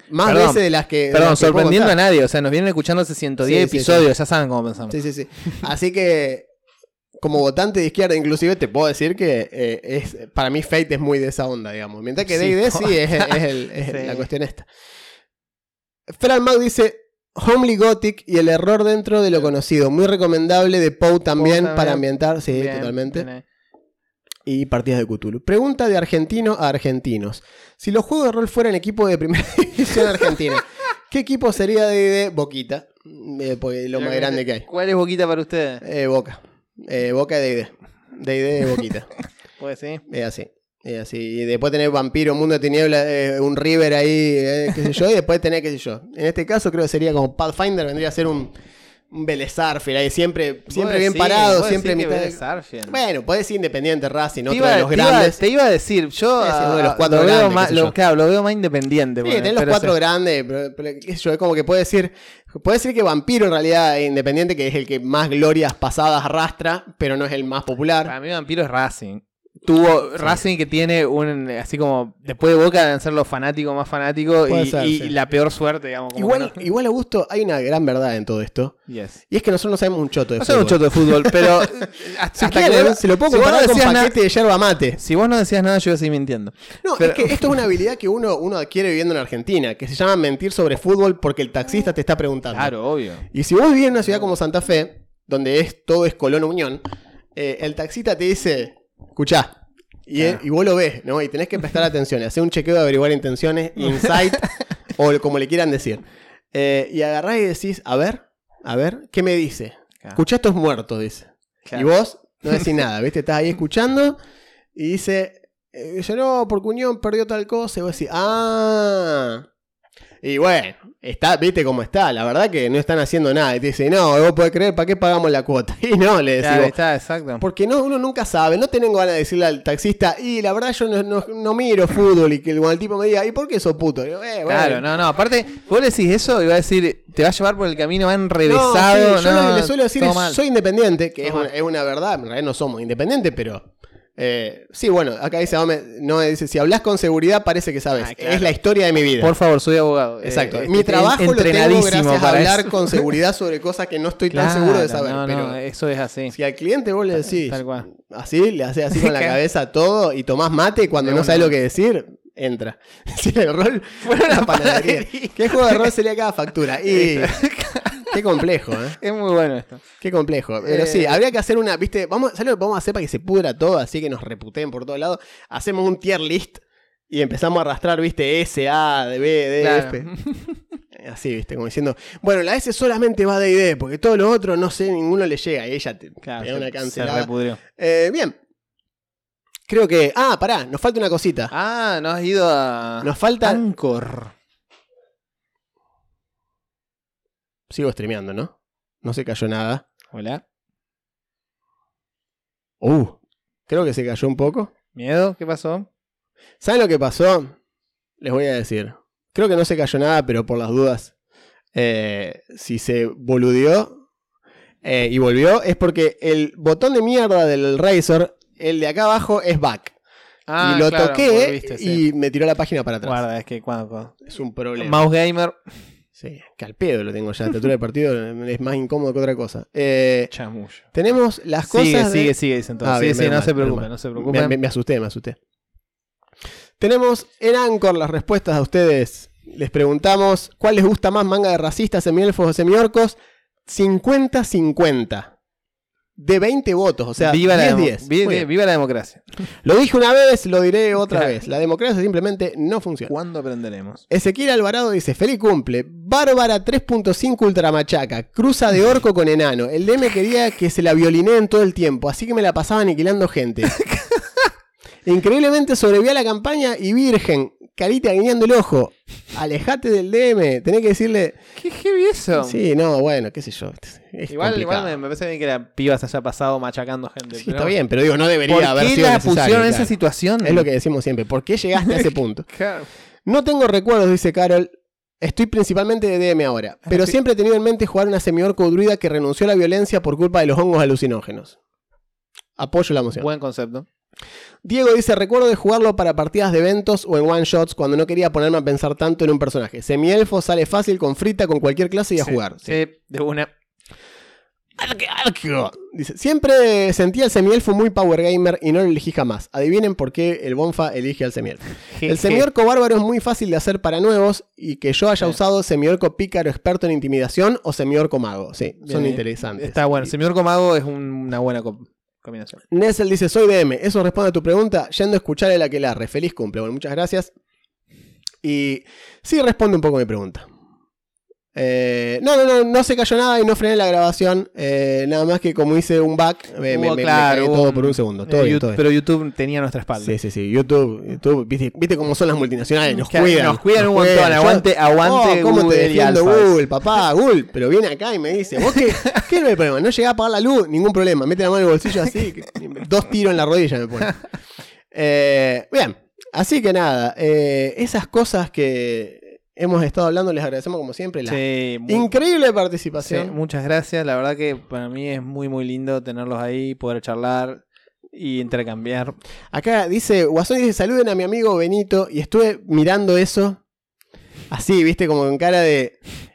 [SPEAKER 1] más
[SPEAKER 2] Perdón,
[SPEAKER 1] veces de las que. de
[SPEAKER 2] Perdón,
[SPEAKER 1] las que puedo
[SPEAKER 2] sorprendiendo a nadie. O sea, nos vienen escuchando hace 110
[SPEAKER 1] Sí, sí,
[SPEAKER 2] episodios, ya saben cómo pensamos.
[SPEAKER 1] Sí, sí, sí. Así que, como votante de izquierda, inclusive, te puedo decir que eh, es para mí Fate es muy de esa onda, digamos. Mientras que. D&D sí, es, es el- es la cuestión esta. Feral Mag dice. Homely Gothic y el error dentro de lo conocido. Muy recomendable de Poe también,
[SPEAKER 2] también.
[SPEAKER 1] para ambientar. Sí,
[SPEAKER 2] Bien,
[SPEAKER 1] totalmente.
[SPEAKER 2] bien.
[SPEAKER 1] Y partidas de Cthulhu. Pregunta de argentino a argentinos. Si los juegos de rol fueran equipo de primera división argentina, ¿qué equipo sería de, Boquita? Eh, porque es lo más grande que hay.
[SPEAKER 2] ¿Cuál es boquita para ustedes?
[SPEAKER 1] Eh, Boca. Eh, Boca de D&D. D&D de Boquita.
[SPEAKER 2] Pues sí.
[SPEAKER 1] Es así. Es así. Y después tener Vampiro, Mundo de Tiniebla, eh, un River ahí, eh, qué sé yo, y después tener, qué sé yo. En este caso creo que sería como Pathfinder, vendría a ser un, un Belezarfield ahí, siempre, siempre bien parado, siempre mitad de- Bueno, podés ir Independiente Racing, otro
[SPEAKER 2] iba,
[SPEAKER 1] de los
[SPEAKER 2] te iba-
[SPEAKER 1] grandes.
[SPEAKER 2] te iba a decir, yo
[SPEAKER 1] sí, uno de los cuatro
[SPEAKER 2] lo veo
[SPEAKER 1] grandes,
[SPEAKER 2] más, lo- claro, lo veo más independiente.
[SPEAKER 1] Sí, tenés los cuatro grandes, pero, pero qué sé yo, es como que puede decir, puede decir que Vampiro en realidad es independiente, que es el que más glorias pasadas arrastra, pero no es el más popular.
[SPEAKER 2] Para mí Vampiro es Racing. Tuvo Racing que tiene un, así como, después de Boca deben ser los fanáticos más fanáticos y,
[SPEAKER 1] ser,
[SPEAKER 2] y
[SPEAKER 1] sí.
[SPEAKER 2] la peor suerte, digamos. como
[SPEAKER 1] Igual,
[SPEAKER 2] no-
[SPEAKER 1] igual Augusto, hay una gran verdad en todo esto.
[SPEAKER 2] Yes.
[SPEAKER 1] Y es que nosotros no sabemos un choto de
[SPEAKER 2] No soy un
[SPEAKER 1] fútbol.
[SPEAKER 2] choto de fútbol, pero hasta,
[SPEAKER 1] Si
[SPEAKER 2] hasta que
[SPEAKER 1] se lo puedo
[SPEAKER 2] si vos no
[SPEAKER 1] comparar con
[SPEAKER 2] decías nada-
[SPEAKER 1] paquete de yerba mate.
[SPEAKER 2] Si vos no decías nada, yo iba a seguir mintiendo.
[SPEAKER 1] No,
[SPEAKER 2] Pero-
[SPEAKER 1] es que esto es una habilidad que uno, uno adquiere viviendo en Argentina, que se llama mentir sobre fútbol porque el taxista te está preguntando.
[SPEAKER 2] Claro, obvio.
[SPEAKER 1] Y si vos vivís en una ciudad como Santa Fe, donde es todo es Colón Unión, eh, el taxista te dice, escuchá, y, él- y vos lo ves, ¿no? Y tenés que prestar atención, hacer un chequeo de averiguar intenciones, insight, o como le quieran decir. Eh, y agarrás y decís, a ver, a ver, ¿qué me dice?
[SPEAKER 2] Claro.
[SPEAKER 1] Escuchá estos muertos, dice.
[SPEAKER 2] Claro.
[SPEAKER 1] Y vos no decís nada, ¿viste? Estás ahí escuchando y dice, eh, dice, no, porque Unión perdió tal cosa. Y vos decís, ah. Y bueno, está, viste cómo está. La verdad que no están haciendo nada. Y te dice, no, vos podés creer, ¿para qué pagamos la cuota? Y no, le decís
[SPEAKER 2] Claro, está, exacto.
[SPEAKER 1] Porque no, uno nunca sabe. No tengo ganas de decirle al taxista, y la verdad yo no, no- no miro fútbol. Y que cuando el tipo me diga, ¿y por qué sos puto? "Eh, bueno".
[SPEAKER 2] Claro, no, no. Aparte, vos decís eso y va a decir, te va a llevar por el camino
[SPEAKER 1] No,
[SPEAKER 2] enrevesado.
[SPEAKER 1] sí, yo
[SPEAKER 2] no,
[SPEAKER 1] lo que le suelo decir es,
[SPEAKER 2] mal.
[SPEAKER 1] soy independiente, que es una, es una verdad, en realidad no somos independientes, pero... eh, sí, bueno, acá dice, no, dice, si hablas con seguridad parece que sabes.
[SPEAKER 2] Ah, claro.
[SPEAKER 1] Es la historia de mi vida.
[SPEAKER 2] Por favor, soy abogado.
[SPEAKER 1] Exacto.
[SPEAKER 2] Eh,
[SPEAKER 1] mi
[SPEAKER 2] eh,
[SPEAKER 1] trabajo lo tengo
[SPEAKER 2] entrenadísimo
[SPEAKER 1] gracias a
[SPEAKER 2] para
[SPEAKER 1] hablar
[SPEAKER 2] eso.
[SPEAKER 1] con seguridad sobre cosas que no estoy tan seguro de saber.
[SPEAKER 2] No,
[SPEAKER 1] pero
[SPEAKER 2] no, eso es así.
[SPEAKER 1] si al cliente vos le decís
[SPEAKER 2] Tal cual.
[SPEAKER 1] así, le haces así con la cabeza todo y tomás mate y cuando no sabes lo que decir, entra. Si el rol
[SPEAKER 2] Fuera
[SPEAKER 1] una panadería.
[SPEAKER 2] panadería.
[SPEAKER 1] ¿Qué juego de rol sería cada factura? Y qué complejo, ¿eh?
[SPEAKER 2] Es muy bueno esto.
[SPEAKER 1] Qué complejo. Pero
[SPEAKER 2] Eh.
[SPEAKER 1] sí, habría que hacer una, ¿viste? Vamos, ¿Sabes lo que podemos hacer para que se pudra todo? Así que nos reputen por todos lados. Hacemos un tier list y empezamos a arrastrar, ¿viste? S, A, D, B, D,
[SPEAKER 2] Claro.
[SPEAKER 1] F. Así, ¿viste? Como diciendo, bueno, la S solamente va de ID, porque todo lo otro, no sé, ninguno le llega. Y ella te
[SPEAKER 2] Claro,
[SPEAKER 1] pega
[SPEAKER 2] se-
[SPEAKER 1] una
[SPEAKER 2] se
[SPEAKER 1] cancelada.
[SPEAKER 2] repudrió.
[SPEAKER 1] Eh, bien. Creo que. Ah, pará, nos falta una cosita.
[SPEAKER 2] Ah, no has ido a.
[SPEAKER 1] Nos falta.
[SPEAKER 2] Anchor.
[SPEAKER 1] Sigo streameando, ¿no? No se cayó nada.
[SPEAKER 2] Hola.
[SPEAKER 1] Uh, creo que se cayó un poco.
[SPEAKER 2] ¿Miedo? ¿Qué pasó?
[SPEAKER 1] ¿Saben lo que pasó? Les voy a decir. Creo que no se cayó nada, pero por las dudas. eh, si se boludeó eh, y volvió, es porque el botón de mierda del Razor, el de acá abajo, es back.
[SPEAKER 2] Ah,
[SPEAKER 1] y lo
[SPEAKER 2] claro,
[SPEAKER 1] toqué
[SPEAKER 2] volviste, sí.
[SPEAKER 1] y me tiró la página para atrás.
[SPEAKER 2] Guarda, es que cuando-
[SPEAKER 1] Es un problema.
[SPEAKER 2] Mouse Gamer.
[SPEAKER 1] Sí, que al pedo lo tengo ya. A esta altura del partido es más incómodo que otra cosa. Eh,
[SPEAKER 2] Chamullo.
[SPEAKER 1] tenemos las cosas.
[SPEAKER 2] Sigue,
[SPEAKER 1] de-
[SPEAKER 2] sigue, sigue, entonces.
[SPEAKER 1] Ah,
[SPEAKER 2] sí,
[SPEAKER 1] bien,
[SPEAKER 2] sí,
[SPEAKER 1] menos
[SPEAKER 2] no
[SPEAKER 1] mal,
[SPEAKER 2] se preocupen, no se
[SPEAKER 1] Me,
[SPEAKER 2] preocupen.
[SPEAKER 1] me- me asusté, me asusté. Tenemos en Anchor las respuestas a ustedes. Les preguntamos cuál les gusta más manga de racistas, semielfos o semiorcos. 50-50. De 20 votos, o sea,
[SPEAKER 2] viva, la
[SPEAKER 1] 10
[SPEAKER 2] demo-
[SPEAKER 1] 10.
[SPEAKER 2] vi-
[SPEAKER 1] Muy bien.
[SPEAKER 2] viva la democracia.
[SPEAKER 1] Lo dije una vez, lo diré otra
[SPEAKER 2] Claro.
[SPEAKER 1] vez. La democracia simplemente no funciona.
[SPEAKER 2] ¿Cuándo aprenderemos?
[SPEAKER 1] Ezequiel Alvarado dice, feliz cumple, Bárbara 3.5 ultramachaca, cruza de orco con enano. El DM quería que se la violineen todo el tiempo, así que me la pasaba aniquilando gente. Increíblemente sobrevivió a la campaña y virgen, carita guiñando el ojo. Alejate del DM, tenés que decirle...
[SPEAKER 2] ¿Qué heavy eso?
[SPEAKER 1] Sí, no, bueno, qué sé yo. es
[SPEAKER 2] igual me, me parece bien que la piba se haya pasado machacando gente.
[SPEAKER 1] Sí,
[SPEAKER 2] pero-
[SPEAKER 1] está bien, pero digo, no debería
[SPEAKER 2] ¿Por
[SPEAKER 1] haber
[SPEAKER 2] qué
[SPEAKER 1] sido
[SPEAKER 2] la pusieron en
[SPEAKER 1] claro.
[SPEAKER 2] esa situación?
[SPEAKER 1] Es lo que decimos siempre. ¿Por qué llegaste a ese punto?
[SPEAKER 2] Claro.
[SPEAKER 1] No tengo recuerdos, dice Carol. Estoy principalmente de DM ahora, pero
[SPEAKER 2] sí.
[SPEAKER 1] siempre he tenido en mente jugar una semiorco druida que renunció a la violencia por culpa de los hongos alucinógenos. Apoyo la moción.
[SPEAKER 2] Buen concepto.
[SPEAKER 1] Diego dice, recuerdo de jugarlo para partidas de eventos o en one shots cuando no quería ponerme a pensar tanto en un personaje. Semielfo sale fácil con frita con cualquier clase y a
[SPEAKER 2] Sí,
[SPEAKER 1] jugar.
[SPEAKER 2] Sí, de una.
[SPEAKER 1] Dice, siempre sentía el semielfo muy power gamer y no lo elegí jamás. Adivinen por qué el Bonfa elige al semielfo. El semiorco bárbaro es muy fácil de hacer para nuevos y que yo haya usado semiorco pícaro experto en intimidación o semiorco mago. Sí, son
[SPEAKER 2] Bien,
[SPEAKER 1] interesantes.
[SPEAKER 2] Está bueno. Semiorco Mago es un- una buena
[SPEAKER 1] Nessel dice, soy DM. Eso responde a tu pregunta, yendo a escuchar el aquelarre. Feliz cumple. Bueno, muchas gracias. Y sí responde un poco a mi pregunta. Eh, no, no, no, no se cayó nada y no frené la grabación. eh, nada más que como hice un back, me, me-
[SPEAKER 2] Hubo,
[SPEAKER 1] me- me
[SPEAKER 2] claro,
[SPEAKER 1] caí todo por un segundo.
[SPEAKER 2] eh,
[SPEAKER 1] Todo bien,
[SPEAKER 2] Yu-
[SPEAKER 1] todo bien.
[SPEAKER 2] Pero YouTube tenía nuestra espalda.
[SPEAKER 1] Sí, sí, sí. YouTube, YouTube viste, viste cómo son las multinacionales, nos cuidan.
[SPEAKER 2] nos cuidan un montón, aguante- aguante
[SPEAKER 1] Oh, ¿Cómo
[SPEAKER 2] Google
[SPEAKER 1] te defiendo. Google, papá? Google, pero viene acá y me dice, ¿vos qué, qué es el problema? No llegás a pagar la luz, ningún problema. Mete la mano en el bolsillo así, dos tiros en la rodilla me pone. Eh, bien, así que nada, eh, esas cosas que hemos estado hablando, les agradecemos como siempre. La
[SPEAKER 2] Sí, muy-
[SPEAKER 1] increíble
[SPEAKER 2] sí,
[SPEAKER 1] participación.
[SPEAKER 2] muchas gracias. La verdad que para mí es muy, muy lindo tenerlos ahí, poder charlar y intercambiar.
[SPEAKER 1] Acá dice, Guasón dice, saluden a mi amigo Benito. Y estuve mirando eso. Así, viste, como con cara de.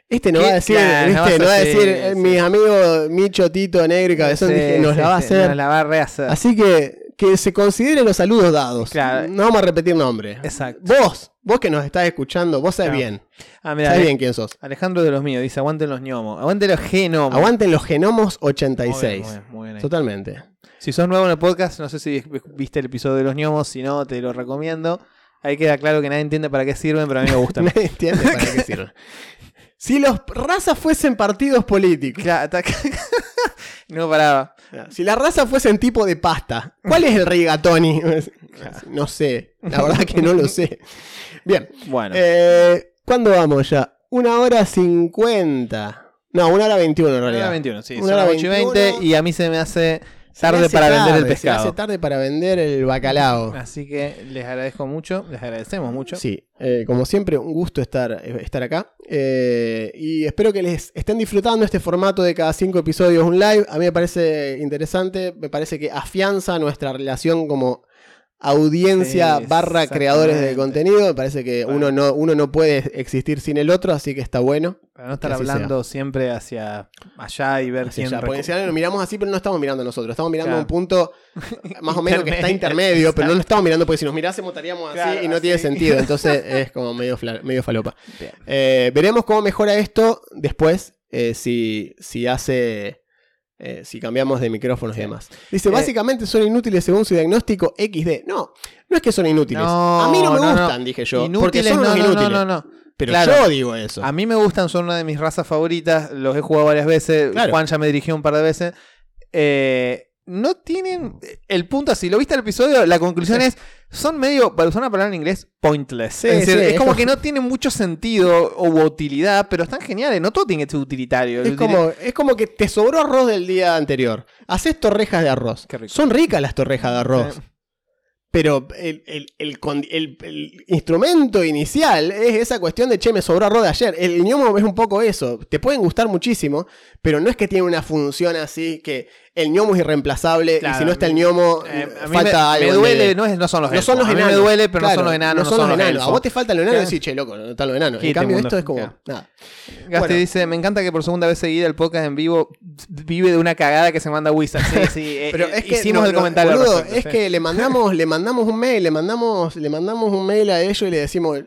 [SPEAKER 1] Este no va a decir, ¿viste?
[SPEAKER 2] no
[SPEAKER 1] va a
[SPEAKER 2] decir,
[SPEAKER 1] eh, mis amigos Micho, Tito, Negro y Cabezón.
[SPEAKER 2] Sí,
[SPEAKER 1] dije, nos la va a hacer.
[SPEAKER 2] Nos la va a rehacer.
[SPEAKER 1] Así que que se consideren los saludos dados.
[SPEAKER 2] Claro.
[SPEAKER 1] No vamos a repetir nombres.
[SPEAKER 2] Exacto.
[SPEAKER 1] Vos, vos que nos estás escuchando, vos sabés
[SPEAKER 2] Claro.
[SPEAKER 1] bien.
[SPEAKER 2] Ah, mira,
[SPEAKER 1] Sabés
[SPEAKER 2] Ale-
[SPEAKER 1] bien quién sos.
[SPEAKER 2] Alejandro de los míos dice: aguanten los gnomos. Aguanten los genomos.
[SPEAKER 1] Aguanten los genomos
[SPEAKER 2] Muy
[SPEAKER 1] 86.
[SPEAKER 2] bien, muy bien, muy bien.
[SPEAKER 1] Totalmente.
[SPEAKER 2] Si sos nuevo en el podcast, no sé si viste el episodio de los gnomos. Si no, te lo recomiendo. Ahí queda claro que nadie entiende para qué sirven, pero a mí me gustan.
[SPEAKER 1] Nadie entiende para qué sirve. Si los razas fuesen partidos políticos.
[SPEAKER 2] Claro, no paraba.
[SPEAKER 1] Si las razas fuesen tipo de pasta, ¿cuál es el rigatoni? No sé, la verdad que no lo sé. Bien,
[SPEAKER 2] Bueno,
[SPEAKER 1] eh, ¿cuándo vamos ya? Una hora cincuenta. No, una hora veintiuno en
[SPEAKER 2] Una
[SPEAKER 1] realidad.
[SPEAKER 2] hora 21, sí.
[SPEAKER 1] Una hora
[SPEAKER 2] las 8 y 20
[SPEAKER 1] 21.
[SPEAKER 2] y a mí se me hace Tarde para vender el
[SPEAKER 1] tarde, se hace
[SPEAKER 2] pescado.
[SPEAKER 1] tarde para vender el bacalao.
[SPEAKER 2] Así que les agradezco mucho, les agradecemos mucho.
[SPEAKER 1] Sí, eh, como siempre, un gusto estar, eh, estar acá. Eh, y espero que les estén disfrutando este formato de cada cinco episodios un live. A mí me parece interesante, me parece que afianza nuestra relación como audiencia barra creadores de contenido. Me parece que
[SPEAKER 2] Bueno.
[SPEAKER 1] uno no, uno no puede existir sin el otro, así que está bueno.
[SPEAKER 2] Para no estar
[SPEAKER 1] así
[SPEAKER 2] hablando siempre hacia allá y ver
[SPEAKER 1] Así
[SPEAKER 2] quién
[SPEAKER 1] porque nos miramos así, pero no estamos mirando nosotros. Estamos mirando
[SPEAKER 2] Claro.
[SPEAKER 1] a un punto más o menos que está
[SPEAKER 2] Intermedio.
[SPEAKER 1] pero no lo estamos mirando porque si nos mirásemos estaríamos así
[SPEAKER 2] Claro,
[SPEAKER 1] y no
[SPEAKER 2] así.
[SPEAKER 1] tiene sentido. Entonces es como medio, medio falopa. Eh, veremos cómo mejora esto después, eh, si, si hace. Eh, si cambiamos de micrófonos y demás. Dice,
[SPEAKER 2] Eh,
[SPEAKER 1] básicamente son inútiles según su diagnóstico XD. No, no es que son inútiles.
[SPEAKER 2] No,
[SPEAKER 1] a mí no me
[SPEAKER 2] no, no.
[SPEAKER 1] gustan, dije yo. porque
[SPEAKER 2] Inútiles,
[SPEAKER 1] son unos
[SPEAKER 2] no, no,
[SPEAKER 1] inútiles.
[SPEAKER 2] no, no, no.
[SPEAKER 1] Pero
[SPEAKER 2] Claro.
[SPEAKER 1] yo digo eso.
[SPEAKER 2] A mí me gustan, son una de mis razas favoritas. Los he jugado varias veces.
[SPEAKER 1] Claro.
[SPEAKER 2] Juan ya me dirigió un par de veces. Eh, no tienen. El punto, si lo viste el episodio, la conclusión es. Son medio, para usar una palabra en inglés, pointless.
[SPEAKER 1] Sí,
[SPEAKER 2] es, decir, es
[SPEAKER 1] es
[SPEAKER 2] como que no tienen mucho sentido o utilidad, pero están geniales. No todo tiene que ser utilitario.
[SPEAKER 1] Es como, es como que te sobró arroz del día anterior. Haces torrejas de arroz. Son ricas las torrejas de arroz.
[SPEAKER 2] Eh,
[SPEAKER 1] Pero el, el- el el- instrumento inicial es esa cuestión de che, me sobró arroz de ayer. El gnomo es un poco eso. Te pueden gustar muchísimo, pero no es que tiene una función así que el gnomo es irreemplazable y si no está el gnomo,
[SPEAKER 2] eh,
[SPEAKER 1] falta
[SPEAKER 2] me,
[SPEAKER 1] algo.
[SPEAKER 2] me duele,
[SPEAKER 1] el-
[SPEAKER 2] no, es- no son los
[SPEAKER 1] no son los
[SPEAKER 2] a mí
[SPEAKER 1] enanos.
[SPEAKER 2] me duele, pero no son los enanos,
[SPEAKER 1] no son los enanos.
[SPEAKER 2] elfos.
[SPEAKER 1] A vos te faltan los enanos y decís, che, loco, no están los enanos. En cambio,
[SPEAKER 2] mundo.
[SPEAKER 1] esto es como.
[SPEAKER 2] Claro.
[SPEAKER 1] Nada.
[SPEAKER 2] Gasti
[SPEAKER 1] Bueno.
[SPEAKER 2] dice, me encanta que por segunda vez seguida el podcast en vivo vive de una cagada que se manda Wizard. Sí, sí. eh,
[SPEAKER 1] Pero
[SPEAKER 2] eh,
[SPEAKER 1] es que
[SPEAKER 2] hicimos
[SPEAKER 1] no,
[SPEAKER 2] el comentario.
[SPEAKER 1] boludo,
[SPEAKER 2] respecto,
[SPEAKER 1] es
[SPEAKER 2] sí.
[SPEAKER 1] que le mandamos, le mandamos un mail, le mandamos, le mandamos un mail a ellos y le decimos,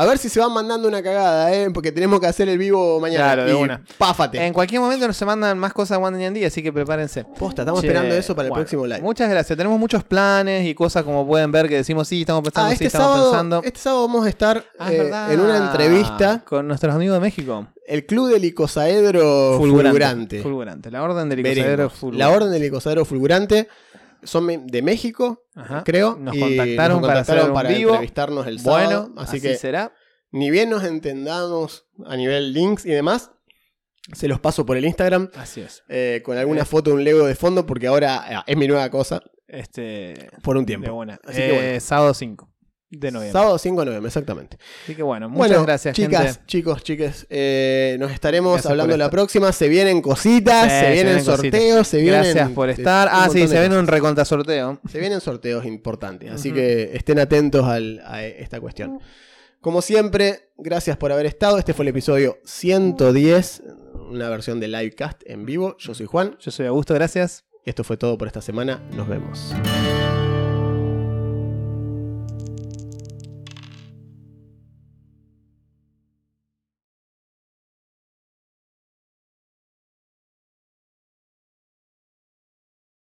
[SPEAKER 1] a ver si se van mandando una cagada, eh, porque tenemos que hacer el vivo mañana.
[SPEAKER 2] Claro, de
[SPEAKER 1] y
[SPEAKER 2] una.
[SPEAKER 1] Páfate.
[SPEAKER 2] En cualquier momento nos se mandan más cosas a One D&D, así que prepárense.
[SPEAKER 1] Posta, estamos
[SPEAKER 2] Che,
[SPEAKER 1] esperando eso para el
[SPEAKER 2] bueno,
[SPEAKER 1] próximo live.
[SPEAKER 2] Muchas gracias. Tenemos muchos planes y cosas como pueden ver que decimos sí, estamos pensando,
[SPEAKER 1] Ah,
[SPEAKER 2] sí,
[SPEAKER 1] este
[SPEAKER 2] estamos
[SPEAKER 1] sábado,
[SPEAKER 2] pensando.
[SPEAKER 1] este sábado vamos a estar
[SPEAKER 2] Ah,
[SPEAKER 1] eh, en una entrevista,
[SPEAKER 2] con nuestros amigos de México.
[SPEAKER 1] el Club del Icosaedro Fulgurante.
[SPEAKER 2] Fulgurante. La orden del icosaedro fulgurante.
[SPEAKER 1] La Orden del Icosaedro Fulgurante. Son de México,
[SPEAKER 2] Ajá.
[SPEAKER 1] creo.
[SPEAKER 2] Nos
[SPEAKER 1] y
[SPEAKER 2] contactaron para hacer un vivo.
[SPEAKER 1] entrevistarnos el sábado.
[SPEAKER 2] Bueno,
[SPEAKER 1] así,
[SPEAKER 2] así,
[SPEAKER 1] que
[SPEAKER 2] será.
[SPEAKER 1] ni bien nos entendamos a nivel links y demás, se los paso por el Instagram
[SPEAKER 2] Así es.
[SPEAKER 1] eh, con alguna
[SPEAKER 2] Eh.
[SPEAKER 1] foto de un Lego de fondo porque ahora eh, es mi nueva cosa
[SPEAKER 2] Este,
[SPEAKER 1] por un tiempo.
[SPEAKER 2] buena.
[SPEAKER 1] Así que
[SPEAKER 2] Eh, Sábado 5. De noviembre.
[SPEAKER 1] Sábado 5 de noviembre, exactamente.
[SPEAKER 2] Así que bueno, muchas
[SPEAKER 1] bueno,
[SPEAKER 2] gracias,
[SPEAKER 1] chicas,
[SPEAKER 2] gente.
[SPEAKER 1] chicos, chiques. eh, nos estaremos
[SPEAKER 2] Gracias
[SPEAKER 1] hablando la próxima. Se vienen cositas,
[SPEAKER 2] Sí,
[SPEAKER 1] se
[SPEAKER 2] se
[SPEAKER 1] vienen sorteos,
[SPEAKER 2] cositas.
[SPEAKER 1] se vienen.
[SPEAKER 2] Gracias por estar. Ah, sí, se viene un recontrasorteo.
[SPEAKER 1] Se vienen sorteos importantes, así que estén atentos al- a esta cuestión. Como siempre, gracias por haber estado. Este fue el episodio 110, una versión de Livecast en vivo. Yo soy Juan
[SPEAKER 2] Yo soy Augusto, gracias.
[SPEAKER 1] esto fue todo por esta semana. Nos vemos.